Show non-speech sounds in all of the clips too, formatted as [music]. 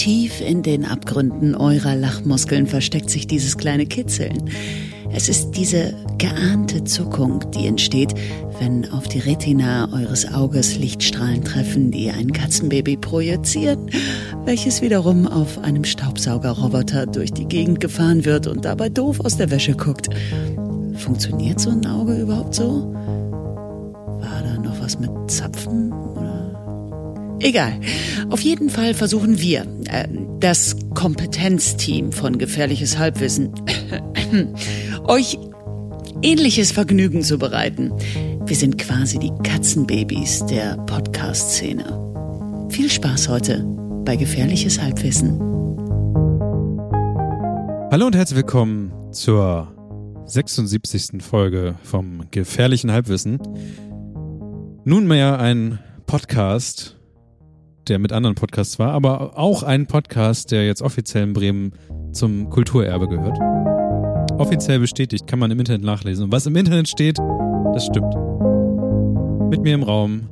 Tief in den Abgründen eurer Lachmuskeln versteckt sich dieses kleine Kitzeln. Es ist diese geahnte Zuckung, die entsteht, wenn auf die Retina eures Auges Lichtstrahlen treffen, die ein Katzenbaby projiziert, welches wiederum auf einem Staubsaugerroboter durch die Gegend gefahren wird und dabei doof aus der Wäsche guckt. Funktioniert so ein Auge überhaupt so? War da noch was mit Zapfen? Egal. Auf jeden Fall versuchen wir, äh, das Kompetenzteam von Gefährliches Halbwissen, [coughs] euch ähnliches Vergnügen zu bereiten. Wir sind quasi die Katzenbabys der Podcast-Szene. Viel Spaß heute bei Gefährliches Halbwissen. Hallo und herzlich willkommen zur 76. Folge vom Gefährlichen Halbwissen. Nunmehr ein Podcast, der mit anderen Podcasts war, aber auch ein Podcast, der jetzt offiziell in Bremen zum Kulturerbe gehört. Offiziell bestätigt, kann man im Internet nachlesen. Und was im Internet steht, das stimmt. Mit mir im Raum,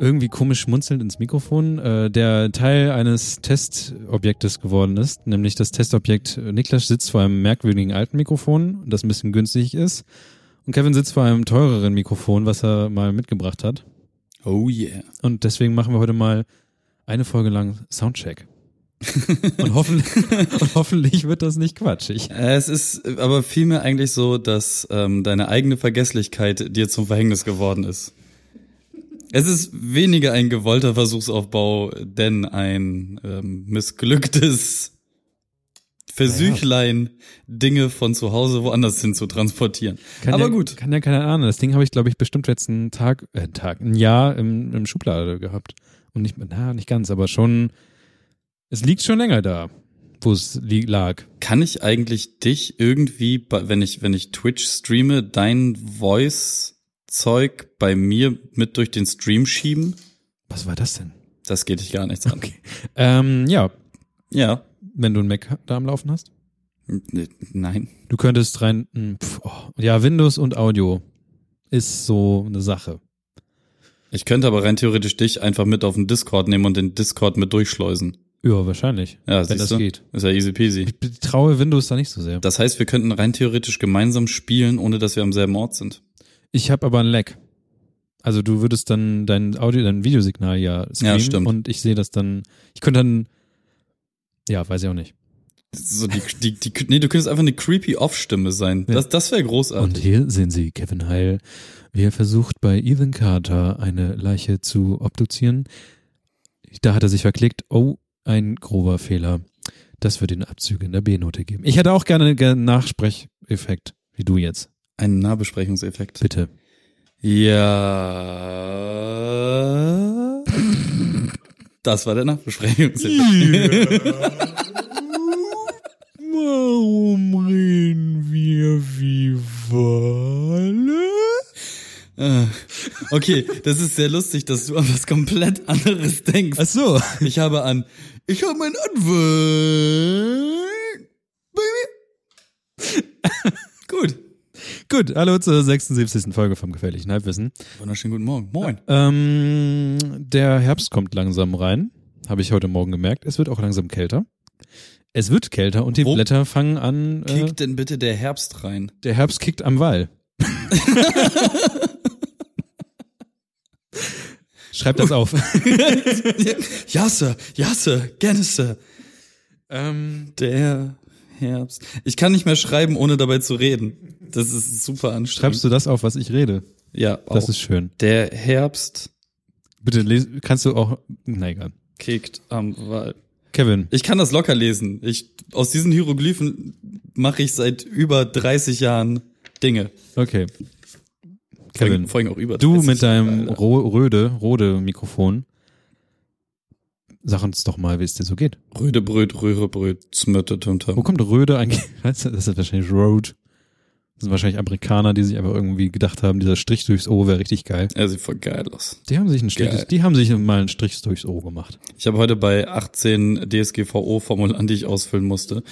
irgendwie komisch schmunzelnd ins Mikrofon, äh, der Teil eines Testobjektes geworden ist, nämlich das Testobjekt Niklas sitzt vor einem merkwürdigen alten Mikrofon, das ein bisschen günstig ist. Und Kevin sitzt vor einem teureren Mikrofon, was er mal mitgebracht hat. Oh yeah. Und deswegen machen wir heute mal eine Folge lang Soundcheck. und, hoffentlich, [laughs] und hoffentlich wird das nicht quatschig. Es ist aber vielmehr eigentlich so, dass ähm, deine eigene Vergesslichkeit dir zum Verhängnis geworden ist. Es ist weniger ein gewollter Versuchsaufbau, denn ein ähm, missglücktes Versüchlein, Dinge von zu Hause woanders hin zu transportieren. Kann aber ja, gut. Kann ja keine Ahnung. Das Ding habe ich, glaube ich, bestimmt jetzt einen Tag, äh, Tag, ein Jahr im, im Schublade gehabt. Und nicht, na, nicht ganz, aber schon, es liegt schon länger da, wo es lag. Kann ich eigentlich dich irgendwie, wenn ich, wenn ich Twitch streame, dein Voice-Zeug bei mir mit durch den Stream schieben? Was war das denn? Das geht dich gar nichts an. Ähm, ja, Ja. wenn du einen Mac da am Laufen hast. N- Nein. Du könntest rein, hm, pf, oh, ja, Windows und Audio ist so eine Sache. Ich könnte aber rein theoretisch dich einfach mit auf den Discord nehmen und den Discord mit durchschleusen. Ja, wahrscheinlich. Ja, wenn das du? geht. Ist ja easy peasy. Ich traue Windows da nicht so sehr. Das heißt, wir könnten rein theoretisch gemeinsam spielen, ohne dass wir am selben Ort sind. Ich habe aber ein Lag. Also du würdest dann dein Audio, dein Videosignal ja streamen stimmt. und ich sehe das dann. Ich könnte dann, ja, weiß ich auch nicht. So die, die, die, nee, du könntest einfach eine creepy Off-Stimme sein. Ja. Das, das wäre Und großartig. hier sehen Sie Kevin Heil, wie er versucht bei Ethan Carter eine Leiche zu obduzieren. Da hat er sich verklickt. Oh, ein grober Fehler. Das wird den Abzüge in der B-Note geben. Ich hätte auch gerne einen Nachsprecheffekt, wie du jetzt. Ein Nahbesprechungseffekt. Bitte. Ja. Das war der Nachbesprechungseffekt. [laughs] [laughs] Warum reden wir wie Wale? Ah. Okay, das ist sehr lustig, dass du an was komplett anderes denkst. Ach so. Ich habe an, ich habe mein Antwort. Baby. Gut. Gut, hallo zur 76. Folge vom Gefährlichen Halbwissen. Wunderschönen guten Morgen. Moin. Ähm, der Herbst kommt langsam rein, habe ich heute Morgen gemerkt. Es wird auch langsam kälter. Es wird kälter und die Wo Blätter fangen an. Äh, Kickt denn bitte der Herbst rein? der Herbst kickt am Wall. [laughs] Schreib das auf. ja, Sir. Ja, Sir. Gerne, Sir. ähm, Der Herbst. Ich kann nicht mehr schreiben, ohne dabei zu reden. Das ist super anstrengend. schreibst du das auf, was ich rede? Ja. Das ist schön. der Herbst Bitte kannst du auch. Na egal. kickt am Wald. Kevin, Ich kann das locker lesen. Ich, aus diesen Hieroglyphen mache ich seit über 30 Jahren Dinge. okay. Kevin, vor allem auch über du 30 mit deinem. Ro Röde, Rode Mikrofon. Sag uns doch mal, wie es dir so geht. Röde Bröt, Röhre Bröt, Smötte, Wo kommt Röde eigentlich? [laughs] Das ist wahrscheinlich Road. Das sind wahrscheinlich Amerikaner, die sich einfach irgendwie gedacht haben, dieser Strich durchs O wäre richtig geil. Er sieht voll geil aus. Die haben sich einen Strich, Geil. die haben sich mal einen Strich durchs O gemacht. Ich habe heute bei 18 DSGVO-Formularen, die ich ausfüllen musste,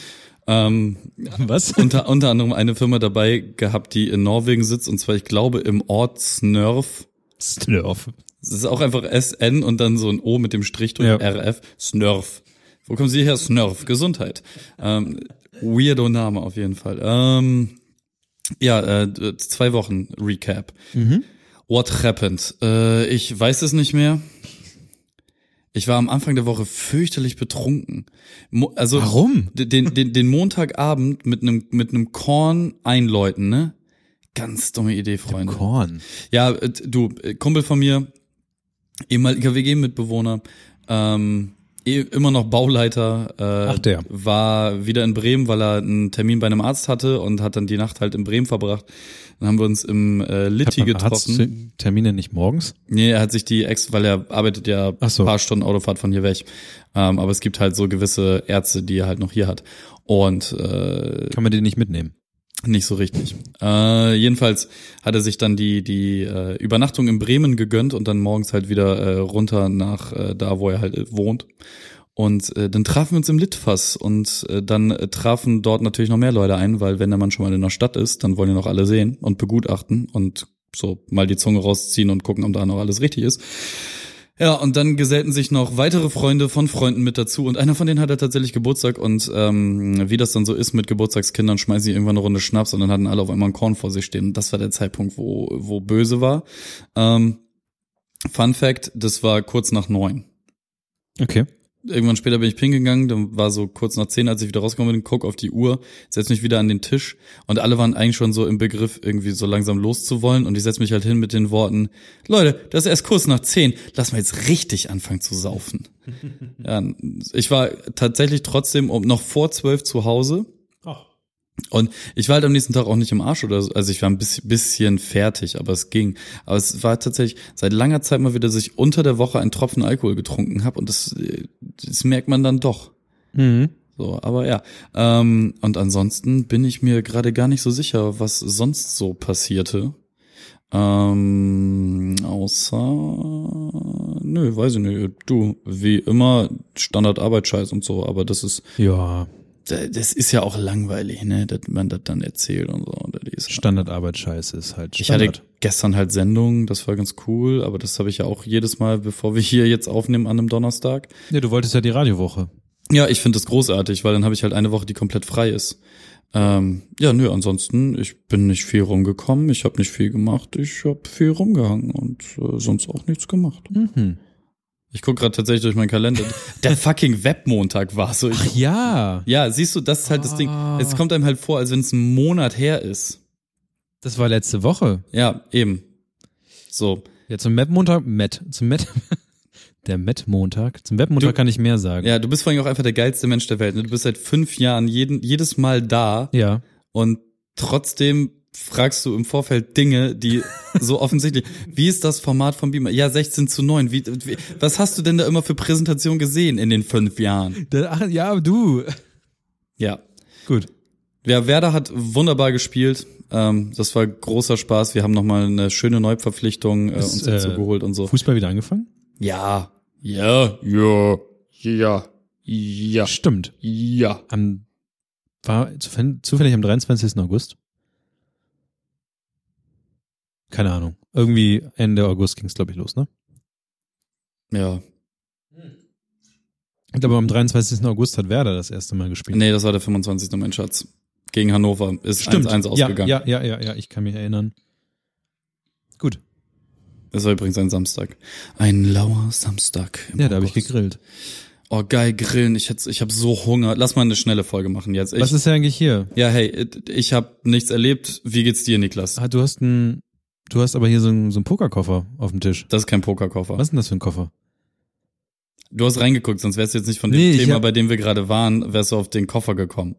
ähm, Was? [laughs] unter, unter anderem eine Firma dabei gehabt, die in Norwegen sitzt, und zwar, ich glaube, im Ort Snurf. Snurf. Es ist auch einfach SN und dann so ein O mit dem Strich durch, Ja. RF, Snurf. Wo kommen Sie her? Snurf, Gesundheit. Ähm, weirdo Name auf jeden Fall. Ähm, ja, äh, zwei Wochen Recap. What happened? Äh, ich weiß es nicht mehr. Ich war am Anfang der Woche fürchterlich betrunken. Mo also Warum? Den, den, den Montagabend mit einem mit einem Korn einläuten, ne? Ganz dumme Idee, Freunde. Korn. Ja, du, äh, Kumpel von mir, ehemaliger WG-Mitbewohner, ähm, eh, immer noch Bauleiter, äh, Ach, der. war wieder in Bremen, weil er einen Termin bei einem Arzt hatte und hat dann die Nacht halt in Bremen verbracht. Dann haben wir uns im äh, Litti Hat getroffen. Arzttermine nicht morgens? Nee, er hat sich die ex, weil er arbeitet ja Ach so. paar Stunden Autofahrt von hier weg. Ähm, aber es gibt halt so gewisse Ärzte, die er halt noch hier hat. Und äh, Kann man die nicht mitnehmen? Nicht so richtig. Äh, jedenfalls hat er sich dann die die äh, Übernachtung in Bremen gegönnt und dann morgens halt wieder äh, runter nach äh, da, wo er halt äh, wohnt. Und äh, dann trafen wir uns im Litfass und äh, dann äh, trafen dort natürlich noch mehr Leute ein, weil wenn der Mann schon mal in der Stadt ist, dann wollen ja noch alle sehen und begutachten und so mal die Zunge rausziehen und gucken, ob da noch alles richtig ist. Ja, und dann gesellten sich noch weitere Freunde von Freunden mit dazu und einer von denen hatte tatsächlich Geburtstag und ähm, wie das dann so ist mit Geburtstagskindern, schmeißen sie irgendwann eine Runde Schnaps und dann hatten alle auf einmal ein Korn vor sich stehen. Und das war der Zeitpunkt, wo, wo böse war. Ähm, Fun Fact, das war kurz nach neun. Okay. Irgendwann später bin ich pinkeln gegangen, dann war so kurz nach zehn, als ich wieder rausgekommen bin, guck auf die Uhr, setz mich wieder an den Tisch. Und alle waren eigentlich schon so im Begriff, irgendwie so langsam loszuwollen. Und ich setz mich halt hin mit den Worten, Leute, das ist erst kurz nach zehn, lass mal jetzt richtig anfangen zu saufen. [laughs] ja, ich war tatsächlich trotzdem um noch vor zwölf zu Hause und ich war halt am nächsten Tag auch nicht im Arsch oder so. Also ich war ein bisschen, bisschen fertig, aber es ging. Aber es war tatsächlich seit langer Zeit mal wieder, dass ich unter der Woche einen Tropfen Alkohol getrunken habe und das, äh, das merkt man dann doch. Mhm. So, aber ja. Ähm, und ansonsten bin ich mir gerade gar nicht so sicher, was sonst so passierte. Ähm, außer, nö, weiß ich nicht. Du, wie immer, Standard-Arbeitsscheiß und so, aber das ist, Ja, das ist ja auch langweilig, ne, dass man das dann erzählt und so. Und das ist halt ich Standard. hatte gestern halt Sendung, das war ganz cool, aber das habe ich ja auch jedes Mal, bevor wir hier jetzt aufnehmen an einem Donnerstag. ja, du wolltest ja die Radiowoche. Ja, ich finde das großartig, weil dann habe ich halt eine Woche, die komplett frei ist. Ähm, ja, nö, ansonsten, ich bin nicht viel rumgekommen, ich habe nicht viel gemacht, ich habe viel rumgehangen und äh, sonst auch nichts gemacht. Mhm. Ich guck gerade tatsächlich durch meinen Kalender. Der fucking Webmontag war so. Ach ja, ja, siehst du, das ist halt das Ding. Ah. Es kommt einem halt vor, als wenn es ein Monat her ist. das war letzte Woche. Ja, eben. So. Ja, zum Met-Montag, Met, zum Met, [laughs] der Met-Montag. Zum Webmontag kann ich mehr sagen. Ja, du bist vor allem auch einfach der geilste Mensch der Welt. Ne? Du bist seit fünf Jahren jeden, jedes Mal da Ja. und trotzdem fragst du im Vorfeld Dinge, die [laughs] so offensichtlich. Wie ist das Format von Beamer? Ja, 16 zu 9. Wie, wie, was hast du denn da immer für Präsentation gesehen in den fünf Jahren? Ach, ja, du. Ja. Gut. Ja, Werder hat wunderbar gespielt. Ähm, das war großer Spaß. Wir haben nochmal eine schöne Neuverpflichtung äh, uns dazu äh, geholt und so. Fußball wieder angefangen? Ja. Ja. Ja. Ja. Ja. Stimmt. Ja. Am, war zufällig, zufällig am 23. August? Keine Ahnung. Irgendwie Ende August ging es, glaube ich, los, ne? Ja. Ich glaube, am 23. August hat Werder das erste Mal gespielt. Nee, das war der 25. mein Schatz. Gegen Hannover ist 1-1 ausgegangen. Ja, ja, ja, ja, ja, ich kann mich erinnern. Gut. Das war übrigens ein Samstag. Ein lauer Samstag. Ja, da habe ich gegrillt. Oh, geil, grillen. Ich, hätt- ich habe so Hunger. Lass mal eine schnelle Folge machen jetzt. Ich, Was ist ja eigentlich hier? ja, hey, ich habe nichts erlebt. Wie geht's dir, Niklas? Ah, du hast ein, du hast aber hier so einen, so einen Pokerkoffer auf dem Tisch. Das ist kein Pokerkoffer. Was ist denn das für ein Koffer? Du hast reingeguckt, sonst wärst du jetzt nicht von dem Nee, Thema, hab- bei dem wir gerade waren, wärst du auf den Koffer gekommen.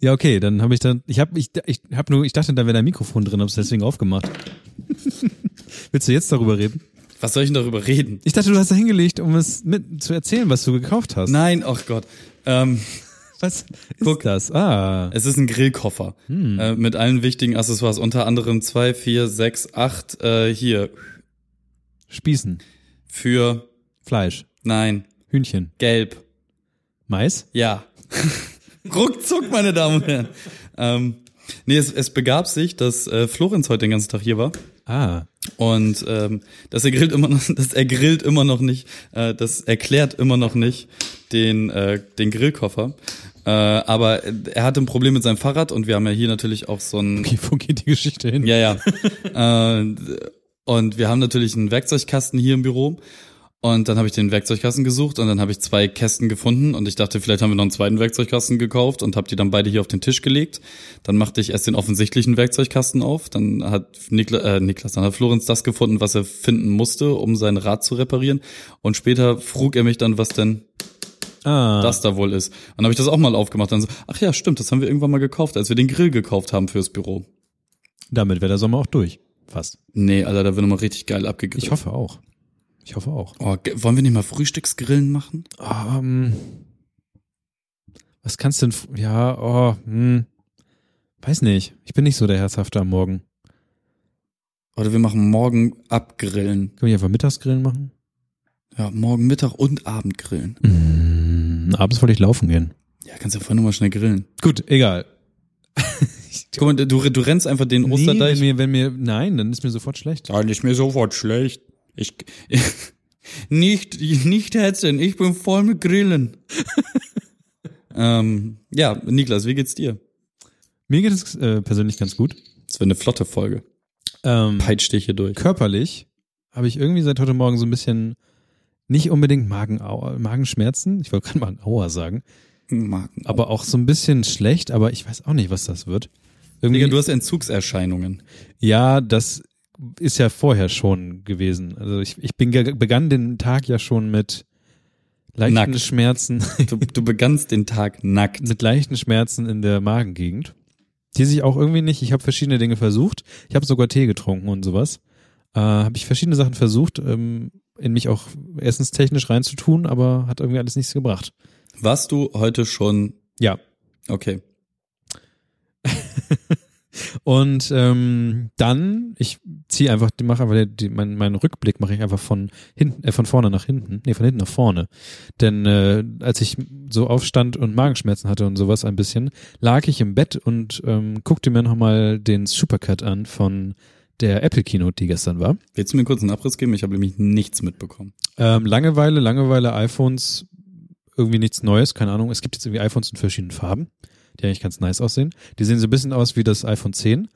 Ja, okay, dann habe ich dann, ich habe, ich, ich habe nur, ich dachte, da wäre ein Mikrofon drin, hab's deswegen aufgemacht. [laughs] Willst du jetzt darüber reden? Was soll ich denn darüber reden? Ich dachte, du hast da hingelegt, um es mit zu erzählen, was du gekauft hast. Nein, ach Gott. Ähm, Was Guck. das? Ah. es ist ein Grillkoffer Hm. äh, mit allen wichtigen Accessoires, unter anderem zwei, vier, sechs, acht. Äh, hier Spießen, für Fleisch, nein, Hühnchen, gelb. Mais. Ja. [laughs] Ruckzuck, meine Damen und Herren. Ähm, nee, es, es begab sich, dass äh, Florenz heute den ganzen Tag hier war. Ah. Und ähm, dass er grillt immer noch, [laughs] dass er grillt immer noch nicht, äh, das erklärt immer noch nicht den, äh, den Grillkoffer. Äh, aber er hatte ein Problem mit seinem Fahrrad und wir haben ja hier natürlich auch so ein. Okay, wo geht die Geschichte hin? Ja, ja. [laughs] äh, und wir haben natürlich einen Werkzeugkasten hier im Büro. Und dann habe ich den Werkzeugkasten gesucht und dann habe ich zwei Kästen gefunden und ich dachte, vielleicht haben wir noch einen zweiten Werkzeugkasten gekauft und habe die dann beide hier auf den Tisch gelegt. Dann machte ich erst den offensichtlichen Werkzeugkasten auf, dann hat Nikla äh, Niklas, dann hat Florenz das gefunden, was er finden musste, um sein Rad zu reparieren. Und später frug er mich dann, was denn Ah, das da wohl ist. Und dann habe ich das auch mal aufgemacht. Dann so, ach ja, stimmt, das haben wir irgendwann mal gekauft, als wir den Grill gekauft haben fürs Büro. damit wäre der Sommer auch durch. Fast. Nee, Alter, da wird nochmal richtig geil abgegrillt. Ich hoffe auch. Ich hoffe auch. Oh, wollen wir nicht mal Frühstücksgrillen machen? Ähm, was kannst du denn, ja, oh, hm, weiß nicht. Ich bin nicht so der Herzhafte am Morgen. Oder wir machen morgen abgrillen. Können wir einfach Mittagsgrillen machen? Ja, morgen Mittag und Abend grillen. Mm, abends wollte ich laufen gehen. Ja, kannst ja vorhin nochmal schnell grillen. Gut, egal. [laughs] Guck mal, du, du rennst einfach den Nee, Osterdeich. wenn mir, wenn mir, nein, dann ist mir sofort schlecht. Dann ist mir sofort schlecht. Ich, [laughs] nicht, nicht hetzen, ich bin voll mit Grillen. [laughs] ähm, ja, Niklas, wie geht's dir? Mir geht es äh, persönlich ganz gut. Das wäre eine flotte Folge. Ähm, Peitsch dich hier durch. körperlich habe ich irgendwie seit heute Morgen so ein bisschen nicht unbedingt Magen, Magenschmerzen. Ich wollte gerade Aua sagen. Marken. Aber auch so ein bisschen schlecht, aber ich weiß auch nicht, was das wird. Irgendwie, Digga, du hast Entzugserscheinungen. ja, das ist ja vorher schon gewesen. Also ich, ich bin, begann den Tag ja schon mit leichten Nackt. Schmerzen, Du, du begannst den Tag nackt. mit leichten Schmerzen in der Magengegend, die sich auch irgendwie nicht, ich habe verschiedene Dinge versucht. Ich habe sogar Tee getrunken und sowas. Äh, habe ich verschiedene Sachen versucht, ähm, in mich auch essenstechnisch reinzutun, aber hat irgendwie alles nichts gebracht. Warst du heute schon, Ja. okay. [laughs] Und ähm, dann, ich ziehe einfach, die mache einfach die, meinen, meinen Rückblick mache ich einfach von hinten, äh, von vorne nach hinten, nee, von hinten nach vorne. Denn äh, als ich so aufstand und Magenschmerzen hatte und sowas ein bisschen, lag ich im Bett und ähm, guckte mir nochmal den Supercut an von der Apple Keynote, die gestern war. Willst du mir kurz einen Abriss geben? Ich habe nämlich nichts mitbekommen. Ähm, Langeweile, Langeweile, iPhones, irgendwie nichts Neues, keine Ahnung. Es gibt jetzt irgendwie iPhones in verschiedenen Farben, die eigentlich ganz nice aussehen. Die sehen so ein bisschen aus wie das iPhone 10,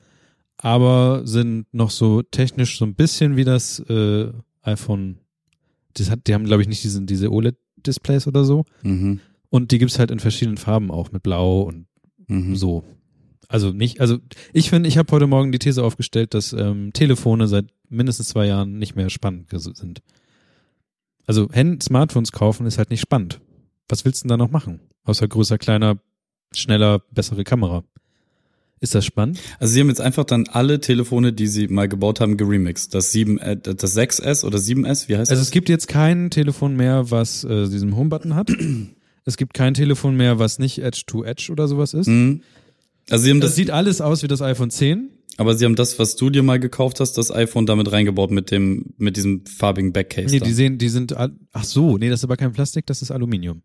aber sind noch so technisch so ein bisschen wie das äh, iPhone. Das hat, die haben, glaube ich, nicht diesen, diese OLED-Displays oder so. Mhm. Und die gibt's halt in verschiedenen Farben auch, mit Blau und Mhm. so. Also nicht, also ich finde, ich habe heute Morgen die These aufgestellt, dass ähm, Telefone seit mindestens zwei Jahren nicht mehr spannend sind. Also Hand Smartphones kaufen ist halt nicht spannend. Was willst du denn da noch machen? Außer größer, kleiner, schneller, bessere Kamera. Ist das spannend? Also sie haben jetzt einfach dann alle Telefone, die sie mal gebaut haben, geremixed. Das 7, äh, das 6S oder 7S, wie heißt Also das? es gibt jetzt kein Telefon mehr, was äh, diesen Home-Button hat. [clears throat] es gibt kein Telefon mehr, was nicht Edge-to-Edge oder sowas ist. Mhm. Also sie haben Das das, sieht alles aus wie das iPhone 10. aber sie haben das, was du dir mal gekauft hast, das iPhone damit reingebaut mit dem, mit diesem farbigen Backcase. Nee, dann. die sehen, die sind, ach so, nee, das ist aber kein Plastik, das ist Aluminium.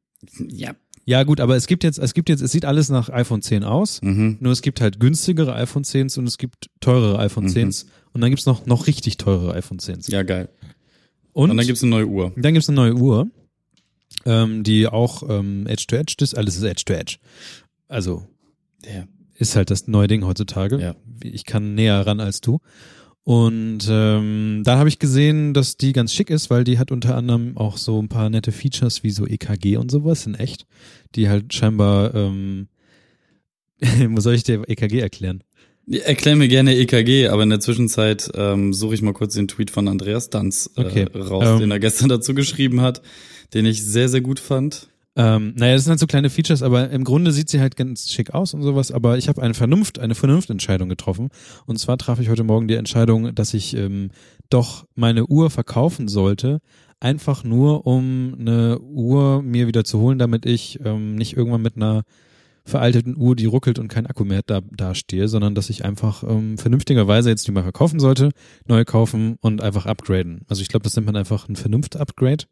ja. Ja, gut, aber es gibt jetzt, es gibt jetzt, es sieht alles nach iPhone 10 aus. Mhm. Nur es gibt halt günstigere iPhone 10s und es gibt teurere iPhone Mhm. 10s. Und dann gibt's noch, noch richtig teurere iPhone 10s. Ja, geil. Und, Und dann gibt's eine neue Uhr. dann gibt's eine neue Uhr, ähm, die auch ähm, Edge-to-Edge ist. Alles ist Edge-to-Edge. Also Ja. ist halt das neue Ding heutzutage. Ja. Ich kann näher ran als du. Und ähm, da habe ich gesehen, dass die ganz schick ist, weil die hat unter anderem auch so ein paar nette Features wie so EKG und sowas in echt, die halt scheinbar, ähm, [laughs] wo soll ich dir EKG erklären? Erklär mir gerne EKG, aber in der Zwischenzeit ähm, suche ich mal kurz den Tweet von Andreas Danz äh, Okay. raus, Ähm. den er gestern [laughs] dazu geschrieben hat, den ich sehr, sehr gut fand. Ähm, naja, das sind halt so kleine Features, aber im Grunde sieht sie halt ganz schick aus und sowas. Aber ich habe eine Vernunft, eine Vernunftentscheidung getroffen. Und zwar traf ich heute Morgen die Entscheidung, dass ich ähm, doch meine Uhr verkaufen sollte, einfach nur um eine Uhr mir wieder zu holen, damit ich ähm, nicht irgendwann mit einer veralteten Uhr, die ruckelt und kein Akku mehr da, da stehe, sondern dass ich einfach ähm, vernünftigerweise jetzt die mal verkaufen sollte, neu kaufen und einfach upgraden. Also ich glaube, das nennt man einfach ein Vernunft-Upgrade.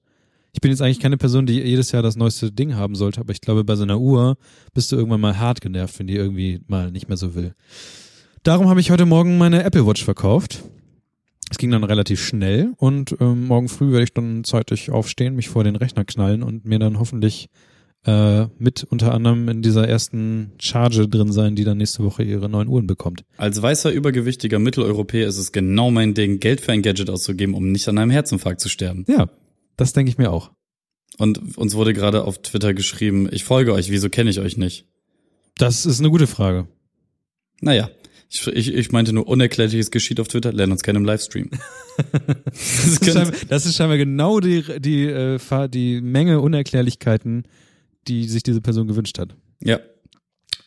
Ich bin jetzt eigentlich keine Person, die jedes Jahr das neueste Ding haben sollte, aber ich glaube, bei so einer Uhr bist du irgendwann mal hart genervt, wenn die irgendwie mal nicht mehr so will. Darum habe ich heute Morgen meine Apple Watch verkauft. Es ging dann relativ schnell und ähm, morgen früh werde ich dann zeitig aufstehen, mich vor den Rechner knallen und mir dann hoffentlich äh, mit unter anderem in dieser ersten Charge drin sein, die dann nächste Woche ihre neuen Uhren bekommt. Als weißer, übergewichtiger Mitteleuropäer ist es genau mein Ding, Geld für ein Gadget auszugeben, um nicht an einem Herzinfarkt zu sterben. Ja, das denke ich mir auch. Und uns wurde gerade auf Twitter geschrieben, ich folge euch, wieso kenne ich euch nicht? Das ist eine gute Frage. Naja, ich, ich, ich meinte nur unerklärliches geschieht auf Twitter, lernen uns kennen im Livestream. [laughs] das, ist scheinbar, das ist scheinbar genau die, die, äh, die Menge Unerklärlichkeiten, die sich diese Person gewünscht hat. Ja.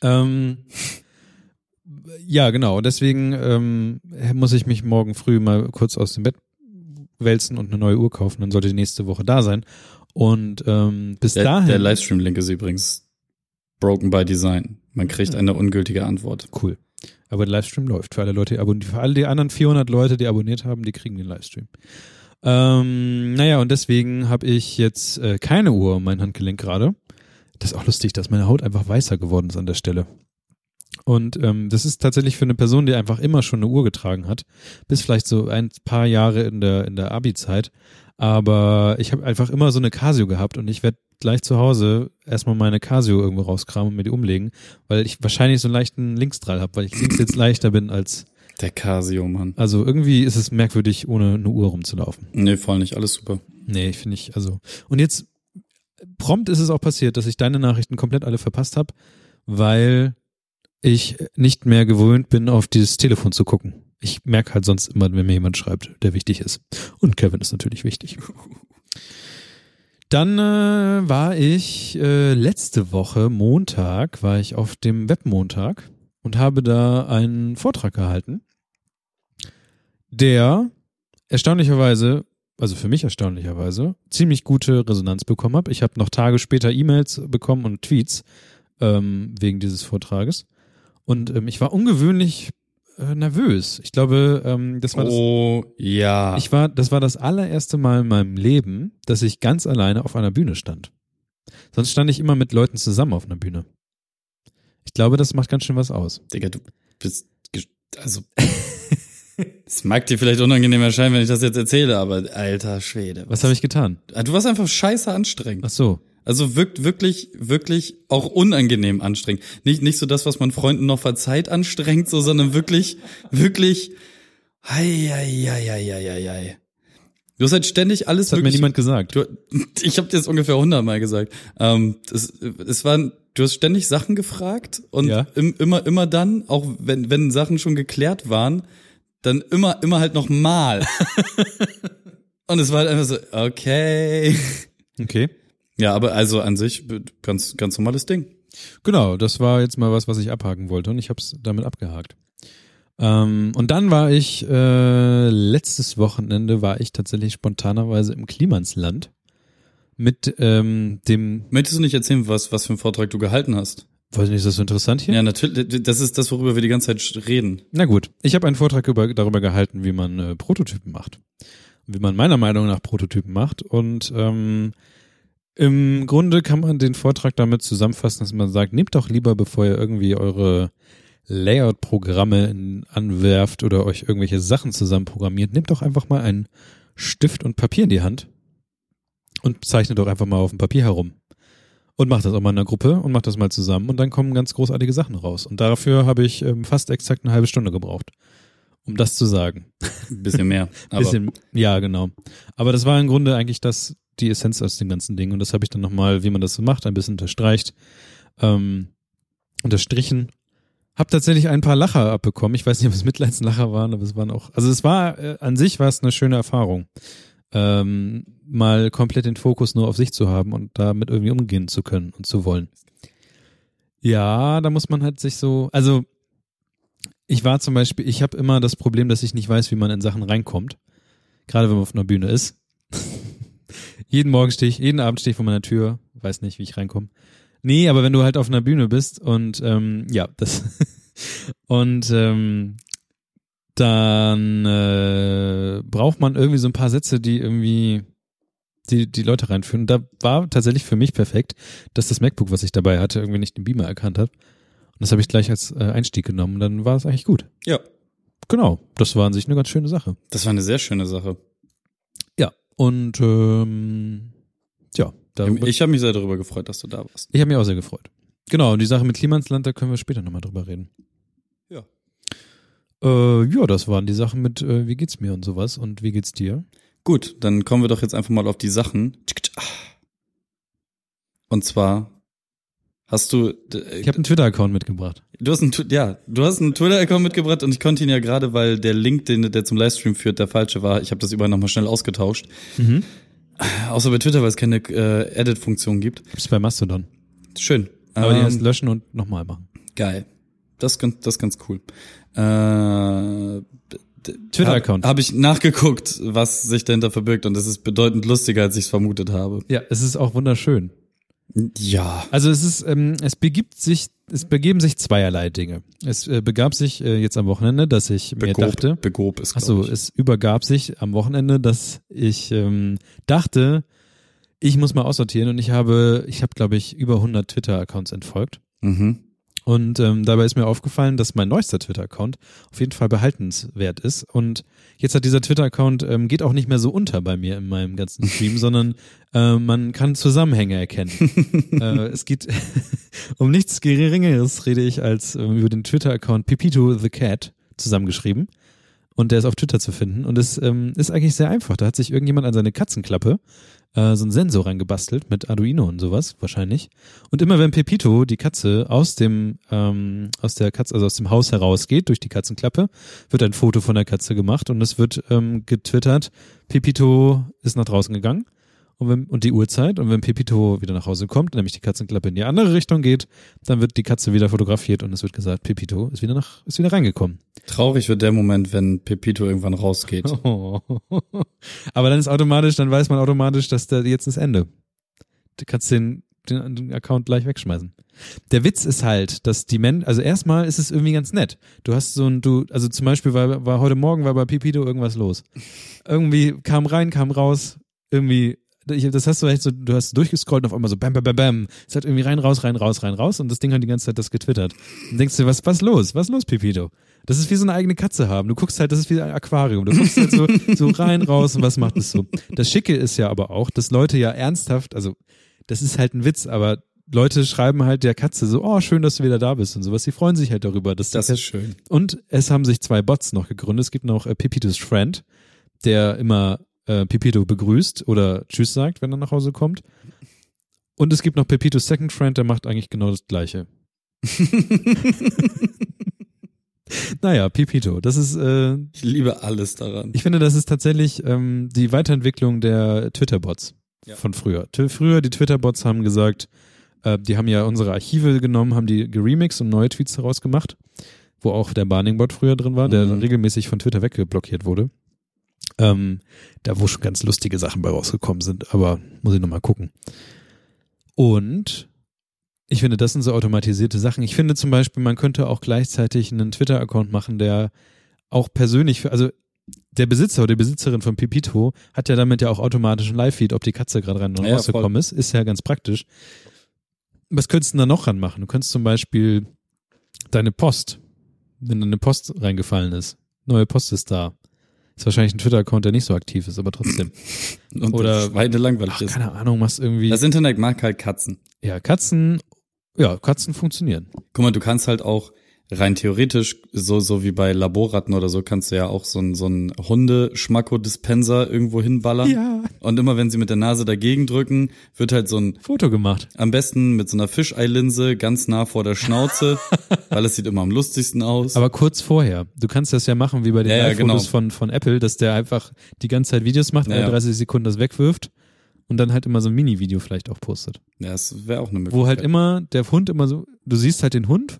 Ähm, ja, genau. Deswegen ähm, muss ich mich morgen früh mal kurz aus dem Bett wälzen und eine neue Uhr kaufen. Dann sollte die nächste Woche da sein. Und ähm, bis der, dahin. Der Livestream-Link ist übrigens broken by design. Man kriegt eine ungültige Antwort. Cool. Aber der Livestream läuft für alle Leute, die für alle die anderen 400 Leute, die abonniert haben, die kriegen den Livestream. Ähm, naja, und deswegen habe ich jetzt äh, keine Uhr um mein Handgelenk gerade. Das ist auch lustig, dass meine Haut einfach weißer geworden ist an der Stelle. Und ähm, das ist tatsächlich für eine Person, die einfach immer schon eine Uhr getragen hat, bis vielleicht so ein paar Jahre in der in der Abi-Zeit. Aber ich habe einfach immer so eine Casio gehabt und ich werde gleich zu Hause erstmal meine Casio irgendwo rauskramen und mir die umlegen, weil ich wahrscheinlich so einen leichten Linksdrall habe, weil ich links jetzt leichter bin als der Casio, Mann. Also irgendwie ist es merkwürdig, ohne eine Uhr rumzulaufen. Nee, voll nicht, alles super. Nee, finde ich, also. Und jetzt prompt ist es auch passiert, dass ich deine Nachrichten komplett alle verpasst habe, weil ich nicht mehr gewöhnt bin, auf dieses Telefon zu gucken. Ich merke halt sonst immer, wenn mir jemand schreibt, der wichtig ist. Und Kevin ist natürlich wichtig. Dann äh, war ich äh, letzte Woche Montag, war ich auf dem Webmontag und habe da einen Vortrag gehalten, der erstaunlicherweise, also für mich erstaunlicherweise, ziemlich gute Resonanz bekommen hat. Ich habe noch Tage später E-Mails bekommen und Tweets ähm, wegen dieses Vortrages. Und ähm, ich war ungewöhnlich äh, nervös. Ich glaube, ähm, das war das. Oh ja. Ich war, das war das allererste Mal in meinem Leben, dass ich ganz alleine auf einer Bühne stand. Sonst stand ich immer mit Leuten zusammen auf einer Bühne. Ich glaube, das macht ganz schön was aus. Digga, du bist also [laughs] es mag dir vielleicht unangenehm erscheinen, wenn ich das jetzt erzähle, aber alter Schwede. Was, was habe ich getan? Ah, du warst einfach scheiße anstrengend. Ach so. Also wirkt wirklich, wirklich auch unangenehm anstrengend. Nicht, nicht so das, was man Freunden noch verzeiht, anstrengend, so, sondern wirklich, wirklich, hei, hei, hei, hei, hei. Du hast halt ständig alles. Das hat mir niemand gesagt. Du, ich habe dir das ungefähr hundertmal gesagt. Ähm, es, es waren, du hast ständig Sachen gefragt und ja. im, immer, immer dann, auch wenn, wenn Sachen schon geklärt waren, dann immer, immer halt noch mal. [laughs] und es war halt einfach so, okay. Okay. Ja, aber also an sich ganz ganz normales Ding. Genau, das war jetzt mal was, was ich abhaken wollte und ich habe es damit abgehakt. Ähm, und dann war ich äh, letztes Wochenende war ich tatsächlich spontanerweise im Klimansland mit ähm, dem. Möchtest du nicht erzählen, was was für einen Vortrag du gehalten hast? Weiß nicht, ist das so interessant hier? Ja, natürlich. Das ist das, worüber wir die ganze Zeit reden. Na gut, ich habe einen Vortrag über, darüber gehalten, wie man äh, Prototypen macht, wie man meiner Meinung nach Prototypen macht und ähm, im Grunde kann man den Vortrag damit zusammenfassen, dass man sagt, nehmt doch lieber, bevor ihr irgendwie eure Layout-Programme anwerft oder euch irgendwelche Sachen zusammenprogrammiert, nehmt doch einfach mal einen Stift und Papier in die Hand und zeichnet doch einfach mal auf dem Papier herum. Und macht das auch mal in einer Gruppe und macht das mal zusammen und dann kommen ganz großartige Sachen raus. Und dafür habe ich ähm, fast exakt eine halbe Stunde gebraucht, um das zu sagen. Ein bisschen mehr. [laughs] Bisschen, ja, genau. Aber das war im Grunde eigentlich das, die Essenz aus dem ganzen Ding. Und das habe ich dann nochmal, wie man das so macht, ein bisschen unterstreicht, ähm, unterstrichen. Hab tatsächlich ein paar Lacher abbekommen. Ich weiß nicht, ob es Mitleidslacher waren, aber es waren auch, also es war, äh, an sich war es eine schöne Erfahrung. Ähm, mal komplett den Fokus nur auf sich zu haben und damit irgendwie umgehen zu können und zu wollen. Ja, da muss man halt sich so, also ich war zum Beispiel, ich habe immer das Problem, dass ich nicht weiß, wie man in Sachen reinkommt. Gerade wenn man auf einer Bühne ist. Jeden Morgen stehe ich, jeden Abend stehe ich vor meiner Tür, weiß nicht, wie ich reinkomme. Nee, aber wenn du halt auf einer Bühne bist und ähm, ja, das [laughs] und ähm, dann äh, braucht man irgendwie so ein paar Sätze, die irgendwie die, die Leute reinführen. Da war tatsächlich für mich perfekt, dass das MacBook, was ich dabei hatte, irgendwie nicht den Beamer erkannt hat. Und das habe ich gleich als äh, Einstieg genommen. Dann war es eigentlich gut. Ja. Genau. Das war an sich eine ganz schöne Sache. Das war eine sehr schöne Sache. Ja. Und ähm, Tja, darüber, Ich habe mich sehr darüber gefreut, dass du da warst. ich habe mich auch sehr gefreut. Genau, und die Sache mit Klimansland, da können wir später nochmal drüber reden. Ja. Äh, ja, das waren die Sachen mit, äh, wie geht's mir und sowas und wie geht's dir? Gut, dann kommen wir doch jetzt einfach mal auf die Sachen. Und zwar hast du äh, Ich habe einen Twitter-Account mitgebracht. du hast einen ja, du hast einen Twitter Account mitgebracht und ich konnte ihn ja gerade, weil der Link, den der zum Livestream führt, der falsche war. Ich habe das überall nochmal schnell ausgetauscht. Mhm. Außer bei Twitter, weil es keine äh, Edit Funktion gibt. Gibt's bei Mastodon. Schön. Aber die Ähm, heißt löschen und nochmal machen. Geil. Das ist ganz, das ist ganz cool. Äh, Twitter-Account. Habe hab ich nachgeguckt, was sich dahinter verbirgt und es ist bedeutend lustiger, als ich es vermutet habe. Ja, es ist auch wunderschön. Ja. Also es ist, ähm, es begibt sich, es begeben sich zweierlei Dinge. Es äh, begab sich äh, jetzt am Wochenende, dass ich mir dachte, Begob ist, Achso, ich. es übergab sich am Wochenende, dass ich ähm, dachte, ich muss mal aussortieren und ich habe, ich habe glaube ich über 100 Twitter-Accounts entfolgt. Mhm. Und ähm, dabei ist mir aufgefallen, dass mein neuester Twitter-Account auf jeden Fall behaltenswert ist. Und jetzt hat dieser Twitter-Account ähm, geht auch nicht mehr so unter bei mir in meinem ganzen Stream, [laughs] sondern äh, man kann Zusammenhänge erkennen. [laughs] äh, es geht [laughs] um nichts Geringeres, rede ich, als ähm, über den Twitter-Account Pipito the Cat zusammengeschrieben. Und der ist auf Twitter zu finden. Und es ähm, ist eigentlich sehr einfach. Da hat sich irgendjemand an seine Katzenklappe äh, so einen Sensor reingebastelt mit Arduino und sowas wahrscheinlich. Und immer wenn Pepito, die Katze, aus dem, ähm, aus der Katze, also aus dem Haus herausgeht, durch die Katzenklappe, wird ein Foto von der Katze gemacht und es wird ähm, getwittert, Pepito ist nach draußen gegangen. Und, wenn, und die Uhrzeit. Und wenn Pepito wieder nach Hause kommt, nämlich die Katzenklappe in die andere Richtung geht, dann wird die Katze wieder fotografiert und es wird gesagt, Pepito ist wieder nach, ist wieder reingekommen. Traurig wird der Moment, wenn Pepito irgendwann rausgeht. Oh. [laughs] Aber dann ist automatisch, dann weiß man automatisch, dass da jetzt ist Ende. Du kannst den, den, den Account gleich wegschmeißen. Der Witz ist halt, dass die Menschen, also erstmal ist es irgendwie ganz nett. Du hast so ein, du, also zum Beispiel war, war heute Morgen war bei Pipito irgendwas los. Irgendwie kam rein, kam raus, irgendwie, ich, das hast du echt so, du hast durchgescrollt und auf einmal so bam, bam, bam, bam. Es hat irgendwie rein, raus, rein, raus, rein, raus und das Ding hat die ganze Zeit das getwittert. Und denkst du, was, was los? Was los, Pipito? Das ist wie so eine eigene Katze haben. Du guckst halt, das ist wie ein Aquarium. Du guckst halt so, so rein, raus und was macht es so? Das Schicke ist ja aber auch, dass Leute ja ernsthaft, also das ist halt ein Witz, aber Leute schreiben halt der Katze so, oh, schön, dass du wieder da bist und sowas. Sie freuen sich halt darüber, dass Das ist schön. und es haben sich zwei Bots noch gegründet. Es gibt noch äh, Pepitos Friend, der immer äh, Pepito begrüßt oder Tschüss sagt, wenn er nach Hause kommt. Und es gibt noch Pepitos Second Friend, der macht eigentlich genau das Gleiche. [laughs] naja, Pepito, das ist, äh, Ich liebe alles daran. ich finde, das ist tatsächlich ähm, die Weiterentwicklung der Twitter-Bots Ja. von früher. T früher, die Twitter-Bots haben gesagt, äh, die haben ja unsere Archive genommen, haben die geremixed und neue Tweets daraus gemacht, wo auch der Barning-Bot früher drin war, der Mhm. dann regelmäßig von Twitter weggeblockiert wurde. Ähm, da wo schon ganz lustige Sachen bei rausgekommen sind, aber muss ich nochmal gucken. Und ich finde, das sind so automatisierte Sachen. Ich finde zum Beispiel, man könnte auch gleichzeitig einen Twitter-Account machen, der auch persönlich, für, also der Besitzer oder die Besitzerin von Pipito hat ja damit ja auch automatisch einen Live-Feed, ob die Katze gerade rein und Ja, rausgekommen ist. Ist ja ganz praktisch. Was könntest du denn da noch ranmachen? Du könntest zum Beispiel deine Post, wenn deine Post reingefallen ist. Neue Post ist da. Ist wahrscheinlich ein Twitter-Account, der nicht so aktiv ist, aber trotzdem. [laughs] Und Oder- Schweine langweilig Ach, ist. keine Ahnung, machst irgendwie. Das Internet mag halt Katzen. ja, Katzen, ja, Katzen funktionieren. Guck mal, du kannst halt auch rein theoretisch, so, so wie bei Laborratten oder so, kannst du ja auch so ein, so ein Hunde-Schmacko-Dispenser irgendwo hinballern. Ja. Und immer wenn sie mit der Nase dagegen drücken, wird halt so ein, Foto gemacht. am besten mit so einer Fischeilinse ganz nah vor der Schnauze, [laughs] weil es sieht immer am lustigsten aus. Aber kurz vorher. Du kannst das ja machen wie bei den Ja, ja, genau. von, von Apple, dass der einfach die ganze Zeit Videos macht, Ja, alle ja. 30 Sekunden das wegwirft und dann halt immer so ein Mini-Video vielleicht auch postet. ja, das wäre auch eine Möglichkeit. Wo halt immer der Hund immer so, du siehst halt den Hund,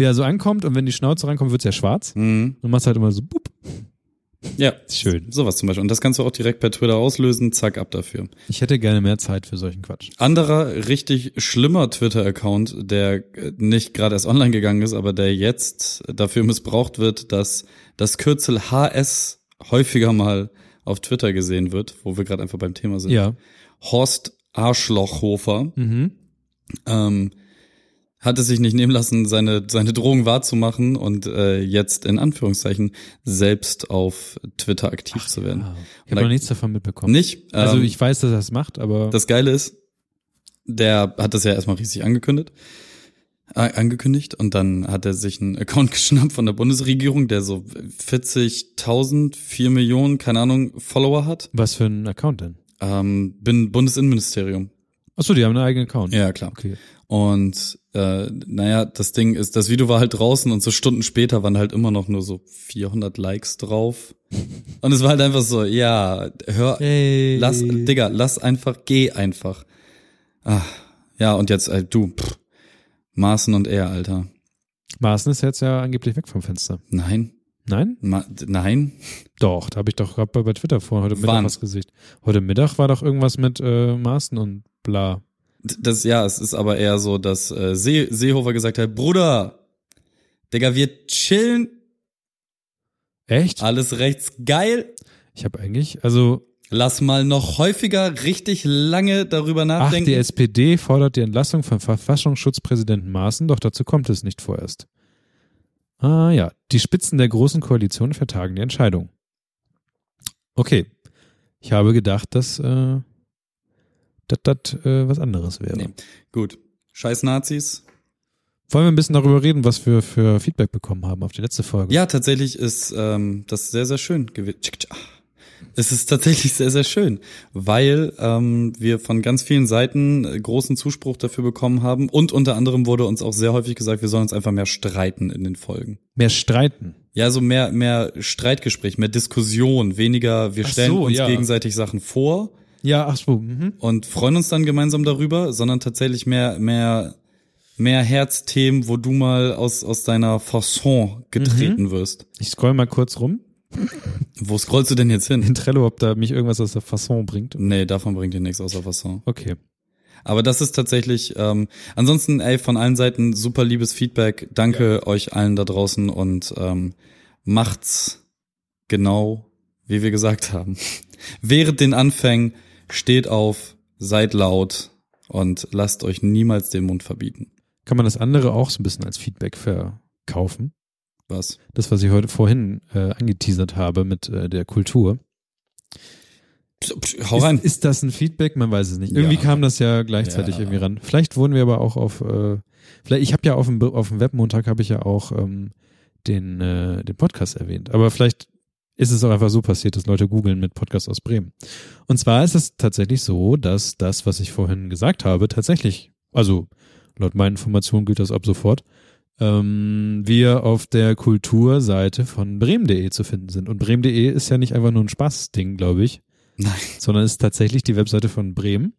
wie er so ankommt und wenn die Schnauze reinkommt, wird's ja schwarz. Mhm. Und machst halt immer so, bup. Ja, Schön. sowas zum Beispiel. Und das kannst du auch direkt per Twitter auslösen, zack, ab dafür. Ich hätte gerne mehr Zeit für solchen Quatsch. Anderer richtig schlimmer Twitter-Account, der äh, nicht gerade erst online gegangen ist, aber der jetzt dafür missbraucht wird, dass das Kürzel HS häufiger mal auf Twitter gesehen wird, wo wir gerade einfach beim Thema sind. Ja. Horst Arschlochhofer Mhm. ähm, hat es sich nicht nehmen lassen, seine, seine Drohung wahrzumachen und äh, jetzt in Anführungszeichen selbst auf Twitter aktiv zu werden. Ja. Ich habe noch nichts davon mitbekommen. Nicht? Also ähm, ich weiß, dass er es macht, aber Das Geile ist, der hat das ja erstmal riesig angekündigt. Äh, angekündigt und dann hat er sich einen Account [laughs] geschnappt von der Bundesregierung, der so 40.000, 4 Millionen, keine Ahnung, Follower hat. was für ein Account denn? Ähm, bin Bundesinnenministerium. Achso, die haben einen eigenen Account. Ja, klar. Okay. Und äh, naja, das Ding ist, das Video war halt draußen und so Stunden später waren halt immer noch nur so 400 Likes drauf. [laughs] Und es war halt einfach so, ja, hör, Hey. lass, Digga, lass einfach, geh einfach. Ah, ja, und jetzt, äh, du, pff, Maßen und er, Alter. Maaßen ist jetzt ja angeblich weg vom Fenster. Nein, Nein? Ma nein, Doch, da habe ich doch gerade bei, bei Twitter vor heute Mittag Wann? was gesehen. Heute Mittag war doch irgendwas mit äh, Maaßen und bla. Das, ja, es ist aber eher so, dass äh, See, Seehofer gesagt hat, Bruder, Digga, wir chillen, Echt? alles rechts geil, Ich habe eigentlich, also lass mal noch häufiger richtig lange darüber ach, nachdenken. die SPD fordert die Entlassung von Verfassungsschutzpräsidenten Maaßen, doch dazu kommt es nicht vorerst. Ah ja, die Spitzen der großen Koalition vertagen die Entscheidung. Okay, ich habe gedacht, dass äh, das das äh, was anderes wäre. Nee. Gut. Scheiß Nazis. Wollen wir ein bisschen darüber reden, was wir für Feedback bekommen haben auf die letzte Folge? Ja, tatsächlich ist ähm, das sehr, sehr schön gewesen. Es ist tatsächlich sehr, sehr schön, weil ähm, wir von ganz vielen Seiten äh, großen Zuspruch dafür bekommen haben und unter anderem wurde uns auch sehr häufig gesagt, wir sollen uns einfach mehr streiten in den Folgen. Mehr streiten. Ja, so mehr, mehr Streitgespräch, mehr Diskussion, weniger wir stellen so, uns ja. gegenseitig Sachen vor Ja, ach so. Mhm. und freuen uns dann gemeinsam darüber, sondern tatsächlich mehr, mehr, mehr Herzthemen, wo du mal aus, aus deiner Fasson getreten wirst. Ich scroll mal kurz rum Wo scrollst du denn jetzt hin? in Trello, ob da mich irgendwas aus der Fasson bringt. Nee, davon bringt dir nichts außer Fasson. Okay. Aber das ist tatsächlich, ähm, ansonsten, ey, von allen Seiten super liebes Feedback. Danke euch allen da draußen und ähm, macht's genau, wie wir gesagt haben. [laughs] Während den Anfängen steht auf, seid laut und lasst euch niemals den Mund verbieten. Kann man das andere auch so ein bisschen als Feedback verkaufen? Was? Das, was ich heute vorhin äh, angeteasert habe mit äh, der Kultur. Hau rein. Ist, ist das ein Feedback? Man weiß es nicht. Irgendwie Ja. kam das ja gleichzeitig Ja. irgendwie ran. Vielleicht wurden wir aber auch auf, äh, vielleicht, ich habe ja auf dem, auf dem Webmontag habe ich ja auch ähm, den, äh, den Podcast erwähnt. Aber vielleicht ist es auch einfach so passiert, dass Leute googeln mit Podcast aus Bremen. Und zwar ist es tatsächlich so, dass das, was ich vorhin gesagt habe, tatsächlich, also laut meinen Informationen gilt das ab sofort, ähm, wir auf der Kulturseite von bremen.de zu finden sind. Und bremen.de ist ja nicht einfach nur ein Spaßding, glaube ich, Nein. sondern ist tatsächlich die Webseite von Bremen.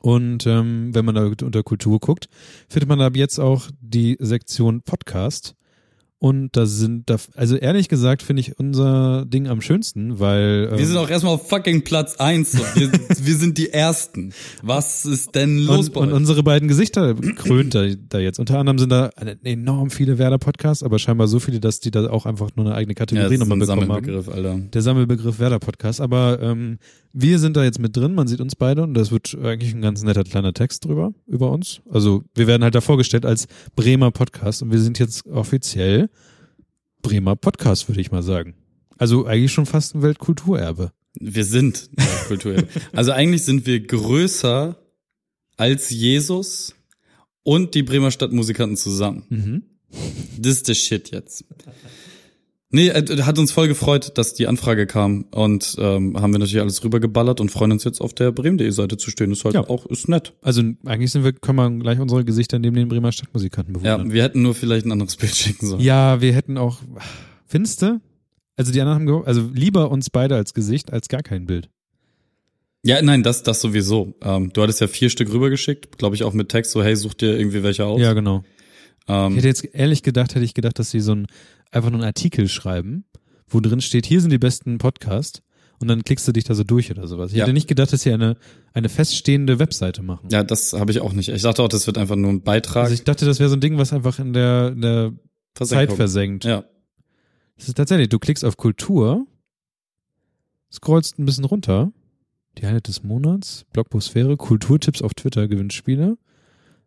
Und ähm, wenn man da unter Kultur guckt, findet man ab jetzt auch die Sektion Podcast. Und da sind, da, also ehrlich gesagt, finde ich unser Ding am schönsten, weil ähm, Wir sind auch erstmal auf fucking Platz eins. Wir, [laughs] wir sind die Ersten. Was ist denn los und, bei und euch? unsere beiden Gesichter krönt da, da jetzt. Unter anderem sind da enorm viele Werder-Podcasts, aber scheinbar so viele, dass die da auch einfach nur eine eigene Ja, Kategorie ist nochmal bekommen haben. Sammelbegriff, Alter. der Sammelbegriff Werder-Podcast. Aber ähm, wir sind da jetzt mit drin, man sieht uns beide und das wird eigentlich ein ganz netter kleiner Text drüber, über uns. Also wir werden halt da vorgestellt als Bremer Podcast und wir sind jetzt offiziell Bremer Podcast, würde ich mal sagen. Also eigentlich schon fast ein Weltkulturerbe. Wir sind Kultur. [laughs] Also eigentlich sind wir größer als Jesus und die Bremer Stadtmusikanten zusammen. Mhm. Das ist der Shit jetzt. Nee, hat uns voll gefreut, dass die Anfrage kam und ähm, haben wir natürlich alles rübergeballert und freuen uns jetzt auf der bremen.de Seite zu stehen. Ist halt Ja. auch, ist nett. Also eigentlich sind wir, können wir gleich unsere Gesichter neben den Bremer Stadtmusikanten Ja, bewundern. wir hätten nur vielleicht ein anderes Bild schicken sollen. Ja, wir hätten auch, findest du? Also die anderen haben, also lieber uns beide als Gesicht als gar kein Bild. Ja, nein, das, das sowieso. Ähm, du hattest ja vier Stück rübergeschickt, glaube ich auch mit Text, so hey, such dir irgendwie welche aus. Ja, genau. Ich ähm, hätte jetzt ehrlich gedacht, hätte ich gedacht, dass sie so ein, einfach nur einen Artikel schreiben, wo drin steht, hier sind die besten Podcasts und dann klickst du dich da so durch oder sowas. Ich Ja. hätte nicht gedacht, dass sie eine, eine feststehende Webseite machen. ja, das habe ich auch nicht. Ich dachte auch, das wird einfach nur ein Beitrag. Also ich dachte, das wäre so ein Ding, was einfach in der, in der Zeit versenkt. Ja. Das ist tatsächlich, du klickst auf Kultur, scrollst ein bisschen runter, die Highlight des Monats, Blogbosphäre, Kulturtipps auf Twitter, Gewinnspiele,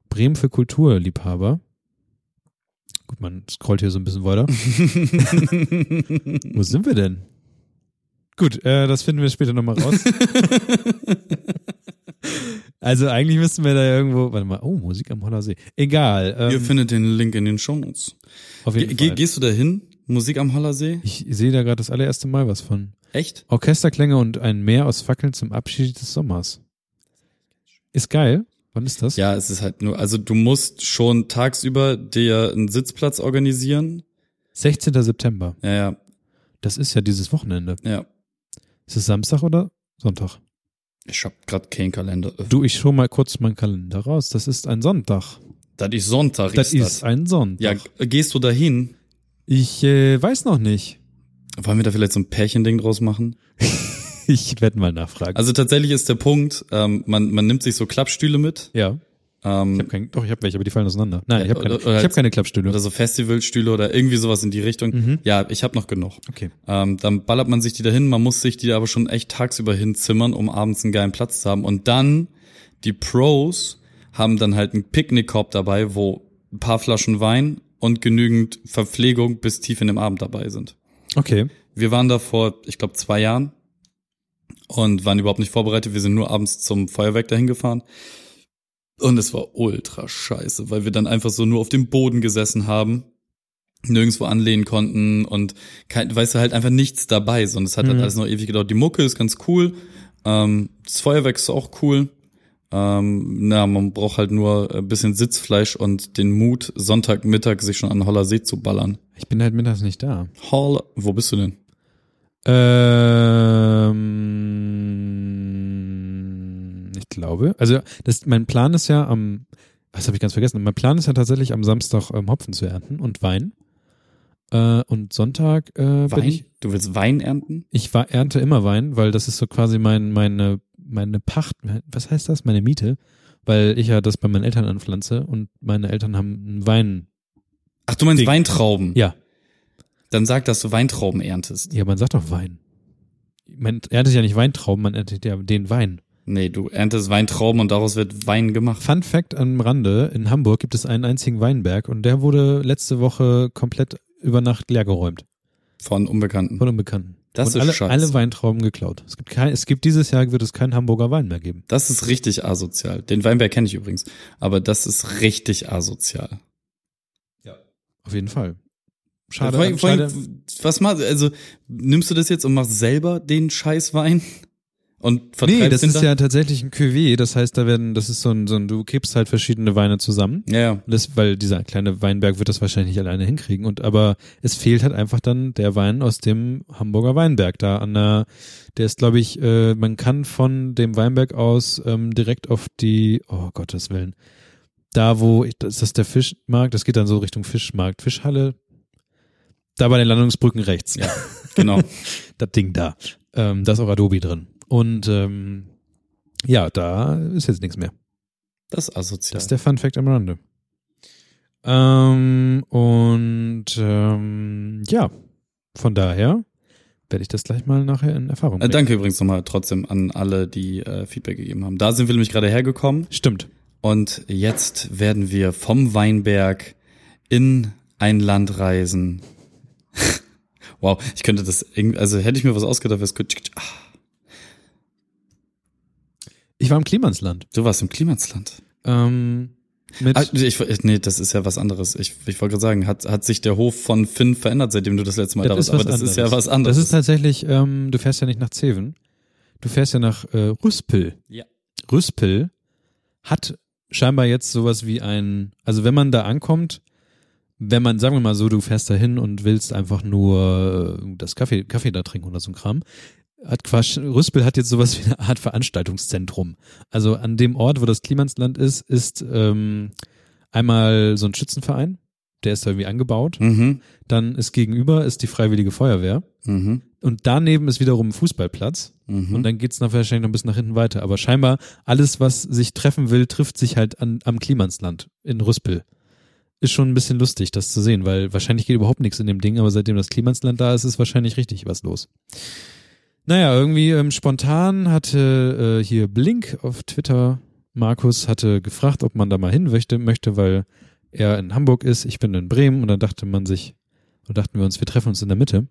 Bremen für Kulturliebhaber. Gut, man scrollt hier so ein bisschen weiter. [laughs] Wo sind wir denn? Gut, äh, das finden wir später nochmal raus. [laughs] also eigentlich müssten wir da irgendwo, warte mal, oh, Musik am Holler See. Egal. Ähm, Ihr findet den Link in den Shownotes. auf jeden Ge Fall. gehst du da hin? Musik am Hollersee? Ich sehe da gerade das allererste Mal was von. Echt? Orchesterklänge und ein Meer aus Fackeln zum Abschied des Sommers. Ist geil. Wann ist das? Ja, es ist halt nur, also du musst schon tagsüber dir einen Sitzplatz organisieren. 16. September. Ja, ja, Das ist ja dieses Wochenende. ja. Ist es Samstag oder Sonntag? Ich hab grad keinen Kalender. Du, ich schau mal kurz meinen Kalender raus. Das ist ein Sonntag. Das ist Sonntag. Das ist ist ein Sonntag. Ja, gehst du da hin? Ich äh, weiß noch nicht. Wollen wir da vielleicht so ein Pärchending draus machen? [laughs] [laughs] Ich werde mal nachfragen. Also tatsächlich ist der Punkt, ähm, man, man nimmt sich so Klappstühle mit. ja. Ähm, Ich habe kein, doch, ich habe welche, aber die fallen auseinander. Nein, ich habe keine, ich hab keine Klappstühle. oder so Festivalstühle oder irgendwie sowas in die Richtung. Mhm. Ja, ich habe noch genug. Okay. Ähm, dann ballert man sich die dahin, man muss sich die aber schon echt tagsüber hinzimmern, um abends einen geilen Platz zu haben. Und dann, die Pros haben dann halt einen Picknickkorb dabei, wo ein paar Flaschen Wein und genügend Verpflegung bis tief in den Abend dabei sind. Okay. Wir waren da vor, ich glaube, zwei Jahren und waren überhaupt nicht vorbereitet. Wir sind nur abends zum Feuerwerk dahin gefahren. Und es war ultra scheiße, weil wir dann einfach so nur auf dem Boden gesessen haben, nirgendwo anlehnen konnten und kein, weißt du, halt einfach nichts dabei, sondern es hat halt Mhm. alles noch ewig gedauert. Die Mucke ist ganz cool, ähm, das Feuerwerk ist auch cool. Ähm, na, man braucht halt nur ein bisschen Sitzfleisch und den Mut, Sonntagmittag sich schon an Holler See zu ballern. Ich bin halt mittags nicht da. Holler, wo bist du denn? Ähm, ich glaube. Also das, mein Plan ist ja am, das habe ich ganz vergessen. Mein Plan ist ja tatsächlich am Samstag ähm, Hopfen zu ernten und Wein. Äh, und Sonntag äh, Wein? ich. Du willst Wein ernten? Ich war, ernte immer Wein, weil das ist so quasi mein, meine, meine Pacht, was heißt das? Meine Miete, weil ich ja das bei meinen Eltern anpflanze und meine Eltern haben einen Wein. Ach, du meinst Ding. Weintrauben? Ja, Dann sag, dass du Weintrauben erntest. ja, man sagt doch Wein. Man erntet ja nicht Weintrauben, man erntet ja den Wein. Nee, du erntest Weintrauben und daraus wird Wein gemacht. Fun Fact am Rande, in Hamburg gibt es einen einzigen Weinberg und der wurde letzte Woche komplett über Nacht leergeräumt Von Unbekannten. von Unbekannten. Das und ist alle, scheiße. alle Weintrauben geklaut. Es gibt kein, es gibt dieses Jahr wird es keinen Hamburger Wein mehr geben. Das ist richtig asozial. Den Weinberg kenne ich übrigens. Aber das ist richtig asozial. Auf jeden Fall. Schade. Allem- vor schade. Was machst also nimmst du das jetzt und machst selber den Scheißwein? Und Nee, das ist ja tatsächlich ein Cuvée, das heißt, da werden, das ist so ein, so ein, du kippst halt verschiedene Weine zusammen. Ja, ja. Das, weil dieser kleine Weinberg wird das wahrscheinlich nicht alleine hinkriegen. Und aber es fehlt halt einfach dann der Wein aus dem Hamburger Weinberg da an der, der ist, glaube ich, äh, man kann von dem Weinberg aus ähm, direkt auf die, oh Gottes Willen, da wo, ich, das ist das der Fischmarkt, das geht dann so Richtung Fischmarkt, Fischhalle, da bei den Landungsbrücken rechts. Ja, genau. [laughs] das Ding da. Ähm, da ist auch Adobe drin. Und ähm, ja, da ist jetzt nichts mehr. Das ist asozial. Das ist der Fun Fact am Rande. Ähm, und ähm, ja, von daher werde ich das gleich mal nachher in Erfahrung äh, bringen. danke übrigens nochmal trotzdem an alle, die äh, Feedback gegeben haben. Da sind wir nämlich gerade hergekommen. Stimmt. Und jetzt werden wir vom Weinberg in ein Land reisen. [laughs] wow, ich könnte das irgendwie, also hätte ich mir was ausgedacht, wäre es gut. Ah, Ich war im Klimansland. Du warst im Klimansland. Ähm, mit, Ah, ich, nee, das ist ja was anderes. Ich, ich wollte gerade sagen, hat, hat sich der Hof von Finn verändert, seitdem du das letzte Mal da warst? Aber das ist ja was anderes. Das ist tatsächlich, ähm, du fährst ja nicht nach Zeven. Du fährst ja nach äh, Rüspel. Ja. Rüspel hat scheinbar jetzt sowas wie ein, also wenn man da ankommt, wenn man, sagen wir mal so, du fährst da hin und willst einfach nur äh, das Kaffee, Kaffee da trinken oder so ein Kram, hat Quatsch, Rüspel hat jetzt sowas [laughs] wie eine Art Veranstaltungszentrum. Also an dem Ort, wo das Klimansland ist, ist ähm, einmal so ein Schützenverein, der ist da irgendwie angebaut. Mhm. Dann ist gegenüber ist die Freiwillige Feuerwehr. Mhm. Und daneben ist wiederum ein Fußballplatz. Mhm. Und dann geht's noch wahrscheinlich noch ein bisschen nach hinten weiter. Aber scheinbar alles, was sich treffen will, trifft sich halt an, am Klimansland in Rüspel. Ist schon ein bisschen lustig, das zu sehen, weil wahrscheinlich geht überhaupt nichts in dem Ding, aber seitdem das Klimansland da ist, ist wahrscheinlich richtig was los. Naja, irgendwie ähm, spontan hatte äh, hier Blink auf Twitter Markus hatte gefragt, ob man da mal hin möchte, möchte, weil er in Hamburg ist, ich bin in Bremen und dann dachte man sich, und dachten wir uns, wir treffen uns in der Mitte.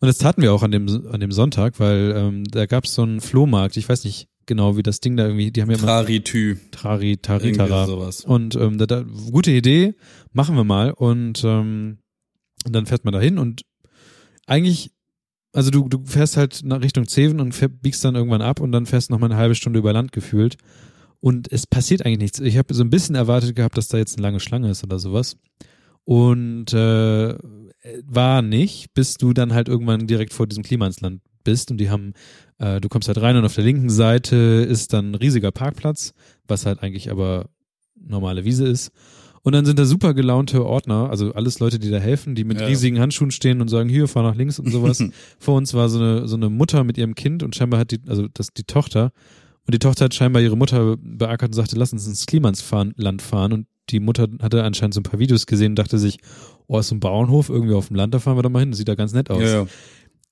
Und das taten wir auch an dem, an dem Sonntag, weil ähm, da gab es so einen Flohmarkt, ich weiß nicht genau, wie das Ding da irgendwie, die haben ja Traritü. Trari, Taritara. sowas. Und ähm, da, da, gute Idee, machen wir mal. Und, ähm, dann fährt man da hin und eigentlich, also du, du fährst halt nach Richtung Zeven und fähr, biegst dann irgendwann ab und dann fährst noch mal eine halbe Stunde über Land gefühlt. Und es passiert eigentlich nichts. Ich habe so ein bisschen erwartet gehabt, dass da jetzt eine lange Schlange ist oder sowas. Und äh, war nicht, bis du dann halt irgendwann direkt vor diesem Klimansland bist und die haben, äh, du kommst halt rein und auf der linken Seite ist dann ein riesiger Parkplatz, was halt eigentlich aber normale Wiese ist. Und dann sind da super gelaunte Ordner, also alles Leute, die da helfen, die mit Ja. riesigen Handschuhen stehen und sagen, hier, fahr nach links und sowas. [laughs] Vor uns war so eine, so eine Mutter mit ihrem Kind und scheinbar hat die, also das die Tochter. Und die Tochter hat scheinbar ihre Mutter beackert und sagte, lass uns ins Klimansland fahren. Und die Mutter hatte anscheinend so ein paar Videos gesehen und dachte sich, oh, ist so ein Bauernhof irgendwie auf dem Land, da fahren wir doch mal hin, das sieht da ganz nett aus Ja, ja.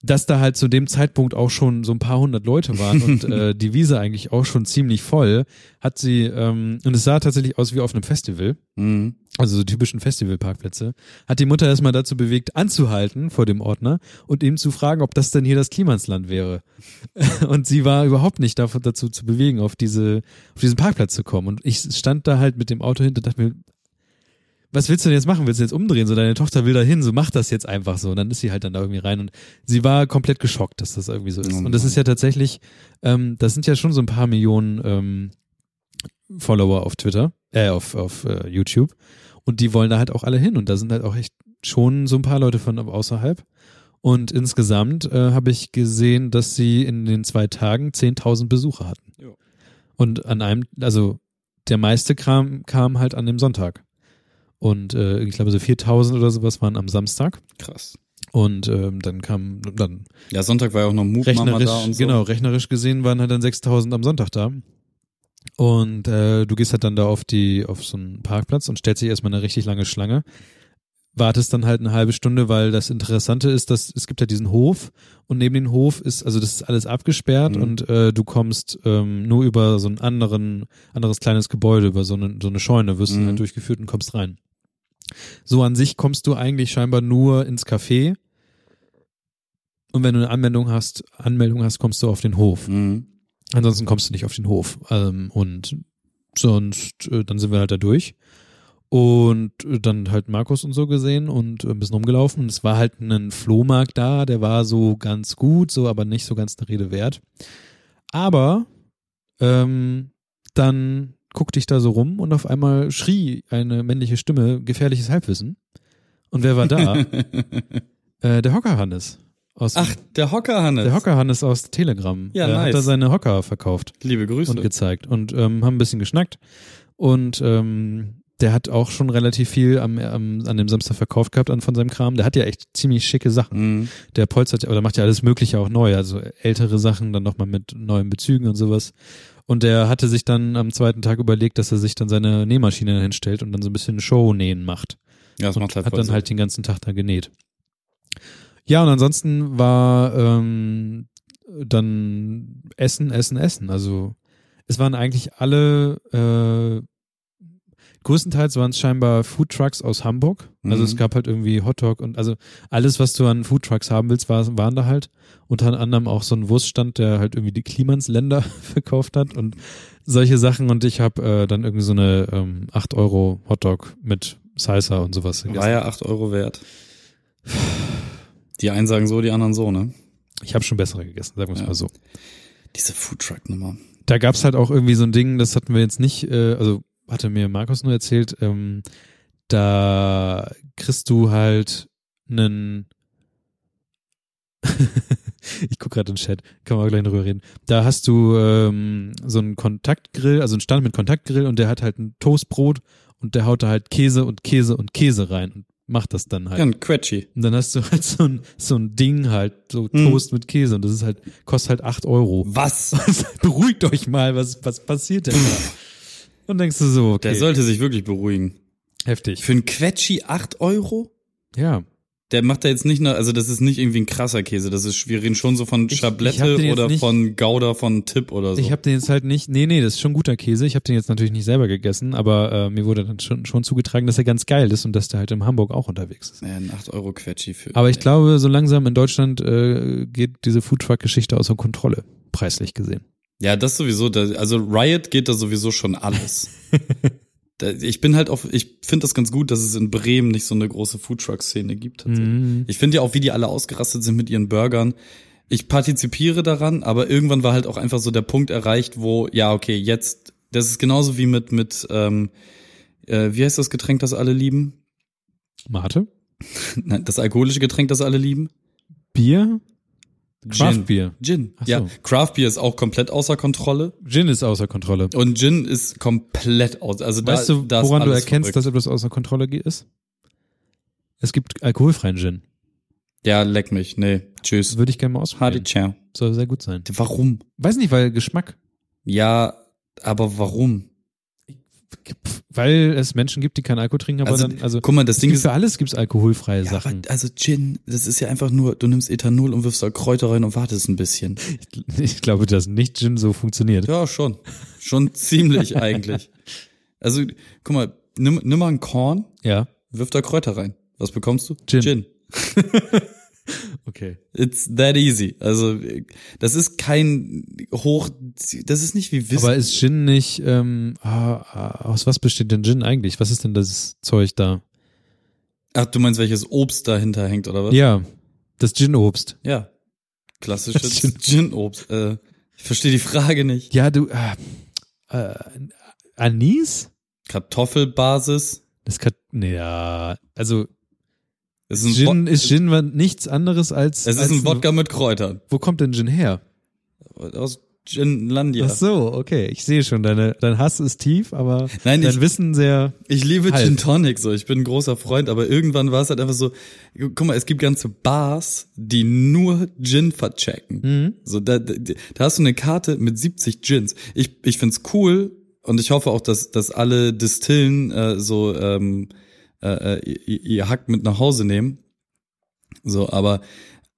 Dass da halt zu dem Zeitpunkt auch schon so ein paar hundert Leute waren und [laughs] äh, die Wiese eigentlich auch schon ziemlich voll, hat sie, ähm, und es sah tatsächlich aus wie auf einem Festival, Mhm. also so typischen Festivalparkplätze, hat die Mutter erstmal dazu bewegt, anzuhalten vor dem Ordner und ihm zu fragen, ob das denn hier das Klimansland wäre. [laughs] Und sie war überhaupt nicht davon, dazu zu bewegen, auf diese, auf diesen Parkplatz zu kommen. Und ich stand da halt mit dem Auto hinter und dachte mir, was willst du denn jetzt machen? Willst du jetzt umdrehen? So, deine Tochter will da hin, so mach das jetzt einfach so. Und dann ist sie halt dann da irgendwie rein und sie war komplett geschockt, dass das irgendwie so ist. Oh und das ist ja tatsächlich, ähm, das sind ja schon so ein paar Millionen ähm, Follower auf Twitter, äh, auf, auf äh, YouTube. Und die wollen da halt auch alle hin. Und da sind halt auch echt schon so ein paar Leute von außerhalb. Und insgesamt äh, habe ich gesehen, dass sie in den zwei Tagen 10.000 Besucher hatten. Ja. Und an einem, also der meiste Kram kam halt an dem Sonntag. Und äh, ich glaube so 4.000 oder sowas waren am Samstag. Krass. Und ähm, dann kam dann Ja, Sonntag war ja auch noch Move Mama rechnerisch, da und so. genau, rechnerisch gesehen waren halt dann 6.000 am Sonntag da. Und äh, du gehst halt dann da auf die auf so einen Parkplatz und stellst dich erstmal eine richtig lange Schlange. Wartest dann halt eine halbe Stunde, weil das Interessante ist, dass es gibt ja diesen Hof und neben dem Hof ist, also das ist alles abgesperrt Mhm. und äh, du kommst ähm, nur über so ein anderen, anderes kleines Gebäude, über so eine, so eine Scheune, wirst du Mhm. halt durchgeführt und kommst rein. So an sich kommst du eigentlich scheinbar nur ins Café. Und wenn du eine Anmeldung hast, Anmeldung hast, kommst du auf den Hof. Mhm. Ansonsten kommst du nicht auf den Hof. Ähm, und sonst, äh, dann sind wir halt da durch. Und äh, dann halt Markus und so gesehen und äh, ein bisschen rumgelaufen. Und es war halt ein Flohmarkt da, der war so ganz gut, so aber nicht so ganz eine Rede wert. Aber ähm, dann guckte ich da so rum und auf einmal schrie eine männliche Stimme gefährliches Halbwissen. Und wer war da? [laughs] äh, der Hocker Hannes. Aus Ach, der Hocker Hannes. der Hocker Hannes aus Telegram. Ja, er hat nice. da seine Hocker verkauft Liebe Grüße. und gezeigt und ähm, haben ein bisschen geschnackt. Und ähm, der hat auch schon relativ viel am, am, an dem Samstag verkauft gehabt an, von seinem Kram. Der hat ja echt ziemlich schicke Sachen. Mhm. Der polstert ja, oder macht ja alles Mögliche auch neu. Also ältere Sachen dann nochmal mit neuen Bezügen und sowas. Und der hatte sich dann am zweiten Tag überlegt, dass er sich dann seine Nähmaschine hinstellt und dann so ein bisschen Show-Nähen macht Ja, das und macht halt hat dann Sinn. halt den ganzen Tag da genäht. Ja, und ansonsten war ähm, dann Essen, Essen, Essen. Also es waren eigentlich alle, äh, größtenteils waren es scheinbar Foodtrucks aus Hamburg. Also Mhm. es gab halt irgendwie Hotdog und also alles, was du an Foodtrucks haben willst, war, waren da halt. Unter anderem auch so ein Wurststand, der halt irgendwie die Klimansländer [laughs] verkauft hat und solche Sachen. Und ich habe äh, dann irgendwie so eine ähm, 8 Euro Hotdog mit Salsa und sowas gegessen. War ja 8 Euro wert. Die einen sagen so, die anderen so, ne? Ich habe schon bessere gegessen, sagen wir es Ja. mal so. Diese Foodtruck-Nummer. Da gab's halt auch irgendwie so ein Ding, das hatten wir jetzt nicht, äh, also hatte mir Markus nur erzählt, ähm, da kriegst du halt einen [laughs] ich guck gerade in den Chat, kann man auch gleich drüber reden. Da hast du ähm, so einen Kontaktgrill, also einen Stand mit Kontaktgrill und der hat halt ein Toastbrot und der haut da halt Käse und Käse und Käse rein und macht das dann halt. Ja, ein Quetschi. Und dann hast du halt so ein, so ein Ding halt, so Hm. Toast mit Käse und das ist halt, kostet halt acht Euro. Was? [laughs] Beruhigt euch mal, was, was passiert denn da? [laughs] Und denkst du so, okay, Der sollte sich wirklich beruhigen. heftig. Für ein Quetschi 8 Euro? Ja, der macht da jetzt nicht nur, also das ist nicht irgendwie ein krasser Käse, das ist, wir reden schon so von Schablette oder nicht- von Gouda von Tipp oder so. Ich habe den jetzt halt nicht, nee, nee, das ist schon guter Käse. Ich habe den jetzt natürlich nicht selber gegessen, aber äh, mir wurde dann schon, schon zugetragen, dass er ganz geil ist und dass der halt in Hamburg auch unterwegs ist. ja, ein 8 Euro Quetschi für. Aber ich glaube, so langsam in Deutschland äh, geht diese Foodtruck-Geschichte außer Kontrolle, preislich gesehen. Ja, das sowieso. Also Riot geht da sowieso schon alles. [laughs] ich bin halt auch, ich finde das ganz gut, dass es in Bremen nicht so eine große Foodtruck-Szene gibt. Mhm. Ich finde ja auch, wie die alle ausgerastet sind mit ihren Burgern. Ich partizipiere daran, aber irgendwann war halt auch einfach so der Punkt erreicht, wo, ja, okay, jetzt, das ist genauso wie mit, mit, ähm, äh, wie heißt das Getränk, das alle lieben? Mate? [laughs] Nein, das alkoholische Getränk, das alle lieben? Bier? Craft Gin. Bier. Gin. Ach so. Ja, Craft Beer ist auch komplett außer Kontrolle. Gin ist außer Kontrolle. Und Gin ist komplett aus. Also Weißt da, du, da woran du erkennst, verrückt. dass etwas außer Kontrolle ist? Es gibt alkoholfreien Gin. Ja, leck mich. Nee, tschüss. Würde ich gerne mal Hardy ausprobieren. ciao. Soll sehr gut sein. Warum? Weiß nicht, weil Geschmack. Ja, aber warum? Weil es Menschen gibt, die keinen Alkohol trinken, aber Also, dann, also guck mal, das Ding ist, für alles gibt's alkoholfreie ja, Sachen. aber, also Gin, das ist ja einfach nur, du nimmst Ethanol und wirfst da Kräuter rein und wartest ein bisschen. Ich glaube, dass nicht Gin so funktioniert. Ja, schon. Schon ziemlich [laughs] eigentlich. Also, guck mal, nimm, nimm mal ein Korn, Ja, wirf da Kräuter rein. Was bekommst du? Gin. Gin. [laughs] okay. It's that easy. Also, das ist kein hoch, das ist nicht wie Wissen. Aber ist Gin nicht, ähm, ah, ah, aus was besteht denn Gin eigentlich? Was ist denn das Zeug da? Ach, du meinst, welches Obst dahinter hängt, oder was? Ja, das Gin-Obst. Ja. Klassisches [laughs] Gin. Gin-Obst. Äh, ich verstehe die Frage nicht. Ja, du, ah, äh, Anis? Kartoffelbasis. Das nee, ja, also ist ein, Gin ist Gin nichts anderes als. Es ist als ein Wodka mit Kräutern. Wo kommt denn Gin her? Aus Ginlandia. Ach so, okay. Ich sehe schon, deine, dein Hass ist tief, aber Nein, dein ich- Wissen sehr. Ich liebe Halb. Gin Tonic so. Ich bin ein großer Freund, aber irgendwann war es halt einfach so, guck mal, es gibt ganze Bars, die nur Gin verchecken. Mhm. So, da, da, da hast du eine Karte mit 70 Gins. Ich, ich find's cool und ich hoffe auch, dass, dass alle Distillen äh, so ähm, äh, äh, ihr, ihr Hack mit nach Hause nehmen. So, aber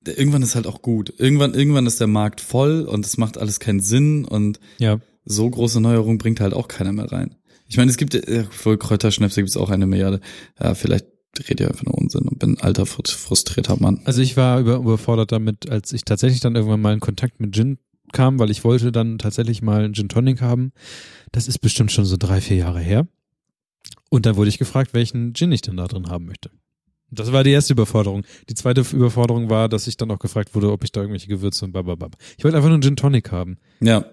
irgendwann ist halt auch gut. Irgendwann, irgendwann ist der Markt voll und es macht alles keinen Sinn und Ja. so große Neuerung bringt halt auch keiner mehr rein. Ich meine, es gibt, äh, voll Kräuterschnäpse gibt's auch eine Milliarde. Ja, vielleicht rede ich einfach nur Unsinn und bin ein alter, frus- frustrierter Mann. Also ich war über, überfordert damit, als ich tatsächlich dann irgendwann mal in Kontakt mit Gin kam, weil ich wollte dann tatsächlich mal einen Gin Tonic haben. Das ist bestimmt schon so drei, vier Jahre her. Und dann wurde ich gefragt, welchen Gin ich denn da drin haben möchte. Das war die erste Überforderung. Die zweite Überforderung war, dass ich dann auch gefragt wurde, ob ich da irgendwelche Gewürze und bababab. Ich wollte einfach nur einen Gin Tonic haben. Ja,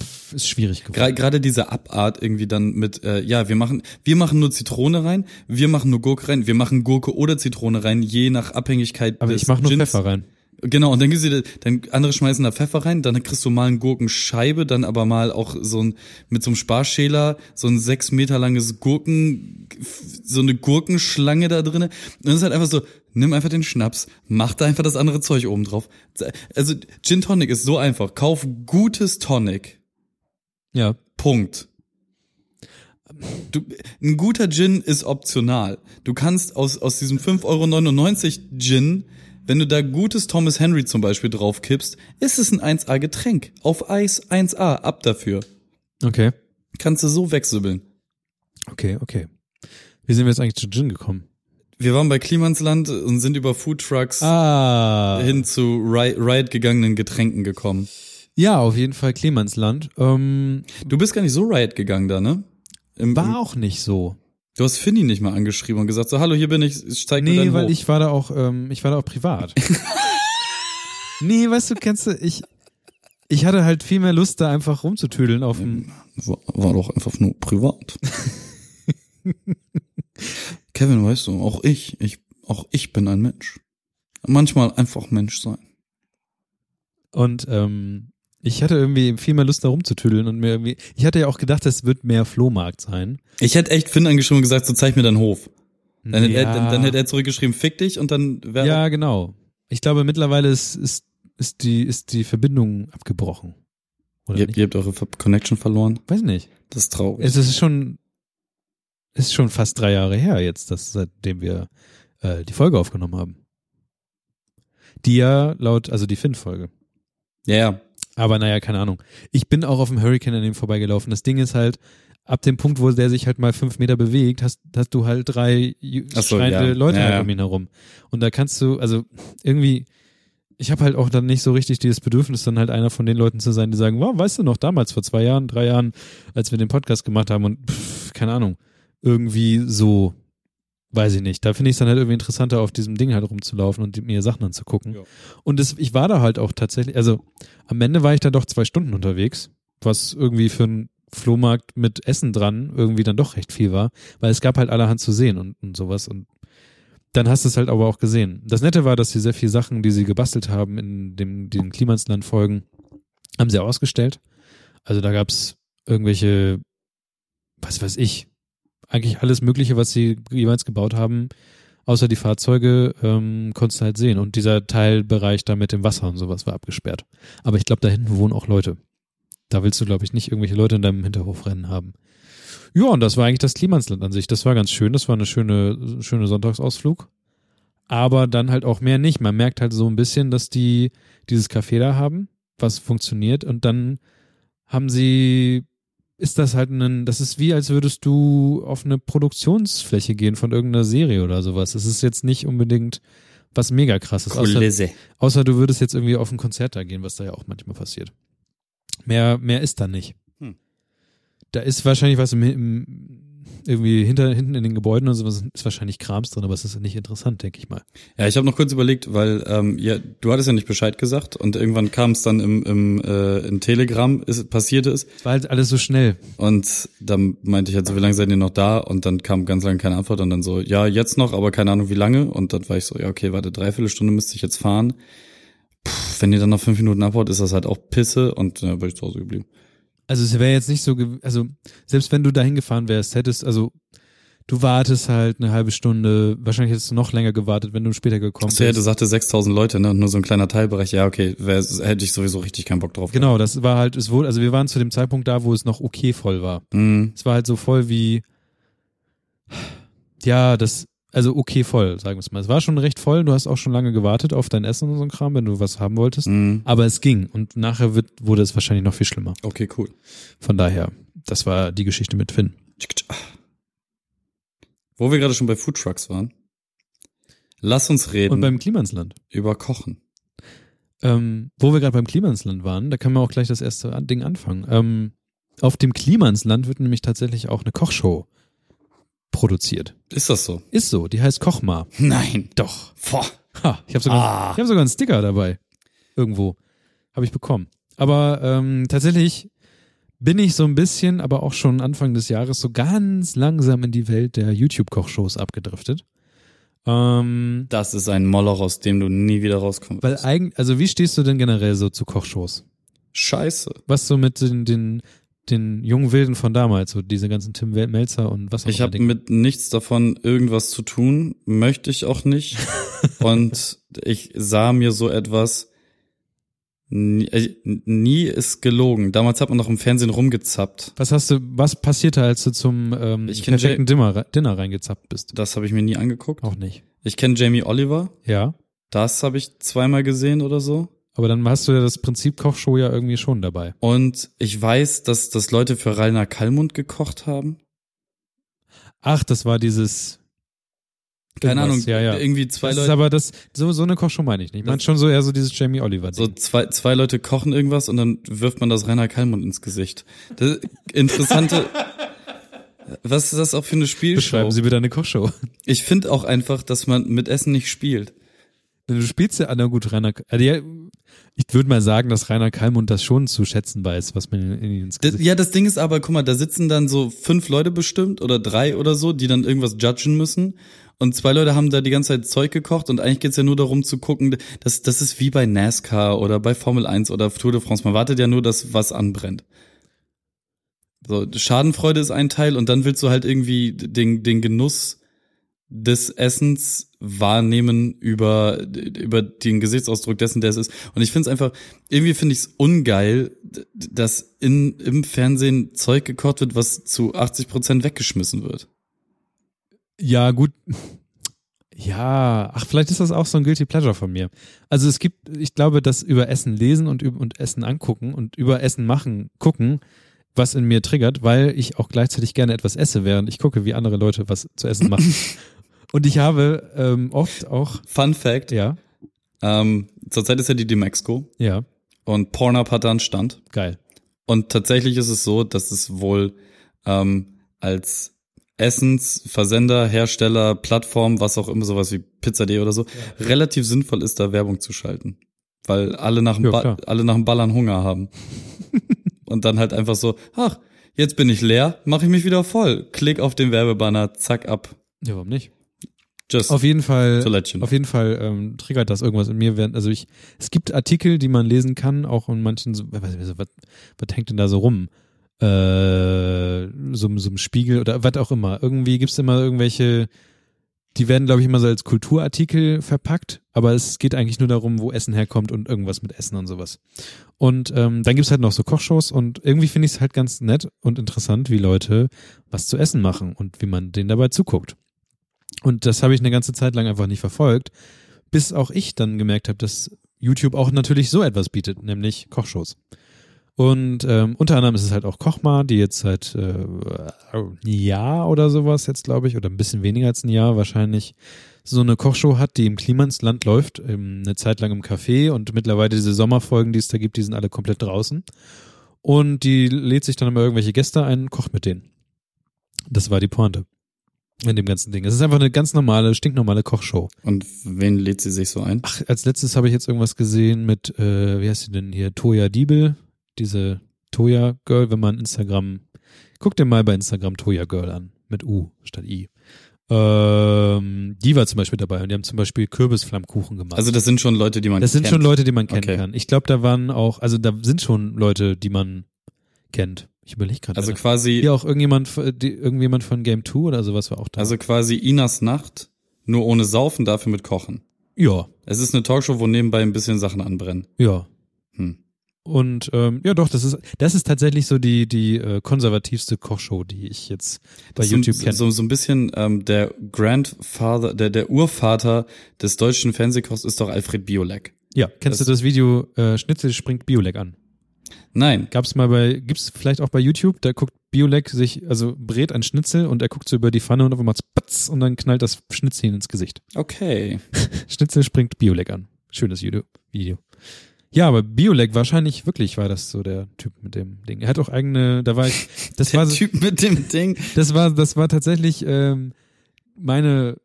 Pff, ist schwierig geworden. gerade diese Abart irgendwie dann mit, äh, ja, wir machen, wir machen nur Zitrone rein, wir machen nur Gurke rein, wir machen Gurke oder Zitrone rein, je nach Abhängigkeit Aber ich mache nur Gins. Pfeffer rein. Genau, und dann gibt's dir, dann andere schmeißen da Pfeffer rein, dann kriegst du mal eine Gurkenscheibe, dann aber mal auch so ein, mit so einem Sparschäler, so ein sechs Meter langes Gurken, so eine Gurkenschlange da drinne. Und das ist halt einfach so, nimm einfach den Schnaps, mach da einfach das andere Zeug oben drauf. Also Gin Tonic ist so einfach. Kauf gutes Tonic. Ja. Punkt. Du, ein guter Gin ist optional. Du kannst aus, aus diesem 5,99 Euro Gin, wenn du da gutes Thomas Henry zum Beispiel drauf kippst, ist es ein 1A Getränk. Auf Eis 1A, ab dafür. Okay. Kannst du so wechseln. Okay, okay. Wie sind wir jetzt eigentlich zu Gin gekommen? Wir waren bei Klimansland und sind über Food Trucks Ah. hin zu Ri- Riot gegangenen Getränken gekommen. Ja, auf jeden Fall Clemensland. Ähm, Du bist gar nicht so Riot gegangen da, ne? Im, war auch nicht so. Du hast Finny nicht mal angeschrieben und gesagt so, hallo, hier bin ich, ich zeig mir Nee, weil Hof. ich war da auch, ähm, ich war da auch privat. [laughs] nee, weißt du, kennst du, ich, ich hatte halt viel mehr Lust, da einfach rumzutüdeln auf dem. War, war doch einfach nur privat. [laughs] Kevin, weißt du, auch ich, ich, auch ich bin ein Mensch. Manchmal einfach Mensch sein. Und ähm, ich hatte irgendwie viel mehr Lust, da rumzutüdeln und mir irgendwie. Ich hatte ja auch gedacht, es wird mehr Flohmarkt sein. Ich hätte echt Finn angeschrieben und gesagt, so zeig mir deinen Hof. Dann, hätte, er, Ja. dann, dann hätte er zurückgeschrieben, fick dich und dann wäre Ja, genau. Ich glaube, mittlerweile ist, ist, ist, die, ist die Verbindung abgebrochen. Oder ihr, ihr habt eure Connection verloren. Weiß nicht. Das ist traurig. Es ist schon, ist schon fast drei Jahre her jetzt, dass, seitdem wir äh, die Folge aufgenommen haben. Die ja laut, also die Finn-Folge. Ja, ja. Aber naja, keine Ahnung. Ich bin auch auf dem Hurricane an dem vorbeigelaufen. Das Ding ist halt, ab dem Punkt, wo der sich halt mal fünf Meter bewegt, hast, hast du halt drei so, schreiende ja. Leute Ja, halt ja. um ihn herum. Und da kannst du, also irgendwie, ich habe halt auch dann nicht so richtig dieses Bedürfnis, dann halt einer von den Leuten zu sein, die sagen, wow, weißt du noch, damals vor zwei Jahren, drei Jahren, als wir den Podcast gemacht haben und pff, keine Ahnung, irgendwie so, weiß ich nicht. Da finde ich es dann halt irgendwie interessanter, auf diesem Ding halt rumzulaufen und mir Sachen anzugucken. Ja. Und das, ich war da halt auch tatsächlich, also am Ende war ich dann doch zwei Stunden unterwegs, was irgendwie für einen Flohmarkt mit Essen dran irgendwie dann doch recht viel war, weil es gab halt allerhand zu sehen und, und sowas und dann hast du es halt aber auch gesehen. Das Nette war, dass sie sehr viele Sachen, die sie gebastelt haben in dem, den Klimansland-Folgen, haben sie ausgestellt. Also da gab's irgendwelche, was weiß ich, eigentlich alles Mögliche, was sie jeweils gebaut haben, außer die Fahrzeuge, ähm, konntest du halt sehen. Und dieser Teilbereich da mit dem Wasser und sowas war abgesperrt. Aber ich glaube, da hinten wohnen auch Leute. Da willst du, glaube ich, nicht irgendwelche Leute in deinem Hinterhof rennen haben. Ja, und das war eigentlich das Klimansland an sich. Das war ganz schön. Das war eine schöne, schöne Sonntagsausflug. Aber dann halt auch mehr nicht. Man merkt halt so ein bisschen, dass die dieses Café da haben, was funktioniert. Und dann haben sie, ist das halt ein, das ist wie, als würdest du auf eine Produktionsfläche gehen von irgendeiner Serie oder sowas. Es ist jetzt nicht unbedingt was mega krasses. Außer, außer du würdest jetzt irgendwie auf ein Konzert da gehen, was da ja auch manchmal passiert. Mehr, mehr ist da nicht. Hm. Da ist wahrscheinlich was im, im irgendwie hinter, hinten in den Gebäuden und sowas ist wahrscheinlich Krams drin, aber es ist nicht interessant, denke ich mal. Ja, ich habe noch kurz überlegt, weil ähm, ja, du hattest ja nicht Bescheid gesagt und irgendwann kam es dann im, im äh, in Telegram, ist, passierte es Es war halt alles so schnell. und dann meinte ich halt so, wie lange seid ihr noch da? Und dann kam ganz lange keine Antwort und dann so, ja, jetzt noch, aber keine Ahnung wie lange. Und dann war ich so, ja, okay, warte, dreiviertel Stunde müsste ich jetzt fahren. Puh, wenn ihr dann noch fünf Minuten abhaut, ist das halt auch Pisse und dann bin ich zu Hause geblieben. Also es wäre jetzt nicht so, also selbst wenn du dahin gefahren wärst, hättest, also du wartest halt eine halbe Stunde, wahrscheinlich hättest du noch länger gewartet, wenn du später gekommen Achso, ja, du wärst. sagte 6000 Leute, ne? Und nur so ein kleiner Teilbereich. Ja, okay, wär, hätte ich sowieso richtig keinen Bock drauf. Genau, das war halt, es wurde, also wir waren zu dem Zeitpunkt da, wo es noch okay voll war. Mhm. Es war halt so voll wie, ja, das, also okay voll, sagen wir es mal. Es war schon recht voll, du hast auch schon lange gewartet auf dein Essen und so ein Kram, wenn du was haben wolltest. Mhm. Aber es ging und nachher wird, wurde es wahrscheinlich noch viel schlimmer. Okay, cool. Von daher, das war die Geschichte mit Finn. Wo wir gerade schon bei Foodtrucks waren, lass uns reden Und beim Klimansland. über Kochen. Ähm, wo wir gerade beim Klimansland waren, da kann man auch gleich das erste Ding anfangen. Ähm, auf dem Klimansland wird nämlich tatsächlich auch eine Kochshow produziert. Ist das so? Ist so, die heißt Kochmar. Nein. Doch. Boah. Ha, ich habe sogar, Ah. ich hab sogar einen Sticker dabei. Irgendwo. Habe ich bekommen. Aber ähm, tatsächlich bin ich so ein bisschen, aber auch schon Anfang des Jahres so ganz langsam in die Welt der YouTube-Kochshows abgedriftet. Ähm, Das ist ein Moloch, aus dem du nie wieder rauskommst. weil eigentlich, also wie stehst du denn generell so zu Kochshows? Scheiße. Was so mit den, den, den jungen Wilden von damals, so diese ganzen Tim Melzer und was auch Ich immer habe Dinge. mit nichts davon irgendwas zu tun, möchte ich auch nicht. [laughs] Und ich sah mir so etwas. Nie, äh, nie ist gelogen. Damals hat man noch im Fernsehen rumgezappt. Was hast du, was passierte, als du zum ähm, Ich perfekten Dinner, Dinner reingezappt bist? Das habe ich mir nie angeguckt. Auch nicht. Ich kenne Jamie Oliver. Ja. Das habe ich zweimal gesehen oder so. Aber dann hast du ja das Prinzip Kochshow ja irgendwie schon dabei. Und ich weiß, dass, dass Leute für Rainer Kallmund gekocht haben. Ach, das war dieses. Keine Ahnung, ja, ja. irgendwie zwei das ist Leute. aber das, so, so eine Kochshow meine ich nicht. Ich meine Das- schon so eher so dieses Jamie Oliver. So zwei, zwei Leute kochen irgendwas und dann wirft man das Rainer Kallmund ins Gesicht. Das interessante. Was ist das auch für eine Spielshow? Beschreiben Sie bitte eine Kochshow. Ich finde auch einfach, dass man mit Essen nicht spielt. Du spielst ja, na gut, Rainer, also ja, ich würde mal sagen, dass Rainer Kalmund das schon zu schätzen weiß, was man in ihn ins Das, Gesicht ja, das Ding ist aber, guck mal, da sitzen dann so fünf Leute bestimmt oder drei oder so, die dann irgendwas judgen müssen. Und zwei Leute haben da die ganze Zeit Zeug gekocht und eigentlich geht's ja nur darum zu gucken, das, das ist wie bei NASCAR oder bei Formel 1 oder Tour de France. Man wartet ja nur, dass was anbrennt. So, Schadenfreude ist ein Teil und dann willst du halt irgendwie den, den Genuss des Essens wahrnehmen über, über den Gesichtsausdruck dessen, der es ist. Und ich finde es einfach, irgendwie finde ich es ungeil, dass in, im Fernsehen Zeug gekocht wird, was zu 80 Prozent weggeschmissen wird. Ja, gut. Ja, ach, vielleicht ist das auch so ein Guilty Pleasure von mir. Also es gibt, ich glaube, dass über Essen lesen und, und Essen angucken und über Essen machen, gucken, was in mir triggert, weil ich auch gleichzeitig gerne etwas esse, während ich gucke, wie andere Leute was zu essen machen. [laughs] und ich habe ähm, oft auch. Fun Fact. Ja. Ähm, zurzeit ist ja die Demexco. Ja. Und Pornhub hat da einen Stand. Geil. Und tatsächlich ist es so, dass es wohl ähm, als Essensversender, Hersteller, Plattform, was auch immer, sowas wie Pizza.de oder so, ja. relativ sinnvoll ist, da Werbung zu schalten. Weil alle nach dem, ja, alle nach dem Ballern Hunger haben. [laughs] Und dann halt einfach so, ach, jetzt bin ich leer, mache ich mich wieder voll. Klick auf den Werbebanner, zack ab. Ja, warum nicht? Just auf jeden Fall, auf jeden Fall ähm, triggert das irgendwas in mir. Während, also ich, es gibt Artikel, die man lesen kann, auch in manchen, so, was, was, was hängt denn da so rum? Äh, so, so einem Spiegel oder was auch immer. Irgendwie gibt's immer irgendwelche, die werden, glaube ich, immer so als Kulturartikel verpackt, aber es geht eigentlich nur darum, wo Essen herkommt und irgendwas mit Essen und sowas. Und ähm, dann gibt's halt noch so Kochshows und irgendwie finde ich es halt ganz nett und interessant, wie Leute was zu essen machen und wie man denen dabei zuguckt. Und das habe ich eine ganze Zeit lang einfach nicht verfolgt, bis auch ich dann gemerkt habe, dass YouTube auch natürlich so etwas bietet, nämlich Kochshows. Und ähm, unter anderem ist es halt auch Kochma, die jetzt seit äh, ein Jahr oder sowas jetzt, glaube ich, oder ein bisschen weniger als ein Jahr wahrscheinlich, so eine Kochshow hat, die im Klimansland läuft, ähm, eine Zeit lang im Café und mittlerweile diese Sommerfolgen, die es da gibt, die sind alle komplett draußen. Und die lädt sich dann immer irgendwelche Gäste ein kocht mit denen. Das war die Pointe in dem ganzen Ding. Es ist einfach eine ganz normale, stinknormale Kochshow. Und wen lädt sie sich so ein? Ach, als letztes habe ich jetzt irgendwas gesehen mit, äh, wie heißt sie denn hier, Toya Diebel, diese Toya Girl, wenn man Instagram, guck dir mal bei Instagram Toya Girl an, mit U statt I. Ähm, die war zum Beispiel dabei und die haben zum Beispiel Kürbisflammkuchen gemacht. Also das sind schon Leute, die man Das kennt. sind schon Leute, die man kennen okay. kann. Ich glaube, da waren auch, also da sind schon Leute, die man kennt. Ich überlege gerade. Also quasi. Hier auch irgendjemand, die, irgendjemand von Game 2 oder sowas war auch da. Also quasi Inas Nacht, nur ohne Saufen, dafür mit Kochen. Ja. Es ist eine Talkshow, wo nebenbei ein bisschen Sachen anbrennen. Ja. Hm. Und ähm, ja doch, das ist das ist tatsächlich so die die äh, konservativste Kochshow, die ich jetzt bei das YouTube kenne. So, so ein bisschen ähm, der Grandfather, der der Urvater des deutschen Fernsehkochs ist doch Alfred Biolek. Ja, kennst das, du das Video äh, Schnitzel springt Biolek an? Nein. Gab's mal bei, gibt's vielleicht auch bei YouTube, da guckt Biolek sich, also brät ein Schnitzel und er guckt so über die Pfanne und auf einmal spatz und dann knallt das Schnitzel ins Gesicht. Okay. [laughs] Schnitzel springt Biolek an. Schönes Video. Video. Ja, aber Biolek wahrscheinlich wirklich war das so der Typ mit dem Ding. Er hat auch eigene, da war ich, [laughs] das der war so, Typ mit dem Ding. Das war, das war tatsächlich ähm, meine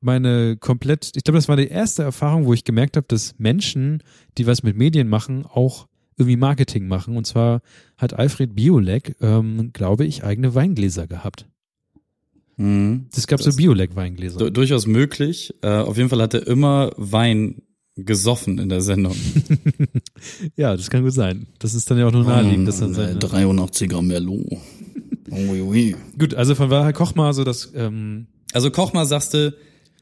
meine komplett, ich glaube, das war die erste Erfahrung, wo ich gemerkt habe, dass Menschen, die was mit Medien machen, auch irgendwie Marketing machen. Und zwar hat Alfred Biolek, ähm, glaube ich, eigene Weingläser gehabt. Mhm. Es gab das so Biolek-Weingläser. Durchaus möglich. Äh, auf jeden Fall hat er immer Wein gesoffen in der Sendung. [laughs] ja, das kann gut sein. Das ist dann ja auch nur naheliegend. Das dann seine 83er Merlot. oui, oui. Gut, also von daher koch mal so das. Ähm, also koch mal, sagst du,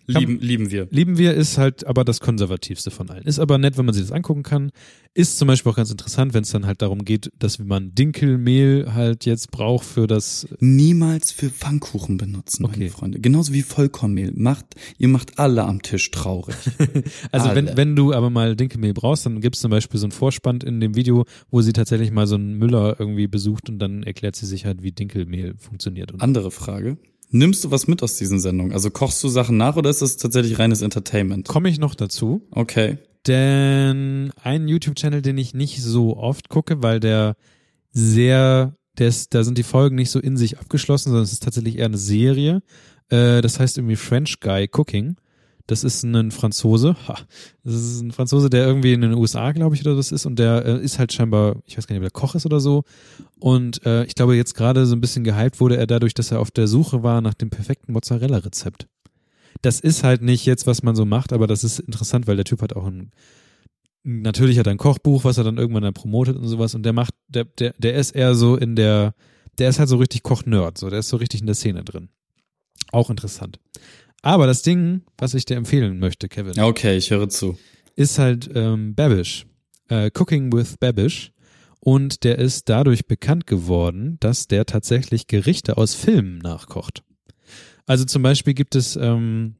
Lieben, lieben wir. Lieben wir ist halt aber das konservativste von allen. Ist aber nett, wenn man sich das angucken kann. Ist zum Beispiel auch ganz interessant, wenn es dann halt darum geht, dass man Dinkelmehl halt jetzt braucht für das. Niemals für Pfannkuchen benutzen, okay. meine Freunde. Genauso wie Vollkornmehl. Macht, ihr macht alle am Tisch traurig. [laughs] also wenn, wenn du aber mal Dinkelmehl brauchst, dann gibt es zum Beispiel so einen Vorspann in dem Video, wo sie tatsächlich mal so einen Müller irgendwie besucht und dann erklärt sie sich halt, wie Dinkelmehl funktioniert. Andere Frage. Nimmst du was mit aus diesen Sendungen? Also kochst du Sachen nach oder ist das tatsächlich reines Entertainment? Komme ich noch dazu. Okay. Denn ein YouTube-Channel, den ich nicht so oft gucke, weil der sehr, der ist, da sind die Folgen nicht so in sich abgeschlossen, sondern es ist tatsächlich eher eine Serie. Äh, das heißt irgendwie French Guy Cooking. Das ist ein Franzose. Das ist ein Franzose, der irgendwie in den USA, glaube ich, oder was ist. Und der äh, ist halt scheinbar, ich weiß gar nicht, ob der Koch ist oder so. Und äh, ich glaube, jetzt gerade so ein bisschen gehypt wurde er dadurch, dass er auf der Suche war nach dem perfekten Mozzarella-Rezept. Das ist halt nicht jetzt, was man so macht, aber das ist interessant, weil der Typ hat auch ein, natürlich hat er ein Kochbuch, was er dann irgendwann dann promotet und sowas. Und der macht, der, der, der ist eher so in der, der ist halt so richtig Koch-Nerd, so, der ist so richtig in der Szene drin. Auch interessant. Aber das Ding, was ich dir empfehlen möchte, Kevin. Okay, ich höre zu. Ist halt ähm, Babish. Äh, Cooking with Babish. Und der ist dadurch bekannt geworden, dass der tatsächlich Gerichte aus Filmen nachkocht. Also zum Beispiel gibt es, ähm,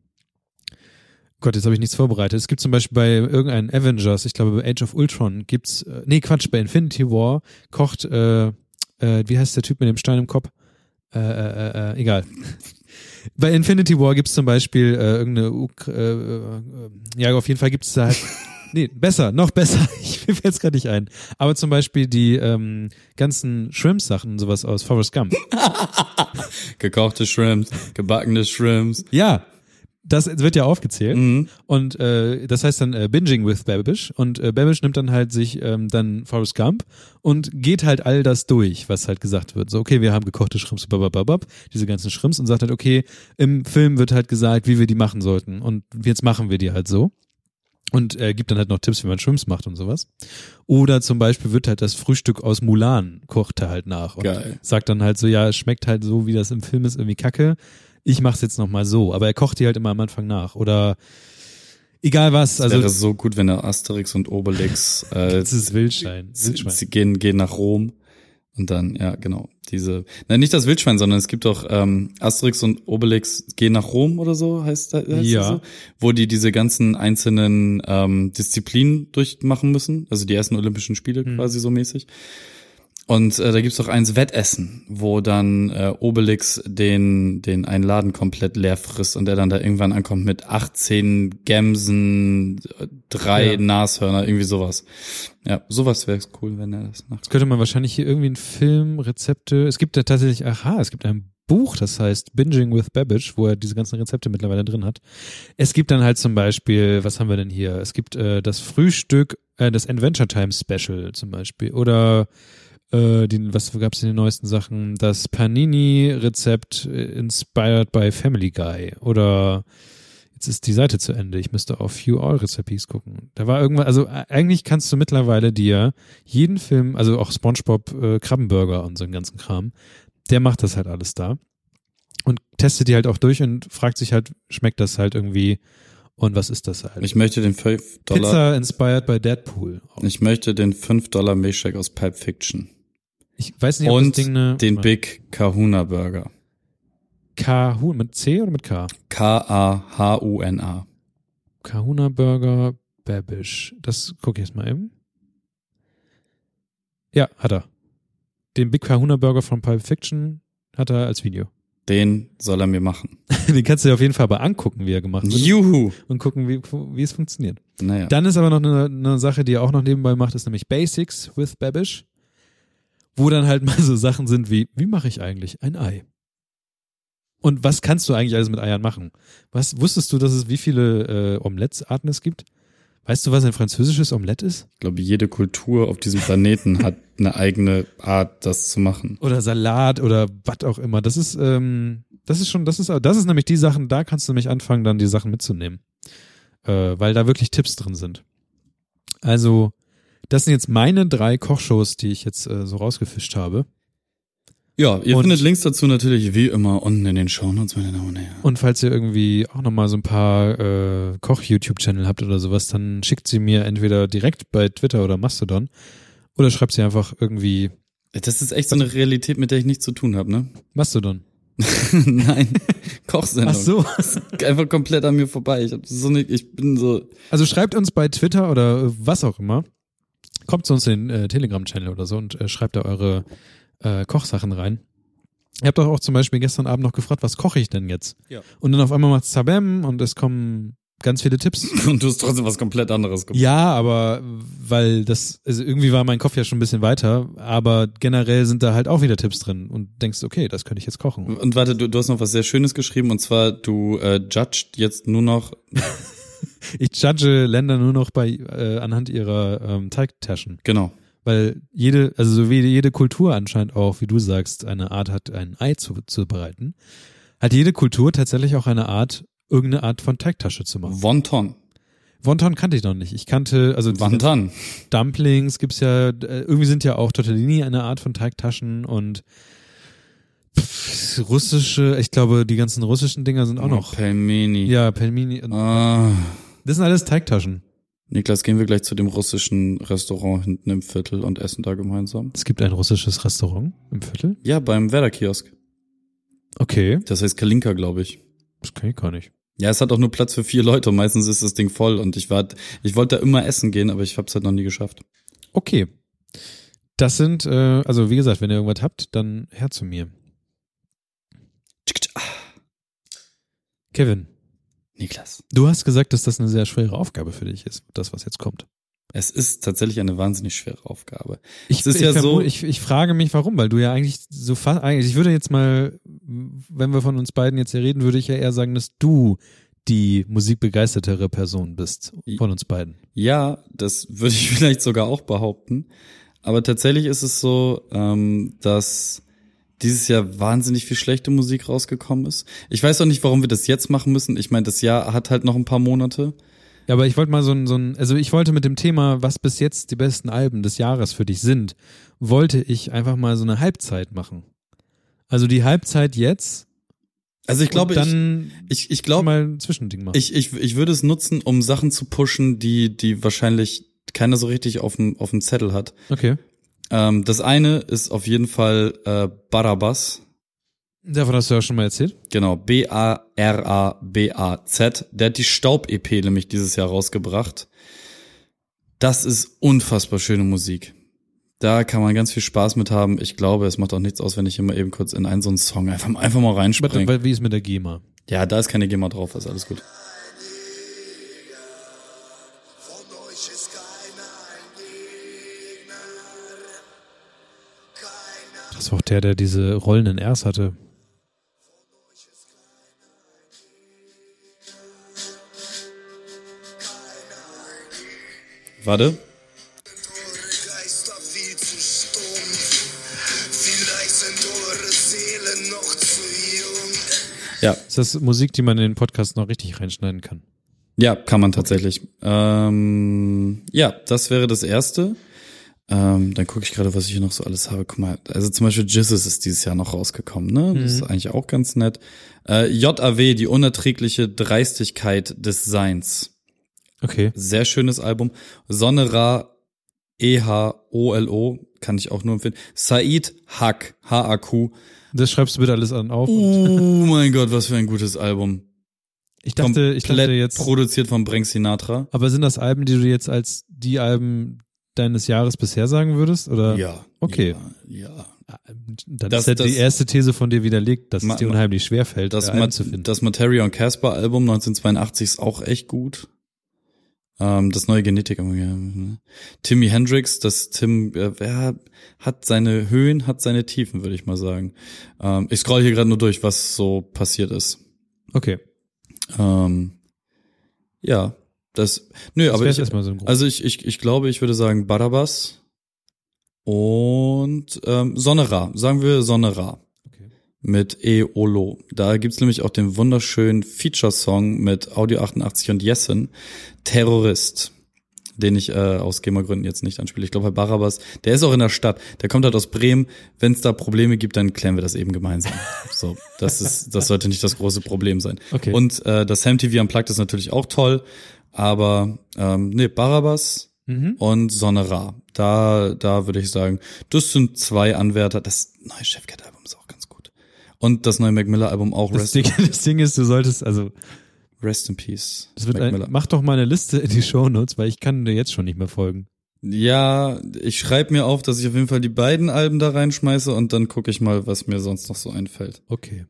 Gott, jetzt habe ich nichts vorbereitet. Es gibt zum Beispiel bei irgendeinen Avengers, ich glaube bei Age of Ultron gibt's, äh, nee Quatsch, bei Infinity War kocht, äh, äh, wie heißt der Typ mit dem Stein im Kopf? Äh, äh, äh, äh egal. Bei Infinity War gibt's zum Beispiel äh, irgendeine, Uk äh, äh, ja auf jeden Fall gibt's da halt [laughs] Nee, besser, noch besser. [laughs] Ich mir jetzt gerade nicht ein. Aber zum Beispiel die ähm, ganzen Shrimps-Sachen, sowas aus Forrest Gump. [laughs] Gekochte Shrimps, gebackene Shrimps. Ja, das wird ja aufgezählt. Mhm. Und äh, das heißt dann äh, Binging with Babish. Und äh, Babish nimmt dann halt sich ähm, dann Forrest Gump und geht halt all das durch, was halt gesagt wird. So, okay, wir haben gekochte Shrimps, babababab, diese ganzen Shrimps und sagt halt, okay, im Film wird halt gesagt, wie wir die machen sollten. Und jetzt machen wir die halt so und äh, gibt dann halt noch Tipps, wie man Shrimps macht und sowas. Oder zum Beispiel wird halt das Frühstück aus Mulan kocht er halt nach und Geil. sagt dann halt so, ja, es schmeckt halt so, wie das im Film ist, irgendwie kacke. Ich mach's jetzt noch mal so, aber er kocht die halt immer am Anfang nach oder egal was. Also wäre so gut, wenn er Asterix und Obelix. [laughs] Äh, das ist Wildschein. Wildschwein. Sie gehen gehen nach Rom und dann, ja, genau, diese, nein, nicht das Wildschwein, sondern es gibt auch ähm, Asterix und Obelix gehen nach Rom oder so, heißt, heißt ja. das so? Wo die diese ganzen einzelnen ähm, Disziplinen durchmachen müssen, also die ersten Olympischen Spiele hm. quasi so mäßig. Und äh, da gibt's auch eins Wettessen, wo dann äh, Obelix den, den einen Laden komplett leer frisst und der dann da irgendwann ankommt mit 18 Gämsen, drei ja. Nashörner, irgendwie sowas. Ja, sowas wäre cool, wenn er das macht. Jetzt könnte man wahrscheinlich hier irgendwie einen Film, Rezepte. Es gibt ja tatsächlich, aha, es gibt ein Buch, das heißt Binging with Babbage, wo er diese ganzen Rezepte mittlerweile drin hat. Es gibt dann halt zum Beispiel, was haben wir denn hier? Es gibt äh, das Frühstück, äh, das Adventure Time Special zum Beispiel. Oder äh, den, was gab es in den neuesten Sachen? Das Panini-Rezept äh, inspired by Family Guy oder jetzt ist die Seite zu Ende. Ich müsste auf Few All Recipes gucken. Da war irgendwann, also äh, eigentlich kannst du mittlerweile dir jeden Film, also auch SpongeBob äh, Krabbenburger und so einen ganzen Kram, der macht das halt alles da und testet die halt auch durch und fragt sich halt, schmeckt das halt irgendwie und was ist das halt? Ich möchte den 5 Dollar. Pizza inspired by Deadpool. Ich möchte den 5 Dollar Milchshake aus Pulp Fiction. Ich weiß nicht, ob Und das Ding eine, den Big Kahuna Burger. Kahuna mit C oder mit K? K-A-H-U-N-A. Kahuna Burger Babish. Das gucke ich jetzt mal eben. Ja, hat er. Den Big Kahuna Burger von Pulp Fiction hat er als Video. Den soll er mir machen. [laughs] Den kannst du dir auf jeden Fall aber angucken, wie er gemacht wird. Juhu! Und gucken, wie, wie es funktioniert. Naja. Dann ist aber noch eine, eine Sache, die er auch noch nebenbei macht, ist nämlich Basics with Babish wo dann halt mal so Sachen sind wie, wie mache ich eigentlich ein Ei? Und was kannst du eigentlich alles mit Eiern machen? Was wusstest du, dass es wie viele äh, Omelettes-Arten es gibt? Weißt du, was ein französisches Omelette ist? Ich glaube, jede Kultur auf diesem Planeten hat eine eigene Art, das zu machen. Oder Salat oder was auch immer. Das ist, ähm, das ist schon, das ist, das ist nämlich die Sachen, da kannst du nämlich anfangen, dann die Sachen mitzunehmen. Äh, weil da wirklich Tipps drin sind. Also, das sind jetzt meine drei Kochshows, die ich jetzt äh, so rausgefischt habe. Ja, ihr und, findet Links dazu natürlich wie immer unten in den Shownotes, meine Damen und Herren. Und falls ihr irgendwie auch nochmal so ein paar äh, Koch-YouTube-Channel habt oder sowas, dann schickt sie mir entweder direkt bei Twitter oder Mastodon oder schreibt sie einfach irgendwie. Das ist echt so eine Realität, mit der ich nichts zu tun habe, ne? [laughs] Mastodon. Nein, [laughs] Kochsendung. Ach so. einfach komplett an mir vorbei. Ich, hab so nicht, ich bin so. Also schreibt uns bei Twitter oder was auch immer kommt zu uns in den äh, Telegram-Channel oder so und äh, schreibt da eure äh, Kochsachen rein. Ihr habt doch auch zum Beispiel gestern Abend noch gefragt, was koche ich denn jetzt? Ja. Und dann auf einmal macht Zabem und es kommen ganz viele Tipps. [laughs] Und du hast trotzdem was komplett anderes gemacht. Ja, aber weil das, also irgendwie war mein Kopf ja schon ein bisschen weiter, aber generell sind da halt auch wieder Tipps drin und denkst, okay, das könnte ich jetzt kochen. Und warte, du, du hast noch was sehr Schönes geschrieben und zwar, du äh, judged jetzt nur noch [laughs] ich judge Länder nur noch bei äh, anhand ihrer ähm, Teigtaschen. Genau. Weil jede, also so wie jede Kultur anscheinend auch, wie du sagst, eine Art hat, ein Ei zu, zu bereiten, hat jede Kultur tatsächlich auch eine Art, irgendeine Art von Teigtasche zu machen. Wonton. Wonton kannte ich noch nicht. Ich kannte, also Wonton. Dumplings gibt's ja, äh, irgendwie sind ja auch Tortellini eine Art von Teigtaschen und russische, ich glaube, die ganzen russischen Dinger sind auch oh, noch. Pelmeni. Ja, Pelmeni. Ah. Das sind alles Teigtaschen. Niklas, gehen wir gleich zu dem russischen Restaurant hinten im Viertel und essen da gemeinsam? Es gibt ein russisches Restaurant im Viertel? Ja, beim Werder-Kiosk. Okay. Das heißt Kalinka, glaube ich. Das kann ich gar nicht. Ja, es hat auch nur Platz für vier Leute und meistens ist das Ding voll und ich war, ich wollte da immer essen gehen, aber ich habe es halt noch nie geschafft. Okay. Das sind, äh, also wie gesagt, wenn ihr irgendwas habt, dann her zu mir. Kevin, Niklas. du hast gesagt, dass das eine sehr schwere Aufgabe für dich ist, das, was jetzt kommt. Es ist tatsächlich eine wahnsinnig schwere Aufgabe. Ich, ich, ja so- ich, ich frage mich, warum, weil du ja eigentlich so fast, eigentlich, ich würde jetzt mal, wenn wir von uns beiden jetzt hier reden, würde ich ja eher sagen, dass du die musikbegeistertere Person bist von uns beiden. Ja, das würde ich [laughs] vielleicht sogar auch behaupten. Aber tatsächlich ist es so, ähm, dass dieses Jahr wahnsinnig viel schlechte Musik rausgekommen ist. Ich weiß auch nicht, warum wir das jetzt machen müssen. Ich meine, das Jahr hat halt noch ein paar Monate. Ja, aber ich wollte mal so ein, so ein, also ich wollte mit dem Thema, was bis jetzt die besten Alben des Jahres für dich sind, wollte ich einfach mal so eine Halbzeit machen. Also die Halbzeit jetzt. Also ich glaube, und ich, dann ich, ich glaube, mal ein Zwischending machen. ich, ich, ich würde es nutzen, um Sachen zu pushen, die, die wahrscheinlich keiner so richtig auf dem, auf dem Zettel hat. okay. Ähm, das eine ist auf jeden Fall äh, Barabbas. Davon hast du ja schon mal erzählt. Genau, B-A-R-A-B-A-Z. Der hat die Staub-EP nämlich dieses Jahr rausgebracht. Das ist unfassbar schöne Musik. Da kann man ganz viel Spaß mit haben. Ich glaube, es macht auch nichts aus, wenn ich immer eben kurz in einen so einen Song einfach, einfach mal reinspringe. wie ist mit der GEMA? Ja, da ist keine GEMA drauf, ist alles gut. Das war auch der, der diese rollenden Rs hatte. Warte. Ja, Ist das Musik, die man in den Podcast noch richtig reinschneiden kann? Ja, kann man tatsächlich. Ähm, ja, das wäre das erste. Ähm, dann gucke ich gerade, was ich hier noch so alles habe. Guck mal, also zum Beispiel Jizzes ist dieses Jahr noch rausgekommen, ne? Das ist eigentlich auch ganz nett. Äh, JAW, die unerträgliche Dreistigkeit des Seins. Okay. Sehr schönes Album. Sonera E-H-O-L-O, kann ich auch nur empfehlen. Said Haq, H-A-Q. Das schreibst du bitte alles an auf. Oh mein Gott, was für ein gutes Album. Ich dachte, ich dachte Komplett jetzt, produziert von Brenk Sinatra. aber sind das Alben, die du jetzt als die Alben deines Jahres bisher sagen würdest? Oder? Ja. Okay. Ja. ja. Dann Das- ist ja das- die erste These von dir widerlegt, dass Ma- es dir unheimlich schwerfällt, Das, äh, Alben Ma zu finden. das Materia und Casper Album 1982 ist auch echt gut. Ähm, das neue Genetik. Ja. Timmy Hendrix, das Tim, äh, wer hat seine Höhen, hat seine Tiefen, würde ich mal sagen. Ähm, ich scroll hier gerade nur durch, was so passiert ist. okay. Ähm, ja, das, nö, Das aber ich, so also ich, ich, ich glaube, ich würde sagen Barabbas und ähm, Sonera. Sagen wir Sonera okay. mit Eolo. Da gibt's nämlich auch den wunderschönen Feature-Song mit Audio 88 und Jessen, Terrorist, den ich äh, aus GEMA-Gründen jetzt nicht anspiele. Ich glaube, Herr Barabbas, der ist auch in der Stadt, der kommt halt aus Bremen. Wenn es da Probleme gibt, dann klären wir das eben gemeinsam. So, das ist, das sollte nicht das große Problem sein. [laughs] Okay. Und äh, das Sam TV Unplugged ist natürlich auch toll, aber ähm, nee, Barabbas Mhm. und Sonera. Da, da würde ich sagen, das sind zwei Anwärter. Das neue Chefcat-Album ist auch ganz gut. Und das neue Mac Miller-Album auch Das Rest, Ding, das Ding ist, du solltest, also, Rest in Peace. das wird ein, mach doch mal eine Liste in die Shownotes, weil ich kann dir jetzt schon nicht mehr folgen. Ja, ich schreibe mir auf, dass ich auf jeden Fall die beiden Alben da reinschmeiße und dann gucke ich mal, was mir sonst noch so einfällt. Okay.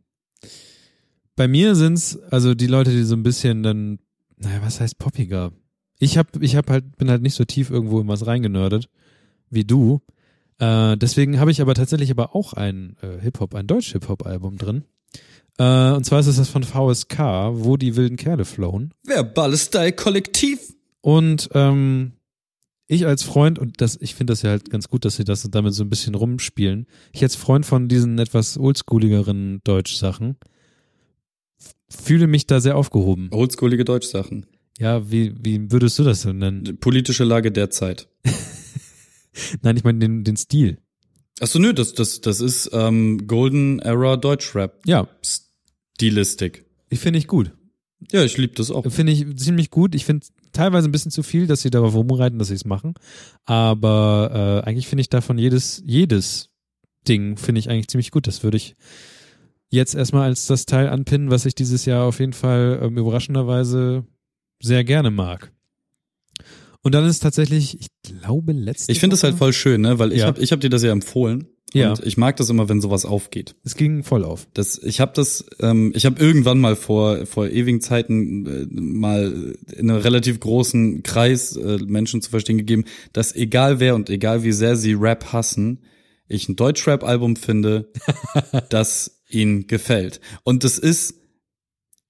Bei mir sind's also die Leute, die so ein bisschen dann, naja, was heißt poppiger? Ich hab, ich hab halt, bin halt nicht so tief irgendwo in was reingenördet wie du. Äh, deswegen habe ich aber tatsächlich aber auch ein äh, Hip-Hop, ein Deutsch-Hip-Hop-Album drin. Äh, und zwar ist es das von VSK, wo die wilden Kerle flown. Verbales Style Kollektiv. Und ähm, ich als Freund, und das, ich finde das ja halt ganz gut, dass sie das damit so ein bisschen rumspielen. Ich als Freund von diesen etwas oldschooligeren Deutsch-Sachen fühle mich da sehr aufgehoben. Oldschoolige Deutschsachen. Ja, wie, wie würdest du das denn nennen? Die Politische Lage der Zeit. [laughs] Nein, ich meine den, den Stil. Ach so, nö, das, das, das ist ähm, Golden Era Deutschrap Ja, Stilistik. ich finde ich gut. Ja, ich liebe das auch. Finde ich ziemlich gut. Ich finde teilweise ein bisschen zu viel, dass sie darauf rumreiten, dass sie es machen. Aber äh, eigentlich finde ich davon jedes, jedes Ding finde ich eigentlich ziemlich gut. Das würde ich jetzt erstmal als das Teil anpinnen, was ich dieses Jahr auf jeden Fall ähm, überraschenderweise sehr gerne mag. Und dann ist tatsächlich, ich glaube, letzte Ich finde es Woche- halt voll schön, ne? Weil ich Ja. hab ich hab dir das ja empfohlen. Ja. Und ich mag das immer, wenn sowas aufgeht. Es ging voll auf. Das, ich habe das, ähm, ich habe irgendwann mal vor vor ewigen Zeiten äh, mal in einem relativ großen Kreis äh, Menschen zu verstehen gegeben, dass egal wer und egal wie sehr sie Rap hassen, ich ein Deutschrap-Album finde, [laughs] das ihnen gefällt. Und das ist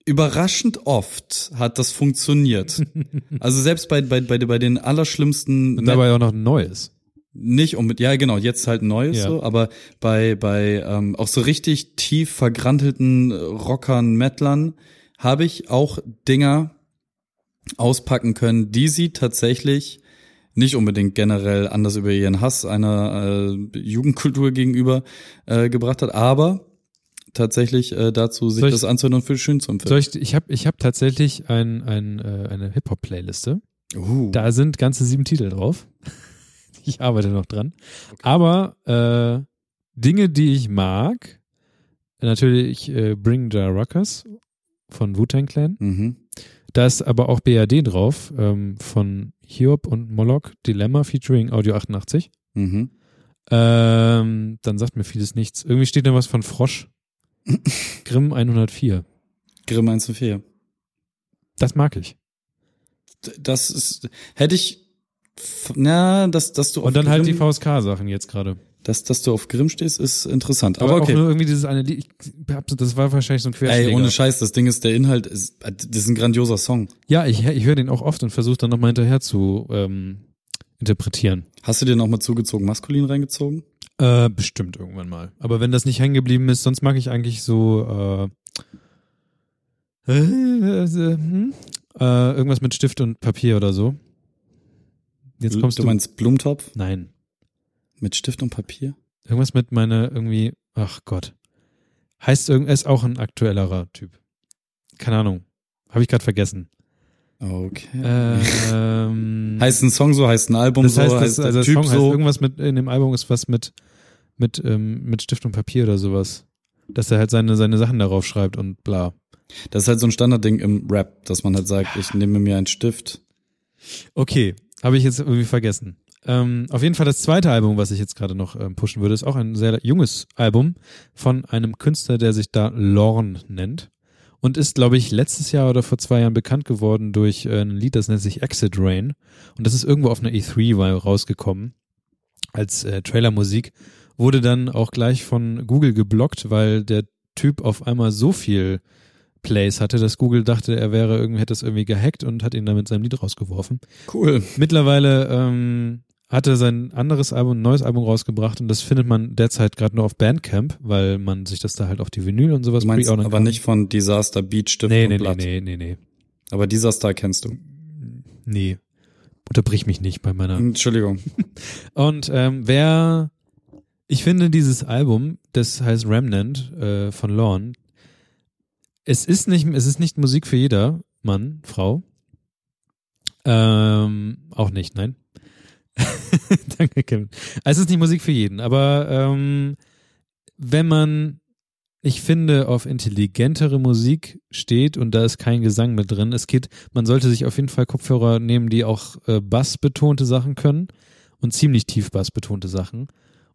überraschend oft hat das funktioniert. [laughs] Also selbst bei bei bei, bei den allerschlimmsten Und dabei auch noch ein neues. nicht um mit ja genau jetzt halt neues Ja. so aber bei bei ähm, auch so richtig tief vergrantelten Rockern Mettlern habe ich auch Dinger auspacken können die sie tatsächlich nicht unbedingt generell anders über ihren Hass einer äh, Jugendkultur gegenüber äh, gebracht hat aber tatsächlich äh, dazu sich ich- das anzuhören und für schön zu empfinden. Ich, ich habe ich hab tatsächlich ein, ein, äh, eine Hip-Hop-Playliste. Uh. Da sind ganze sieben Titel drauf. [laughs] Ich arbeite noch dran. Aber äh, Dinge, die ich mag, natürlich äh, Bring the Ruckers von Wu-Tang Clan. Mhm. Da ist aber auch BAD drauf ähm, von Hiob und Moloch Dilemma featuring Audio 88. Mhm. Ähm, dann sagt mir vieles nichts. Irgendwie steht da was von Frosch. Grimm 104. Grimm 1 zu 4. Das mag ich. Das ist, hätte ich, na, dass, dass du auf Und dann halt die Grimm, VSK-Sachen jetzt gerade. dass, dass du auf Grimm stehst, ist interessant. Aber, Aber, auch okay. nur irgendwie dieses eine Lied. Ich hab, das war wahrscheinlich so ein Querschläger. Ey, ohne Scheiß, das Ding ist, der Inhalt ist, das ist ein grandioser Song. Ja, ich, ich höre den auch oft und versuche dann nochmal hinterher zu ähm, interpretieren. Hast du dir noch mal zugezogen, maskulin reingezogen? Äh, bestimmt irgendwann mal. Aber wenn das nicht hängen geblieben ist, sonst mag ich eigentlich so äh, äh, äh, hm? äh, irgendwas mit Stift und Papier oder so. Jetzt kommst du. du meinst Blumentopf Nein. mit Stift und Papier? Irgendwas mit meiner irgendwie. Ach Gott. Heißt irgend ist auch ein aktuellerer Typ. Keine Ahnung. Habe ich gerade vergessen. Okay. Ähm, [laughs] heißt ein Song so, heißt ein Album das so, heißt, das, heißt also der Typ Song heißt so. irgendwas mit in dem Album ist was mit mit ähm, mit Stift und Papier oder sowas, dass er halt seine seine Sachen darauf schreibt und bla. Das ist halt so ein Standardding im Rap, dass man halt sagt, ich nehme mir einen Stift. Okay, habe ich jetzt irgendwie vergessen. Ähm, auf jeden Fall das zweite Album, was ich jetzt gerade noch ähm, pushen würde, ist auch ein sehr junges Album von einem Künstler, der sich da Lorne nennt und ist, glaube ich, letztes Jahr oder vor zwei Jahren bekannt geworden durch äh, ein Lied, das nennt sich Exit Rain und das ist irgendwo auf einer E3 war rausgekommen als äh, Trailermusik, wurde dann auch gleich von Google geblockt, weil der Typ auf einmal so viel Plays hatte, dass Google dachte, er wäre irgendwie, hätte es irgendwie gehackt und hat ihn dann mit seinem Lied rausgeworfen. Cool. Mittlerweile ähm, hat er sein anderes Album, ein neues Album rausgebracht und das findet man derzeit gerade nur auf Bandcamp, weil man sich das da halt auf die Vinyl und sowas Du meinst aber kann. nicht von Disaster Beat Stift nee, und nee, nee, Blatt. nee, nee, nee. Aber Disaster kennst du. Nee. Unterbrich mich nicht bei meiner. Entschuldigung. [laughs] Und ähm, wer, ich finde dieses Album, das heißt Remnant äh, von Lorne, es ist nicht, es ist nicht Musik für jeder Mann, Frau. Ähm, auch nicht, nein. [laughs] Danke, Kevin. Es ist nicht Musik für jeden, aber ähm, wenn man, ich finde, auf intelligentere Musik steht und da ist kein Gesang mit drin, es geht, man sollte sich auf jeden Fall Kopfhörer nehmen, die auch äh, bassbetonte Sachen können und ziemlich tief bassbetonte Sachen.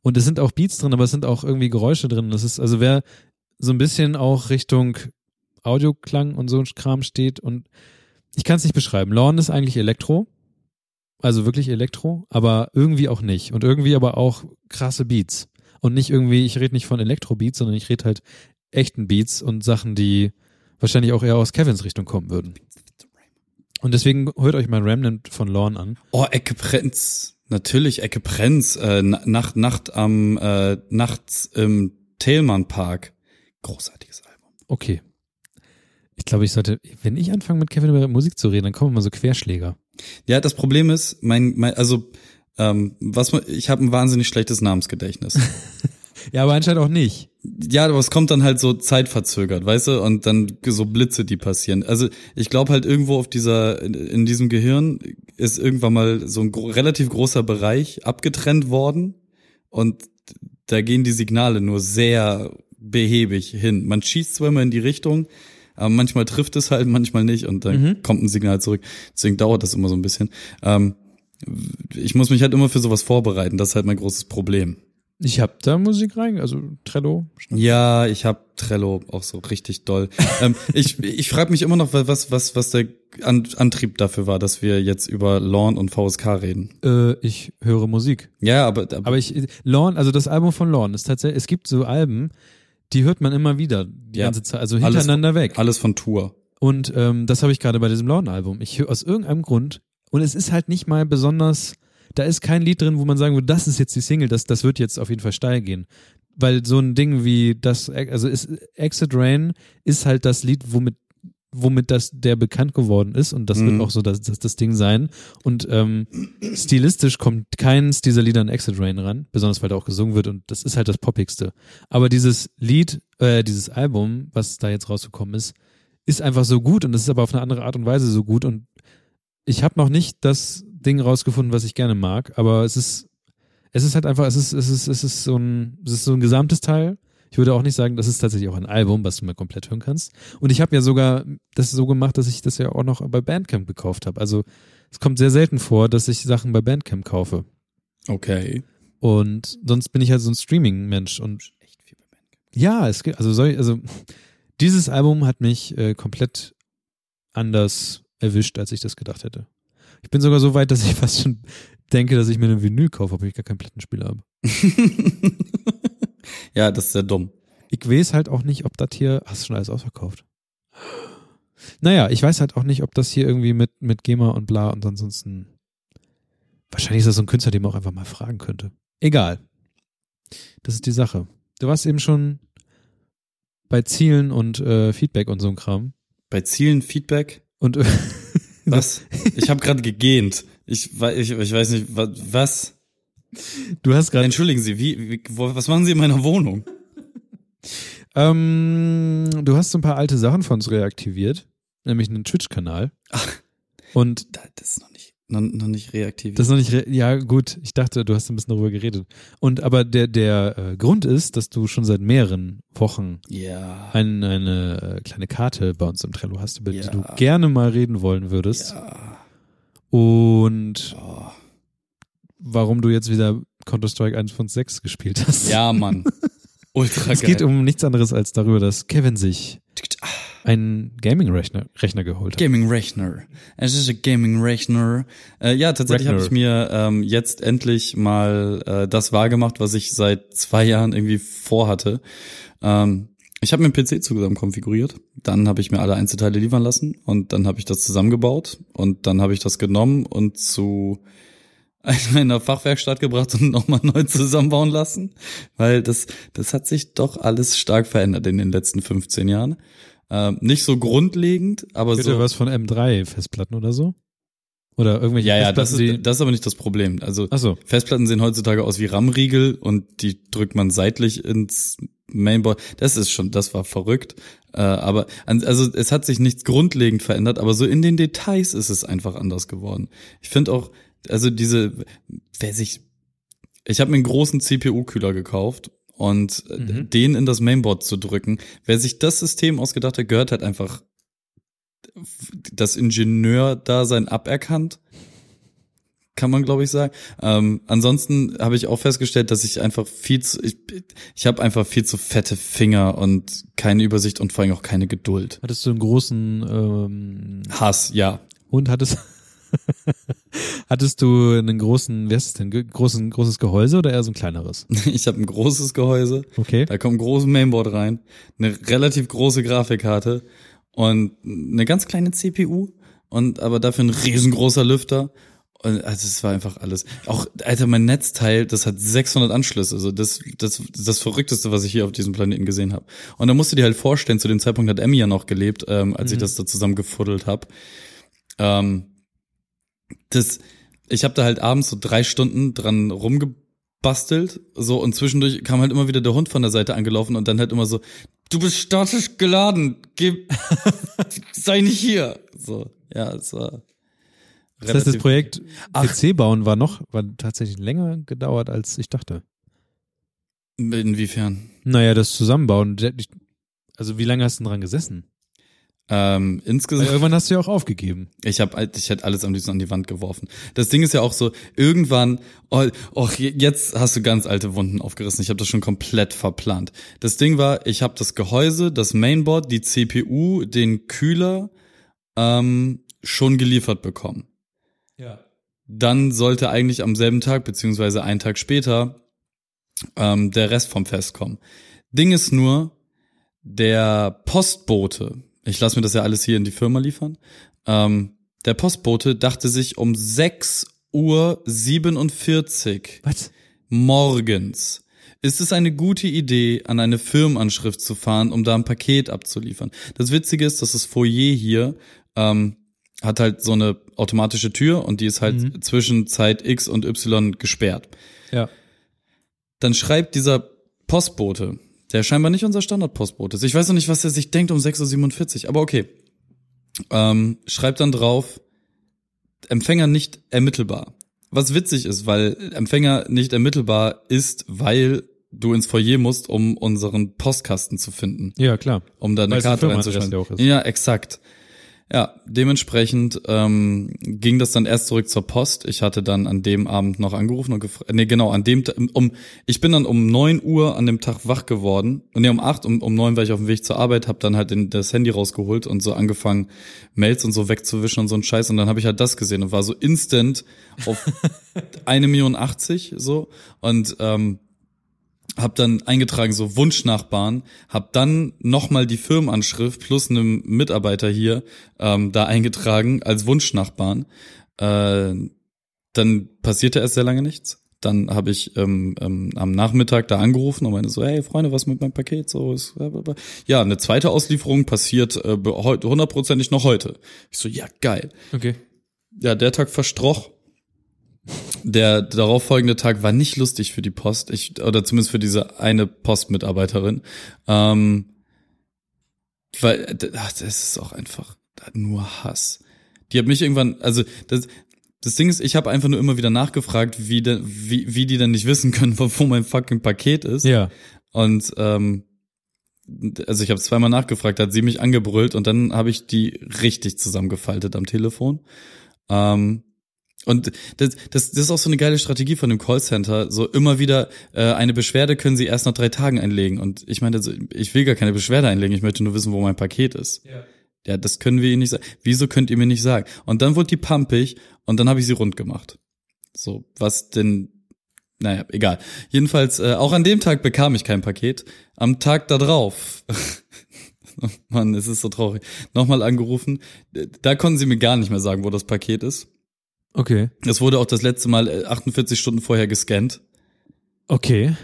Und es sind auch Beats drin, aber es sind auch irgendwie Geräusche drin. Das ist, also wer so ein bisschen auch Richtung Audioklang und so ein Kram steht und ich kann es nicht beschreiben. Lorne ist eigentlich Elektro, also wirklich Elektro, aber irgendwie auch nicht. Und irgendwie aber auch krasse Beats. Und nicht irgendwie, ich rede nicht von Elektro-Beats, sondern ich rede halt echten Beats und Sachen, die wahrscheinlich auch eher aus Kevins Richtung kommen würden. Und deswegen hört euch mal Remnant von Lorne an. Oh, Ecke Prenz. Natürlich, Ecke Prenz. Äh, Na- Nacht, Nacht am, äh, nachts im Thälmann Park. Großartiges Album. Okay. Ich glaube, ich sollte, wenn ich anfange mit Kevin über Musik zu reden, dann kommen immer so Querschläger. Ja, das Problem ist, mein, mein also, ähm, was man, ich habe ein wahnsinnig schlechtes Namensgedächtnis. [laughs] Ja, aber anscheinend auch nicht. ja, aber es kommt dann halt so zeitverzögert, weißt du, und dann so Blitze, die passieren. Also ich glaube halt irgendwo auf dieser, in, diesem Gehirn ist irgendwann mal so ein gro relativ großer Bereich abgetrennt worden und da gehen die Signale nur sehr behäbig hin. Man schießt zwar immer in die Richtung, aber manchmal trifft es halt, manchmal nicht und dann kommt ein Signal zurück. Deswegen dauert das immer so ein bisschen. Ähm, ich muss mich halt immer für sowas vorbereiten. Das ist halt mein großes Problem. Ich habe da Musik rein, also Trello. Ja, ich habe Trello auch so richtig doll. [laughs] ähm, ich ich frage mich immer noch, was was was der An Antrieb dafür war, dass wir jetzt über Lawn und VSK reden. Äh, ich höre Musik. Ja, aber, aber, Aber ich, Lorne, also das Album von Lorne ist tatsächlich, es gibt so Alben, die hört man immer wieder die Ja. ganze Zeit, also Alles- hintereinander weg. alles von Tour. Und ähm, das habe ich gerade bei diesem Lorne-Album. Ich höre aus irgendeinem Grund, und es ist halt nicht mal besonders, da ist kein Lied drin, wo man sagen würde, das ist jetzt die Single, das, das wird jetzt auf jeden Fall steil gehen. Weil so ein Ding wie das, also ist, Exit Rain ist halt das Lied, womit womit das der bekannt geworden ist und das Mhm. wird auch so das, das, das Ding sein und ähm, stilistisch kommt keins dieser Lieder an Exit Rain ran, besonders weil da auch gesungen wird und das ist halt das poppigste. Aber dieses Lied, äh, dieses Album, was da jetzt rausgekommen ist, ist einfach so gut und es ist aber auf eine andere Art und Weise so gut und ich habe noch nicht das Ding rausgefunden, was ich gerne mag, aber es ist es ist halt einfach es ist es ist es ist so ein es ist so ein gesamtes Teil. Ich würde auch nicht sagen, das ist tatsächlich auch ein Album, was du mal komplett hören kannst. Und ich habe ja sogar das so gemacht, dass ich das ja auch noch bei Bandcamp gekauft habe. Also es kommt sehr selten vor, dass ich Sachen bei Bandcamp kaufe. Okay. Und sonst bin ich halt so ein Streaming-Mensch und ja, es gibt, also soll, also dieses Album hat mich äh, komplett anders erwischt, als ich das gedacht hätte. Ich bin sogar so weit, dass ich [laughs] fast schon denke, dass ich mir eine Vinyl kaufe, obwohl ich gar keinen Plattenspieler habe. [laughs] ja, das ist sehr dumm. Ich weiß halt auch nicht, ob das hier, hast du schon alles ausverkauft? Naja, ich weiß halt auch nicht, ob das hier irgendwie mit, mit GEMA und bla und ansonsten, wahrscheinlich ist das so ein Künstler, den man auch einfach mal fragen könnte. Egal. Das ist die Sache. Du warst eben schon bei Zielen und äh, Feedback und so ein Kram. Bei Zielen Feedback? Und [laughs] Was? ich habe gerade gegähnt. Ich, ich, ich weiß nicht, wa- was? du hast gerade Entschuldigen Sie, wie, wie was machen Sie in meiner Wohnung? Ähm, du hast so ein paar alte Sachen von uns reaktiviert, nämlich einen Twitch-Kanal. Und Da- Das ist noch noch, noch nicht reaktiviert. das ist noch nicht, ja gut, ich dachte, du hast ein bisschen darüber geredet. Und aber der, der äh, Grund ist, dass du schon seit mehreren Wochen ja. ein, eine äh, kleine Karte bei uns im Trello hast, über Ja. die du gerne mal reden wollen würdest. ja. Und Oh. warum du jetzt wieder Counter-Strike 1.6 gespielt hast. Ja, Mann. [laughs] Ultra Es geil. geht um nichts anderes als darüber, dass Kevin sich einen Gaming-Rechner Rechner geholt. Gaming-Rechner. Es ist ein Gaming-Rechner. Äh, ja, tatsächlich habe ich mir ähm, jetzt endlich mal äh, das wahrgemacht, was ich seit zwei Jahren irgendwie vorhatte. Ähm, ich habe mir einen PC zusammen konfiguriert, dann habe ich mir alle Einzelteile liefern lassen und dann habe ich das zusammengebaut und dann habe ich das genommen und zu einer Fachwerkstatt gebracht und [laughs] nochmal neu zusammenbauen lassen, weil das, das hat sich doch alles stark verändert in den letzten 15 Jahren. Ähm, nicht so grundlegend, aber Bitte so. was von M3 Festplatten oder so? Oder irgendwelche Ja, ja, das ist, das ist aber nicht das Problem. Also so. Festplatten sehen heutzutage aus wie RAM-Riegel und die drückt man seitlich ins Mainboard. Das ist schon, das war verrückt. Äh, aber also es hat sich nichts grundlegend verändert, aber so in den Details ist es einfach anders geworden. Ich finde auch, also diese, wer sich, ich habe mir einen großen CPU-Kühler gekauft und äh, Mhm. den in das Mainboard zu drücken, wer sich das System ausgedacht hat, gehört halt einfach das Ingenieur-Dasein aberkannt kann man glaube ich sagen. Ähm, ansonsten habe ich auch festgestellt, dass ich einfach viel zu, ich, ich habe einfach viel zu fette Finger und keine Übersicht und vor allem auch keine Geduld. Hattest du einen großen ähm, Hass, ja. und hattest [laughs] hattest du einen großen, wer ist denn, großen, großes Gehäuse oder eher so ein kleineres? [laughs] Ich habe ein großes Gehäuse, Okay. da kommt ein großes Mainboard rein, eine relativ große Grafikkarte und eine ganz kleine CPU und aber dafür ein riesengroßer Lüfter. Und also es war einfach alles. Auch, Alter, mein Netzteil, das hat 600 Anschlüsse. Also das, das, das Verrückteste, was ich hier auf diesem Planeten gesehen habe. Und da musst du dir halt vorstellen, zu dem Zeitpunkt hat Emmy ja noch gelebt, ähm, als ich das da zusammengefuddelt habe. Ähm, das, ich habe da halt abends so drei Stunden dran rumgebastelt, so und zwischendurch kam halt immer wieder der Hund von der Seite angelaufen und dann halt immer so, du bist statisch geladen, gib, [laughs] sei nicht hier. So, ja, es war. Das heißt, das Projekt Ach. PC bauen war noch, war tatsächlich länger gedauert, als ich dachte. Inwiefern? Naja, das Zusammenbauen. Also wie lange hast du denn dran gesessen? Ähm, insgesamt. irgendwann hast du ja auch aufgegeben. Ich habe, ich hätte alles am liebsten an die Wand geworfen. Das Ding ist ja auch so, irgendwann, oh, oh jetzt hast du ganz alte Wunden aufgerissen. Ich habe das schon komplett verplant. Das Ding war, ich habe das Gehäuse, das Mainboard, die CPU, den Kühler ähm, schon geliefert bekommen. Ja. Dann sollte eigentlich am selben Tag, beziehungsweise einen Tag später, ähm, der Rest vom Fest kommen. Ding ist nur, der Postbote, ich lasse mir das ja alles hier in die Firma liefern, ähm, der Postbote dachte sich um 6 Uhr 47 Was? morgens. Ist es eine gute Idee, an eine Firmenanschrift zu fahren, um da ein Paket abzuliefern? Das Witzige ist, dass das Foyer hier ähm, hat halt so eine automatische Tür und die ist halt zwischen Zeit X und Y gesperrt. Ja. Dann schreibt dieser Postbote, der scheinbar nicht unser Standardpostbote ist. Ich weiß noch nicht, was er sich denkt um 6.47 Uhr, aber okay. Ähm, schreibt dann drauf, Empfänger nicht ermittelbar. Was witzig ist, weil Empfänger nicht ermittelbar ist, weil du ins Foyer musst, um unseren Postkasten zu finden, Ja, klar. um da eine Karte reinzuschreiben. Ja, exakt. Ja, dementsprechend ähm, ging das dann erst zurück zur Post. Ich hatte dann an dem Abend noch angerufen und gefragt, nee, genau, an dem, um, ich bin dann um neun Uhr an dem Tag wach geworden. Und nee, um acht, um, um neun war ich auf dem Weg zur Arbeit, habe dann halt den, das Handy rausgeholt und so angefangen, Mails und so wegzuwischen und so ein Scheiß. Und dann habe ich halt das gesehen und war so instant auf [laughs] eine Million achtzig so. Und ähm, hab dann eingetragen so Wunschnachbarn, hab dann nochmal die Firmenanschrift plus einem Mitarbeiter hier ähm, da eingetragen als Wunschnachbarn. Äh, dann passierte erst sehr lange nichts. Dann habe ich ähm, ähm, am Nachmittag da angerufen und meinte so, hey Freunde, was mit meinem Paket? So ist, blablabla. ja, eine zweite Auslieferung passiert äh, hundertprozentig noch heute. Ich so, ja geil. Okay. Ja, der Tag verstroch. Der darauffolgende Tag war nicht lustig für die Post, ich, oder zumindest für diese eine Postmitarbeiterin. Ähm, weil ach, das ist auch einfach nur Hass. Die hat mich irgendwann, also das, das Ding ist, ich habe einfach nur immer wieder nachgefragt, wie, de, wie, wie die denn nicht wissen können, [laughs] wo mein fucking Paket ist. Ja. Und ähm, also ich habe zweimal nachgefragt, hat sie mich angebrüllt und dann habe ich die richtig zusammengefaltet am Telefon. Ähm, und das, das, das ist auch so eine geile Strategie von dem Callcenter. So immer wieder äh, eine Beschwerde können sie erst nach drei Tagen einlegen. Und ich meine, also, ich will gar keine Beschwerde einlegen. Ich möchte nur wissen, wo mein Paket ist. Ja. Ja, das können wir ihnen nicht sagen. Wieso könnt ihr mir nicht sagen? Und dann wurde die pampig und dann habe ich sie rund gemacht. So, was denn naja, egal. Jedenfalls, äh, auch an dem Tag bekam ich kein Paket. Am Tag da drauf, [laughs] Mann, es ist so traurig, nochmal angerufen. Da konnten sie mir gar nicht mehr sagen, wo das Paket ist. Okay. Es wurde auch das letzte Mal äh, 48 Stunden vorher gescannt. Okay.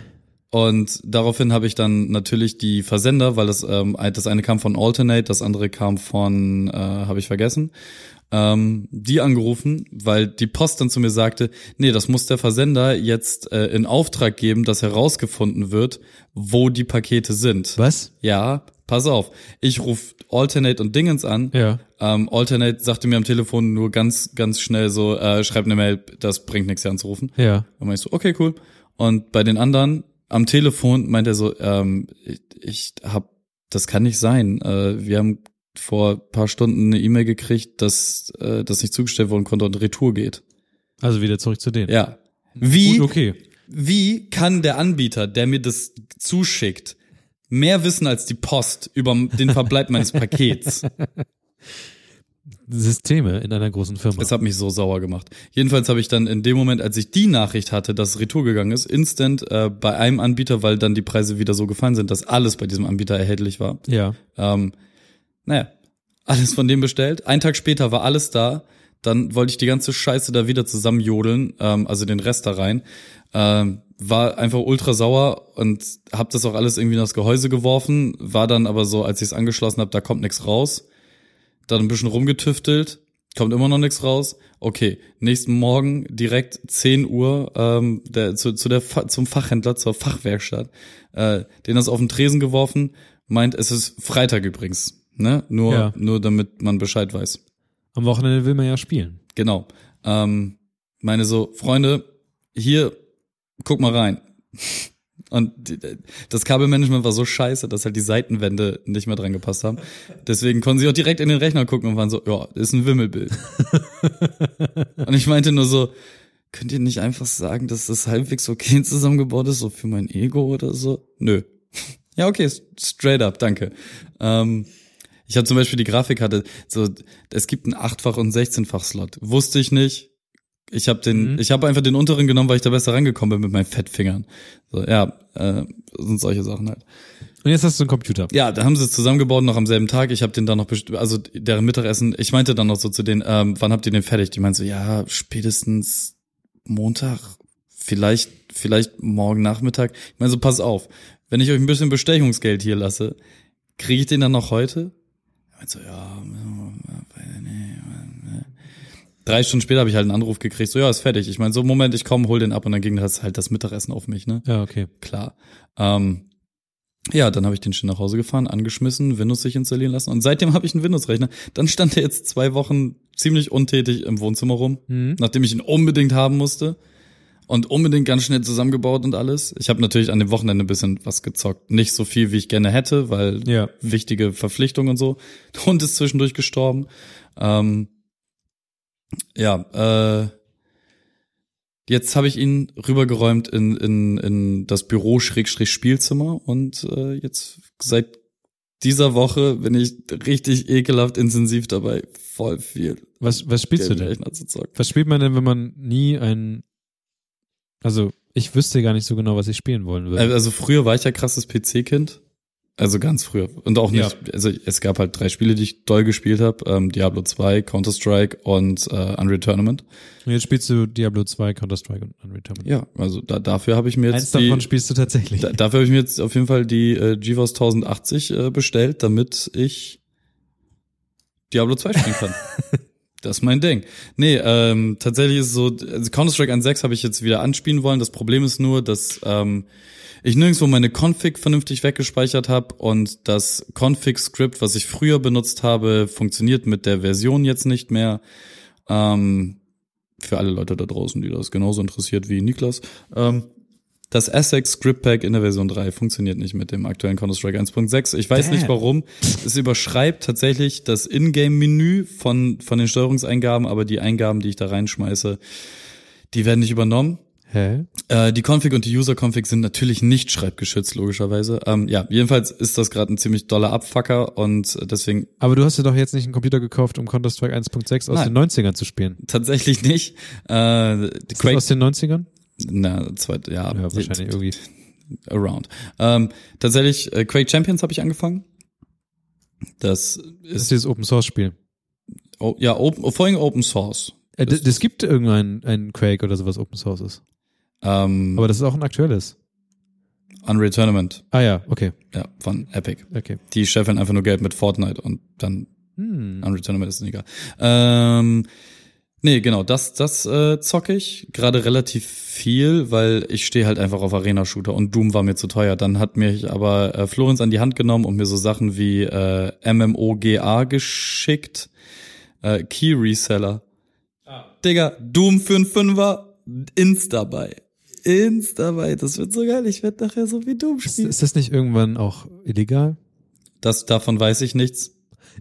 Und daraufhin habe ich dann natürlich die Versender, weil das, ähm, das eine kam von Alternate, das andere kam von, äh, habe ich vergessen, ähm, die angerufen, weil die Post dann zu mir sagte, nee, das muss der Versender jetzt äh, in Auftrag geben, dass herausgefunden wird, wo die Pakete sind. Was? Ja, pass auf. Ich rufe Alternate und Dingens an. Ja. Ähm, Alternate sagte mir am Telefon nur ganz, ganz schnell so, äh, schreib eine Mail, das bringt nichts hier anzurufen. Ja. Dann meinte ich so, okay, cool. Und bei den anderen am Telefon meint er so, ähm, ich, ich hab, das kann nicht sein. Äh, wir haben vor paar Stunden eine E-Mail gekriegt, dass äh, das nicht zugestellt worden konnte und Retour geht. Also wieder zurück zu denen. Ja. Wie, Gut, okay. wie kann der Anbieter, der mir das zuschickt, mehr wissen als die Post über den Verbleib meines Pakets? [laughs] Systeme in einer großen Firma. Es hat mich so sauer gemacht. Jedenfalls habe ich dann in dem Moment, als ich die Nachricht hatte, dass Retour gegangen ist, instant äh, bei einem Anbieter, weil dann die Preise wieder so gefallen sind, dass alles bei diesem Anbieter erhältlich war. ja. Ähm, naja, alles von dem bestellt. Ein Tag später war alles da. Dann wollte ich die ganze Scheiße da wieder zusammenjodeln, ähm, also den Rest da rein. Ähm, war einfach ultra sauer und hab das auch alles irgendwie in das Gehäuse geworfen. War dann aber so, als ich es angeschlossen habe, da kommt nichts raus. Dann ein bisschen rumgetüftelt, kommt immer noch nichts raus. Okay, nächsten Morgen direkt 10 Uhr ähm, der, zu, zu der Fa zum Fachhändler, zur Fachwerkstatt, äh, den das auf den Tresen geworfen, meint, es ist Freitag übrigens. Ne? Nur, Ja. nur damit man Bescheid weiß. Am Wochenende will man ja spielen. Genau. Ähm, meine so, Freunde, hier, guck mal rein. Und das Kabelmanagement war so scheiße, dass halt die Seitenwände nicht mehr dran gepasst haben. Deswegen konnten sie auch direkt in den Rechner gucken und waren so, ja, das ist ein Wimmelbild. [laughs] und ich meinte nur so, könnt ihr nicht einfach sagen, dass das halbwegs okay zusammengebaut ist, so für mein Ego oder so? Nö. ja, okay, straight up, danke. Ähm, ich habe zum Beispiel die Grafikkarte, so, es gibt einen achtfach und 16-fach Slot. Wusste ich nicht. Ich habe den, Mhm. ich habe einfach den unteren genommen, weil ich da besser rangekommen bin mit meinen Fettfingern. So, ja, äh, sind solche Sachen halt. Und jetzt hast du einen Computer. Ja, da haben sie es zusammengebaut noch am selben Tag. Ich habe den dann noch, also deren Mittagessen. Ich meinte dann noch so zu denen, ähm, wann habt ihr den fertig? Die meinten so, ja, spätestens Montag, vielleicht, vielleicht morgen Nachmittag. Ich meine so, pass auf, wenn ich euch ein bisschen Bestechungsgeld hier lasse, kriege ich den dann noch heute? Ich meinte so, ja, drei Stunden später habe ich halt einen Anruf gekriegt, so, ja, ist fertig. Ich meine, so, Moment, ich komme, hol den ab und dann ging das halt das Mittagessen auf mich, ne? Ja, okay. klar. Ähm, ja, dann habe ich den schön nach Hause gefahren, angeschmissen, Windows sich installieren lassen und seitdem habe ich einen Windows-Rechner. Dann stand er jetzt zwei Wochen ziemlich untätig im Wohnzimmer rum, Mhm. nachdem ich ihn unbedingt haben musste und unbedingt ganz schnell zusammengebaut und alles. Ich habe natürlich an dem Wochenende ein bisschen was gezockt. Nicht so viel, wie ich gerne hätte, weil Ja. wichtige Verpflichtungen und so. Der Hund ist zwischendurch gestorben. Ähm, ja, äh, jetzt habe ich ihn rübergeräumt in, in, in das Büro Schrägstrich Spielzimmer und äh, jetzt seit dieser Woche bin ich richtig ekelhaft intensiv dabei, voll viel Was, was spielst du denn? Was spielt man denn, wenn man nie ein, also ich wüsste gar nicht so genau, was ich spielen wollen würde. Also früher war ich ja krasses PC-Kind. Also ganz früher. Und auch nicht, also es gab halt drei Spiele, die ich doll gespielt habe. Ähm, Diablo 2, Counter-Strike und äh, Unreal Tournament. Und jetzt spielst du Diablo 2, Counter-Strike und Unreal Tournament. Ja, also da, dafür habe ich mir Eins jetzt die, davon spielst du tatsächlich. da, dafür habe ich mir jetzt auf jeden Fall die äh, GeForce 1080 äh, bestellt, damit ich Diablo 2 spielen kann. [laughs] Das ist mein Ding. Nee, ähm, tatsächlich ist es so, also Counter-Strike 1.6 habe ich jetzt wieder anspielen wollen. Das Problem ist nur, dass ähm, ich nirgendwo meine Config vernünftig weggespeichert habe und das Config-Script, was ich früher benutzt habe, funktioniert mit der Version jetzt nicht mehr. Ähm, für alle Leute da draußen, die das genauso interessiert wie Niklas. Ähm, das Essex Script Pack in der Version 3 funktioniert nicht mit dem aktuellen Counter-Strike 1.6. Ich weiß Damn. nicht warum. Es überschreibt tatsächlich das Ingame-Menü von, von den Steuerungseingaben, aber die Eingaben, die ich da reinschmeiße, die werden nicht übernommen. Hä? Äh, die Config und die User-Config sind natürlich nicht schreibgeschützt, logischerweise. Ähm, ja, jedenfalls ist das gerade ein ziemlich doller Abfucker und deswegen Aber du hast dir doch jetzt nicht einen Computer gekauft, um Counter-Strike 1.6 aus Nein. den 90ern zu spielen. tatsächlich nicht. Äh, Ist das Quake, aus den 90ern? na, zweit, ja, Ja, wahrscheinlich irgendwie. around. Ähm, tatsächlich, äh, Quake Champions habe ich angefangen. Das Das ist ist, dieses Open-Source-Spiel. oh, ja, open, vorhin Open Source. Äh, Das- das, gibt irgendein ein Quake oder sowas Open-Source ist. Ähm, Aber das ist auch ein aktuelles. Unreal Tournament, Ah ja, okay, ja, von Epic. okay. Die scheffeln einfach nur Geld mit Fortnite und dann Hm. Unreal Tournament ist egal. Ähm, nee, genau, das, das äh, zocke ich gerade relativ viel, weil ich stehe halt einfach auf Arena-Shooter und Doom war mir zu teuer. Dann hat mich aber äh, Florenz an die Hand genommen und mir so Sachen wie äh, MMOGA geschickt. Äh, Key Reseller. Digga, Doom für einen Fünfer, Insta bei. Insta bei. Das wird so geil. Ich werde nachher so wie Ist, spielen. ist das nicht irgendwann auch illegal? Das, davon weiß ich nichts.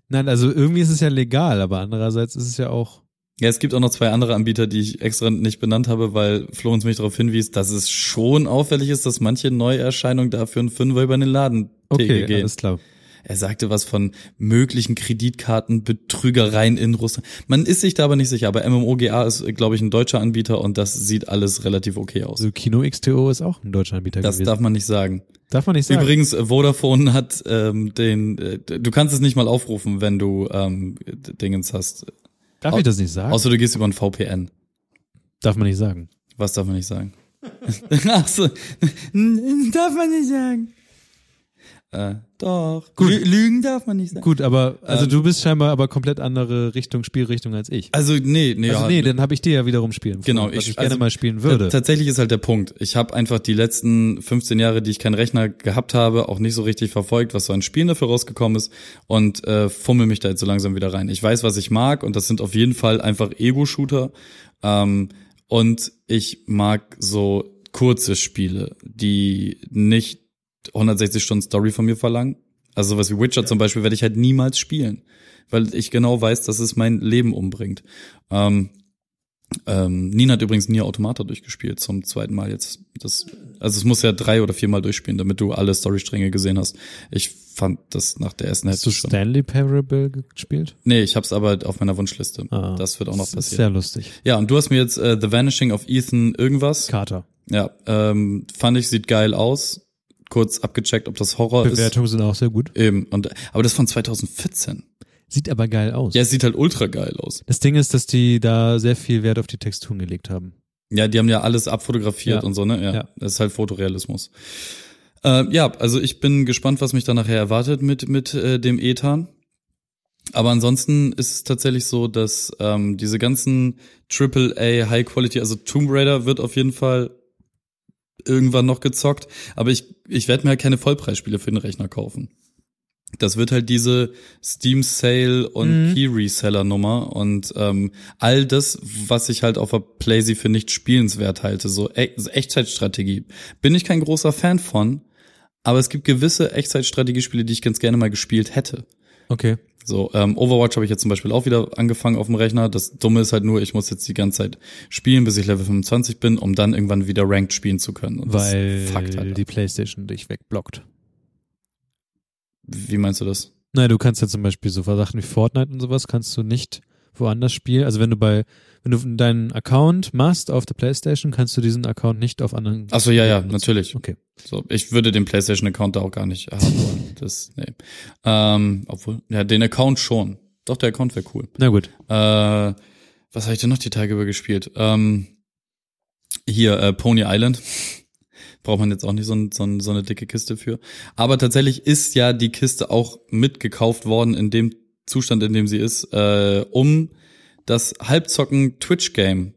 Nein, also irgendwie ist es ja legal, aber andererseits ist es ja auch. Ja, es gibt auch noch zwei andere Anbieter, die ich extra nicht benannt habe, weil Florenz mich darauf hinwies, dass es schon auffällig ist, dass manche Neuerscheinungen dafür einen Fünfer über den Laden Okay, gehen. alles klar. Er sagte was von möglichen Kreditkartenbetrügereien in Russland. Man ist sich da aber nicht sicher, aber MMOGA ist, glaube ich, ein deutscher Anbieter und das sieht alles relativ okay aus. Also Kino XTO ist auch ein deutscher Anbieter Das gewesen. darf man nicht sagen. darf man nicht sagen. Übrigens, Vodafone hat ähm, den, äh, du kannst es nicht mal aufrufen, wenn du ähm, Dingens hast. darf ich das nicht sagen? Außer du gehst über ein VPN. darf man nicht sagen. Was darf man nicht sagen? [laughs] Ach so. [laughs] darf man nicht sagen. Äh, doch. Gut. Lü Lügen darf man nicht sagen. Gut, aber also Ähm, du bist scheinbar aber komplett andere Richtung, Spielrichtung als ich. Also nee, nee, Also ja, nee, dann habe ich dir ja wiederum spielen. Genau, was ich- ich gerne also, mal spielen würde. T- Tatsächlich ist halt der Punkt. Ich habe einfach die letzten 15 Jahre, die ich keinen Rechner gehabt habe, auch nicht so richtig verfolgt, was so an Spielen dafür rausgekommen ist und äh, fummel mich da jetzt so langsam wieder rein. Ich weiß, was ich mag und das sind auf jeden Fall einfach Ego-Shooter. Ähm, und ich mag so kurze Spiele, die nicht 160 Stunden Story von mir verlangen. Also sowas wie Witcher zum Beispiel werde ich halt niemals spielen, weil ich genau weiß, dass es mein Leben umbringt. Ähm, ähm, Nina hat übrigens Nier Automata durchgespielt zum zweiten Mal jetzt. Das, also es muss ja drei oder viermal durchspielen, damit du alle Storystränge gesehen hast. Ich fand das nach der ersten Hast du Hälfte. Stanley Parable gespielt? Nee, ich hab's aber auf meiner Wunschliste. Ah. das wird auch noch Das ist passieren. Sehr lustig. Ja, und du hast mir jetzt äh, The Vanishing of Ethan irgendwas. Carter. Ja, ähm, fand ich, sieht geil aus. Kurz abgecheckt, ob das Horror Bewertungen sind auch sehr gut. ist. Eben. Und, aber das ist von 2014. Sieht aber geil aus. Ja, es sieht halt ultra geil aus. Das Ding ist, dass die da sehr viel Wert auf die Texturen gelegt haben. Ja, die haben ja alles abfotografiert Ja. und so, ne? Ja, Ja. Das ist halt Fotorealismus. Äh, ja, also ich bin gespannt, was mich da nachher erwartet mit, mit äh, dem Ethan. Aber ansonsten ist es tatsächlich so, dass ähm, diese ganzen AAA High Quality, also Tomb Raider wird auf jeden Fall irgendwann noch gezockt, aber ich, ich werde mir halt keine Vollpreisspiele für den Rechner kaufen. Das wird halt diese Steam Sale und Mhm. Key Reseller Nummer und ähm, all das, was ich halt auf der Playsee für nicht spielenswert halte, so, e so Echtzeitstrategie, bin ich kein großer Fan von, aber es gibt gewisse Echtzeitstrategiespiele, die ich ganz gerne mal gespielt hätte. Okay. So, ähm, Overwatch habe ich jetzt zum Beispiel auch wieder angefangen auf dem Rechner. Das Dumme ist halt nur, ich muss jetzt die ganze Zeit spielen, bis ich Level 25 bin, um dann irgendwann wieder Ranked spielen zu können. Und Weil halt ab. die Playstation dich wegblockt. Wie meinst du das? Naja, du kannst ja zum Beispiel so Sachen wie Fortnite und sowas kannst du nicht woanders spielen. Also wenn du bei, wenn du deinen Account machst auf der Playstation, kannst du diesen Account nicht auf anderen. Ach so, ja, ja, natürlich. Okay. So, ich würde den PlayStation-Account da auch gar nicht haben wollen. [laughs] Das, nee. Ähm, obwohl, ja, den Account schon. Doch, der Account wäre cool. Na gut. Äh, was habe ich denn noch die Tage über gespielt? Ähm, hier, äh, Pony Island. [laughs] Braucht man jetzt auch nicht so, ein, so, ein, so eine dicke Kiste für. Aber tatsächlich ist ja die Kiste auch mitgekauft worden in dem Zustand, in dem sie ist, äh, um das Halbzocken Twitch-Game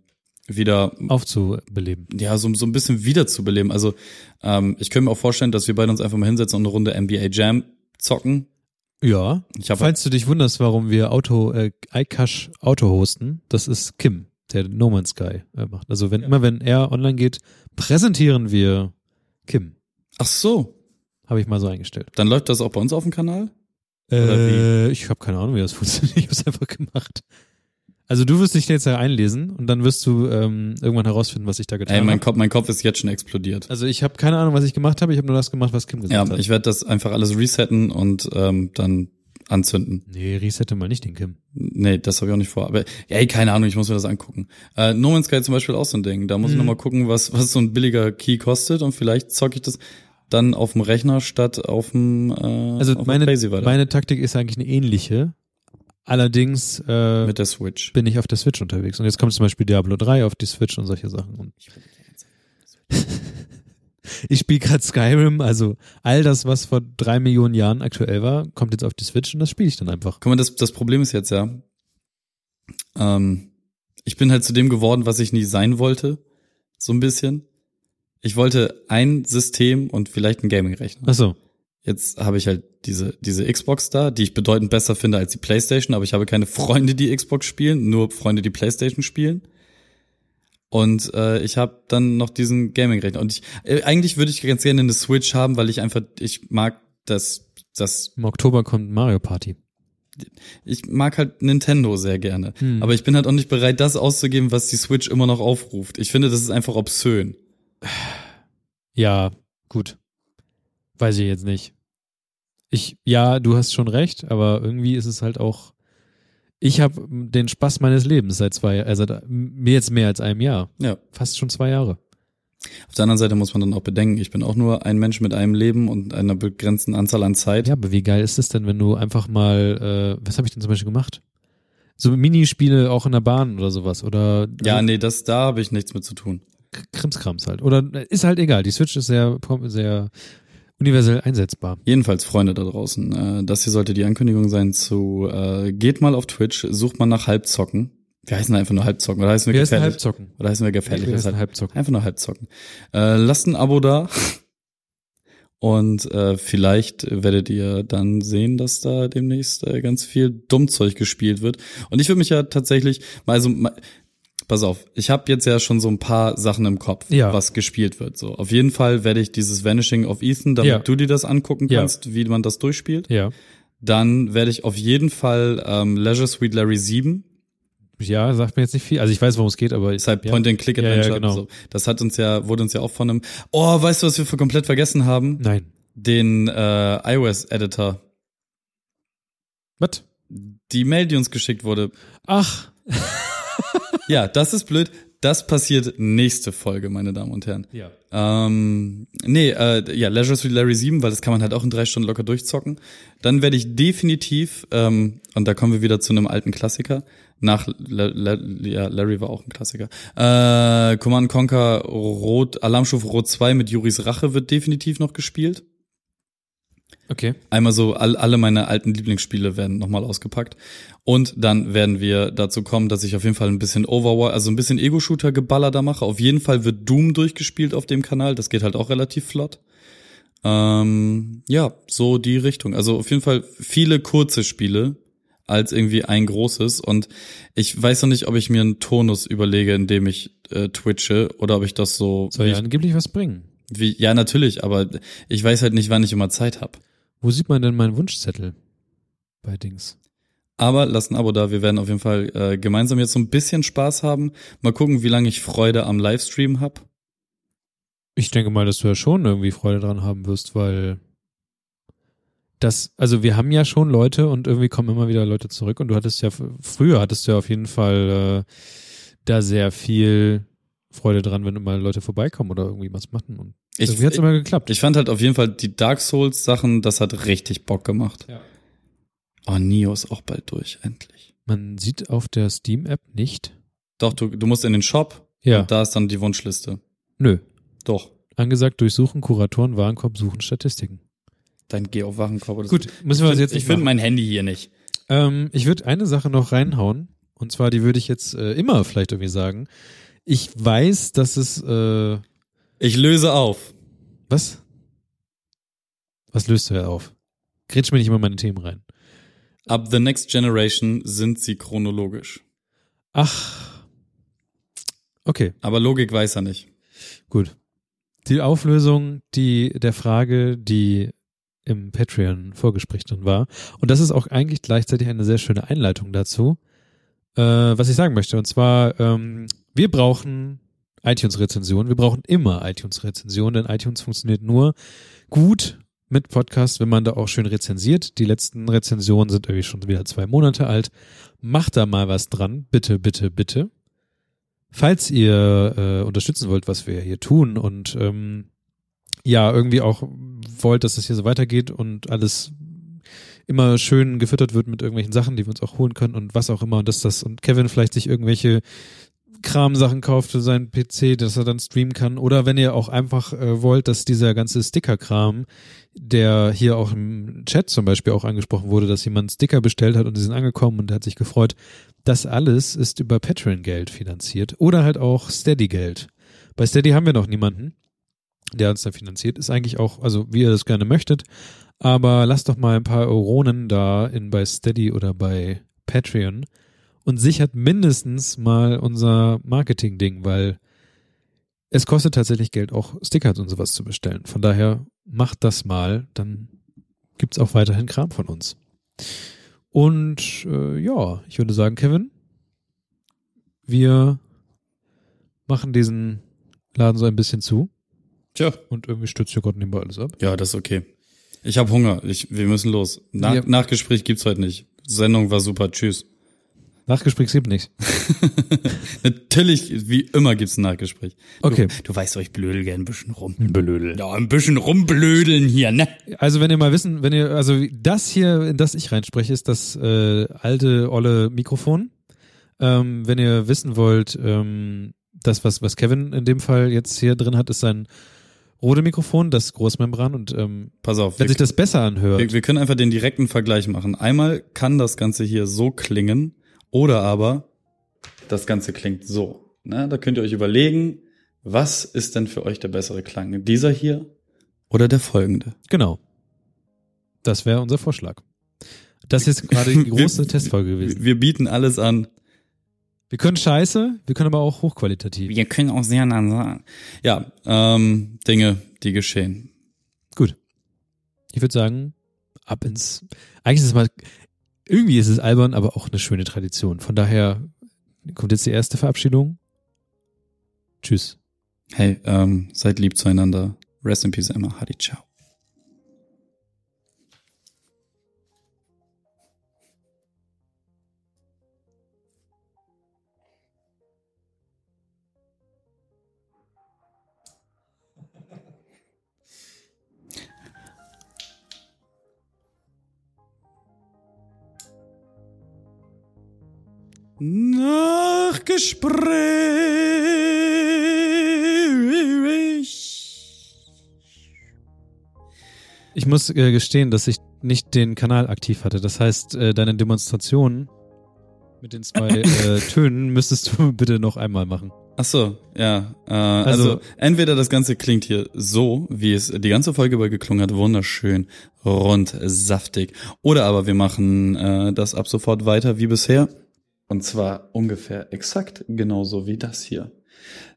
wieder Aufzubeleben. ja, so, so ein bisschen wiederzubeleben. Also ähm, ich könnte mir auch vorstellen, dass wir beide uns einfach mal hinsetzen und eine Runde NBA Jam zocken. Ja. Ich habe Falls du dich wunderst, warum wir Auto, äh, iCash Auto hosten, das ist Kim, der No Man's Sky äh, macht. Also wenn immer wenn er online geht, präsentieren wir Kim. Ach so, Habe ich mal so eingestellt. dann läuft das auch bei uns auf dem Kanal? Äh, ich habe keine Ahnung, wie das [laughs] funktioniert. Ich habe es einfach gemacht. Also du wirst dich jetzt da einlesen und dann wirst du ähm, irgendwann herausfinden, was ich da getan Ey, mein habe. Kopf, mein Kopf ist jetzt schon explodiert. Also ich habe keine Ahnung, was ich gemacht habe. Ich habe nur das gemacht, was Kim Ja, gesagt hat. ich werde das einfach alles resetten und ähm, dann anzünden. nee, resette mal nicht den Kim. Nee, das habe ich auch nicht vor. Aber ja, ey, keine Ahnung, ich muss mir das angucken. Äh, no Man's Sky zum Beispiel auch so ein Ding. Da muss ich Mhm. noch mal gucken, was, was so ein billiger Key kostet und vielleicht zocke ich das dann auf dem Rechner statt auf dem äh, Also auf meine, meine Taktik ist eigentlich eine ähnliche. Allerdings äh, mit der Switch. bin ich auf der Switch unterwegs. Und jetzt kommt zum Beispiel Diablo 3 auf die Switch und solche Sachen. Und ich [laughs] spiele gerade Skyrim, also all das, was vor drei Millionen Jahren aktuell war, kommt jetzt auf die Switch und das spiele ich dann einfach. Guck mal, das, das Problem ist jetzt ja, ähm, ich bin halt zu dem geworden, was ich nie sein wollte, so ein bisschen. Ich wollte ein System und vielleicht ein Gaming-Rechner. Ach so. Jetzt habe ich halt diese, diese Xbox da, die ich bedeutend besser finde als die Playstation, aber ich habe keine Freunde, die Xbox spielen, nur Freunde, die Playstation spielen. Und äh, ich habe dann noch diesen Gaming-Rechner. Und ich äh, eigentlich würde ich ganz gerne eine Switch haben, weil ich einfach, ich mag das, das, Im Oktober kommt Mario Party. ich mag halt Nintendo sehr gerne. Hm. Aber ich bin halt auch nicht bereit, das auszugeben, was die Switch immer noch aufruft. Ich finde, das ist einfach obszön. Ja, gut. Weiß ich jetzt nicht. Ich, ja, du hast schon recht, aber irgendwie ist es halt auch. Ich habe den Spaß meines Lebens seit zwei, also seit mir jetzt mehr als einem Jahr. Ja. Fast schon zwei Jahre. Auf der anderen Seite muss man dann auch bedenken, ich bin auch nur ein Mensch mit einem Leben und einer begrenzten Anzahl an Zeit. Ja, aber wie geil ist es denn, wenn du einfach mal, äh, was habe ich denn zum Beispiel gemacht? So Minispiele auch in der Bahn oder sowas oder Ja, nee, das, da habe ich nichts mit zu tun. Krimskrams halt. Oder äh, ist halt egal. Die Switch ist sehr, sehr universell einsetzbar. Jedenfalls, Freunde da draußen, äh, das hier sollte die Ankündigung sein zu, äh, geht mal auf Twitch, sucht mal nach Halbzocken. Wir heißen einfach nur Halbzocken, oder heißen wir Wir heißen gefährlich? Halbzocken. Oder heißen wir gefährlich? Wir heißen Halbzocken. einfach nur Halbzocken. Äh, lasst ein Abo da. Und äh, vielleicht werdet ihr dann sehen, dass da demnächst äh, ganz viel Dummzeug gespielt wird. Und ich würde mich ja tatsächlich, also pass auf, ich habe jetzt ja schon so ein paar Sachen im Kopf, Ja. was gespielt wird. So, auf jeden Fall werde ich dieses Vanishing of Ethan, damit Ja. du dir das angucken Ja. kannst, wie man das durchspielt. Ja. Dann werde ich auf jeden Fall ähm, Leisure Suite Larry 7, Ja, sagt mir jetzt nicht viel. Also ich weiß, worum es geht, aber ist halt ja. Point and Click Ja, ja, Adventure. genau. so. Das hat uns ja, wurde uns ja auch von einem. Oh, weißt du, was wir für komplett vergessen haben? Nein. Den äh, iOS Editor. Was? Die Mail, die uns geschickt wurde. Ach. Ja, das ist blöd. Das passiert nächste Folge, meine Damen und Herren. Ja. Ähm, nee, äh, ja, Leisure Suite Larry 7, weil das kann man halt auch in drei Stunden locker durchzocken. Dann werde ich definitiv, ähm, und da kommen wir wieder zu einem alten Klassiker, nach La La ja, Larry war auch ein Klassiker. Äh, Command Conquer Rot, Alarmstufe Rot 2 mit Juris Rache wird definitiv noch gespielt. Okay. Einmal so, all, alle meine alten Lieblingsspiele werden nochmal ausgepackt. Und dann werden wir dazu kommen, dass ich auf jeden Fall ein bisschen Overwatch, also ein bisschen Ego-Shooter-Geballer da mache. Auf jeden Fall wird Doom durchgespielt auf dem Kanal. Das geht halt auch relativ flott. Ähm, ja, so die Richtung. Also auf jeden Fall viele kurze Spiele als irgendwie ein großes. Und ich weiß noch nicht, ob ich mir einen Tonus überlege, in dem ich äh, twitche oder ob ich das so. Soll ja ich, angeblich was bringen. wie, ja, natürlich, aber ich weiß halt nicht, wann ich immer Zeit habe. Wo sieht man denn meinen Wunschzettel? Bei Dings. Aber lasst ein Abo da. Wir werden auf jeden Fall äh, gemeinsam jetzt so ein bisschen Spaß haben. Mal gucken, wie lange ich Freude am Livestream hab. Ich denke mal, dass du ja schon irgendwie Freude dran haben wirst, weil das, also wir haben ja schon Leute und irgendwie kommen immer wieder Leute zurück und du hattest ja, früher hattest du ja auf jeden Fall äh, da sehr viel Freude dran, wenn immer Leute vorbeikommen oder irgendwie was machen und Ich, irgendwie hat's immer geklappt. ich fand halt auf jeden Fall die Dark Souls Sachen, das hat richtig Bock gemacht. Ja. Oh, Nio ist auch bald durch, endlich. Man sieht auf der Steam-App nicht. Doch, du, du musst in den Shop. Ja. Und da ist dann die Wunschliste. Nö. Doch. Angesagt, durchsuchen, Kuratoren, Warenkorb, suchen, Statistiken. Dein Geh auf Warenkorb. Gut, müssen wir das jetzt Ich finde mein Handy hier nicht. Ähm, ich würde eine Sache noch reinhauen. Und zwar, die würde ich jetzt äh, immer vielleicht irgendwie sagen. Ich weiß, dass es, äh, Ich löse auf. was? Was löst du ja auf? Grätsch mir nicht immer in meine Themen rein. Ab The Next Generation sind sie chronologisch. Ach. Okay, Aber Logik weiß er nicht. gut. Die Auflösung, die, der Frage, die im Patreon-Vorgespräch drin war. Und das ist auch eigentlich gleichzeitig eine sehr schöne Einleitung dazu, äh, was ich sagen möchte. Und zwar, ähm, wir brauchen iTunes-Rezensionen. Wir brauchen immer iTunes-Rezensionen, denn iTunes funktioniert nur gut mit Podcasts, wenn man da auch schön rezensiert. Die letzten Rezensionen sind irgendwie schon wieder zwei Monate alt. Macht da mal was dran. Bitte, bitte, bitte. Falls ihr äh, unterstützen wollt, was wir hier tun und ähm, ja, irgendwie auch wollt, dass es hier so weitergeht und alles immer schön gefüttert wird mit irgendwelchen Sachen, die wir uns auch holen können und was auch immer und dass das und Kevin vielleicht sich irgendwelche Kramsachen kauft für seinen PC, dass er dann streamen kann oder wenn ihr auch einfach äh, wollt, dass dieser ganze Sticker-Kram, der hier auch im Chat zum Beispiel auch angesprochen wurde, dass jemand Sticker bestellt hat und die sind angekommen und hat sich gefreut, das alles ist über Patreon-Geld finanziert oder halt auch Steady-Geld. Bei Steady haben wir noch niemanden, der uns da finanziert. Ist eigentlich auch, also wie ihr das gerne möchtet, aber lasst doch mal ein paar Euronen da in bei Steady oder bei Patreon und sichert mindestens mal unser Marketing-Ding, weil es kostet tatsächlich Geld, auch Stickers und sowas zu bestellen. Von daher macht das mal, dann gibt's auch weiterhin Kram von uns. Und äh, ja, ich würde sagen, Kevin, wir machen diesen Laden so ein bisschen zu Tja. und irgendwie stürzt hier gerade nebenbei alles ab. Ja, das ist okay. Ich habe Hunger. Ich, wir müssen los. Nach, Ja. Nachgespräch gibt's heute nicht. Sendung war super. Tschüss. Nachgespräch gibt nichts. [laughs] Natürlich, wie immer gibt's ein Nachgespräch. Okay. Du, du weißt ich blödel gern ein bisschen rum. Blödel. Ja, ein bisschen rumblödeln hier, ne? Also wenn ihr mal wissen, wenn ihr, also das hier, in das ich reinspreche, ist das äh, alte, olle Mikrofon. Ähm, wenn ihr wissen wollt, ähm, das, was, was Kevin in dem Fall jetzt hier drin hat, ist sein Rode Mikrofon, das Großmembran und ähm, Pass auf. wenn Wir, sich das besser anhört, wir, wir können einfach den direkten Vergleich machen. Einmal kann das Ganze hier so klingen oder aber das Ganze klingt so. Na, da könnt ihr euch überlegen, was ist denn für euch der bessere Klang? Dieser hier oder der folgende? genau. Das wäre unser Vorschlag. Das ist jetzt gerade die [laughs] Wir- große Testfolge gewesen. Wir bieten alles an. Wir können scheiße, wir können aber auch hochqualitativ. Wir können auch sehr nah sagen. Ja, ähm, Dinge, die geschehen. Gut. Ich würde sagen, ab ins. Eigentlich ist es mal. Irgendwie ist es albern, aber auch eine schöne Tradition. Von daher kommt jetzt die erste Verabschiedung. Tschüss. Hey, ähm, seid lieb zueinander. Rest in peace, Emma. Hadi, ciao. Nachgespräch. Ich muss äh, gestehen, dass ich nicht den Kanal aktiv hatte. Das heißt, äh, deine Demonstration mit den zwei [coughs] äh, Tönen müsstest du [laughs] bitte noch einmal machen. Ach so, ja. Äh, also, Also- entweder das Ganze klingt hier so, wie es die ganze Folge über geklungen hat, wunderschön, rund, saftig. Oder aber wir machen äh, das ab sofort weiter wie bisher. Und zwar ungefähr exakt genauso wie das hier.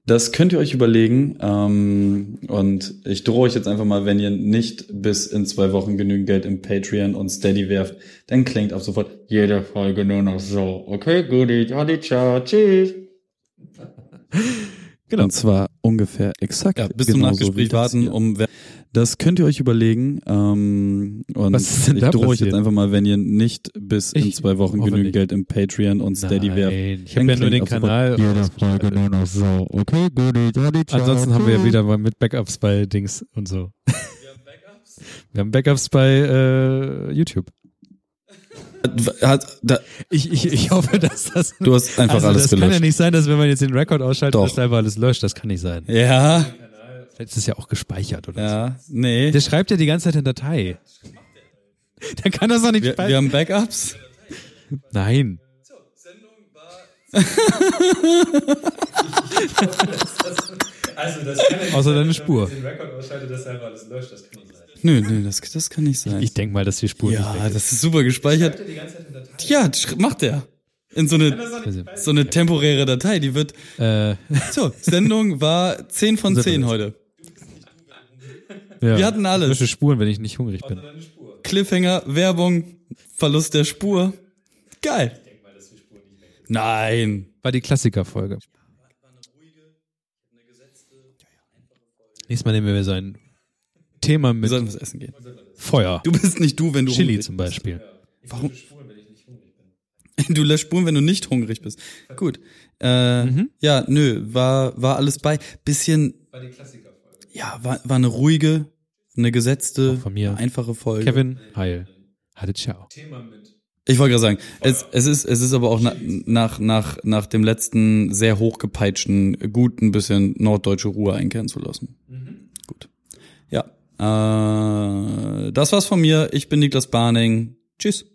Das könnt ihr euch überlegen. Ähm, und ich drohe euch jetzt einfach mal, wenn ihr nicht bis in zwei Wochen genügend Geld im Patreon und Steady werft, dann klingt ab sofort jede Folge nur noch so. Okay, goodie, hadi, ciao, tschüss. [laughs] Genau. Und zwar ungefähr exakt. Ja, bis zum Nachgespräch warten, um Das könnt ihr euch überlegen. Ähm, und Was ist denn ich da drohe euch jetzt einfach mal, wenn ihr nicht bis in Ich zwei Wochen genügend nicht. Geld im Patreon und Steady werft. ich habe ja nur den Kanal. jede Folge nur noch so. Okay, goodie, ciao, Ansonsten haben wir ja wieder mal mit Backups bei Dings und so. [laughs] Wir haben Backups bei äh, YouTube. Hat, da, Ich, ich, ich hoffe, dass das. du hast einfach also alles das kann gelöscht. ja nicht sein, dass wenn man jetzt den Rekord ausschaltet, Doch. dass einfach alles löscht. Das kann nicht sein. ja, Vielleicht ist es ja auch gespeichert oder ja, nee. so. Der schreibt ja die ganze Zeit in Datei. [laughs] Der kann das doch nicht Wir, speichern. wir haben Backups. Nein. Also das kann ja nicht Außer deine Spur. Wenn man den Rekord ausschaltet, dass einfach alles löscht, das kann nicht sein. Nö, nö, das, das kann nicht sein. Ich denke mal, dass die Spur nicht ja, weg ist. das ist super gespeichert. Die ganze Zeit in Datei. Ja, macht er. In so eine, so eine temporäre Datei, die wird, Äh, so, Sendung war 10 von 10 heute. Ja. Wir hatten alles. Lösche Spuren, wenn ich nicht hungrig bin. Cliffhanger, Werbung, Verlust der Spur. Geil. Nein. War die Klassikerfolge. Nächstes Mal nehmen wir so ein Thema Wir mit sollten was essen gehen. Feuer. Du bist nicht du, wenn du Chili zum Beispiel. Warum? Du lässt Spuren, wenn du nicht hungrig bist. Gut. Äh, Mhm. Ja, nö, war, war alles bei. Bisschen, War die Klassikerfolge. ja, war, war eine ruhige, eine gesetzte, Auch von mir. eine einfache Folge. Kevin, heil. Hatte ciao. Thema mit. Ich wollte gerade sagen, es, es ist, es ist aber auch na, nach, nach, nach dem letzten sehr hochgepeitschten gut ein bisschen norddeutsche Ruhe einkehren zu lassen. Gut. Ja. Äh, das war's von mir. Ich bin Niklas Barning. Tschüss.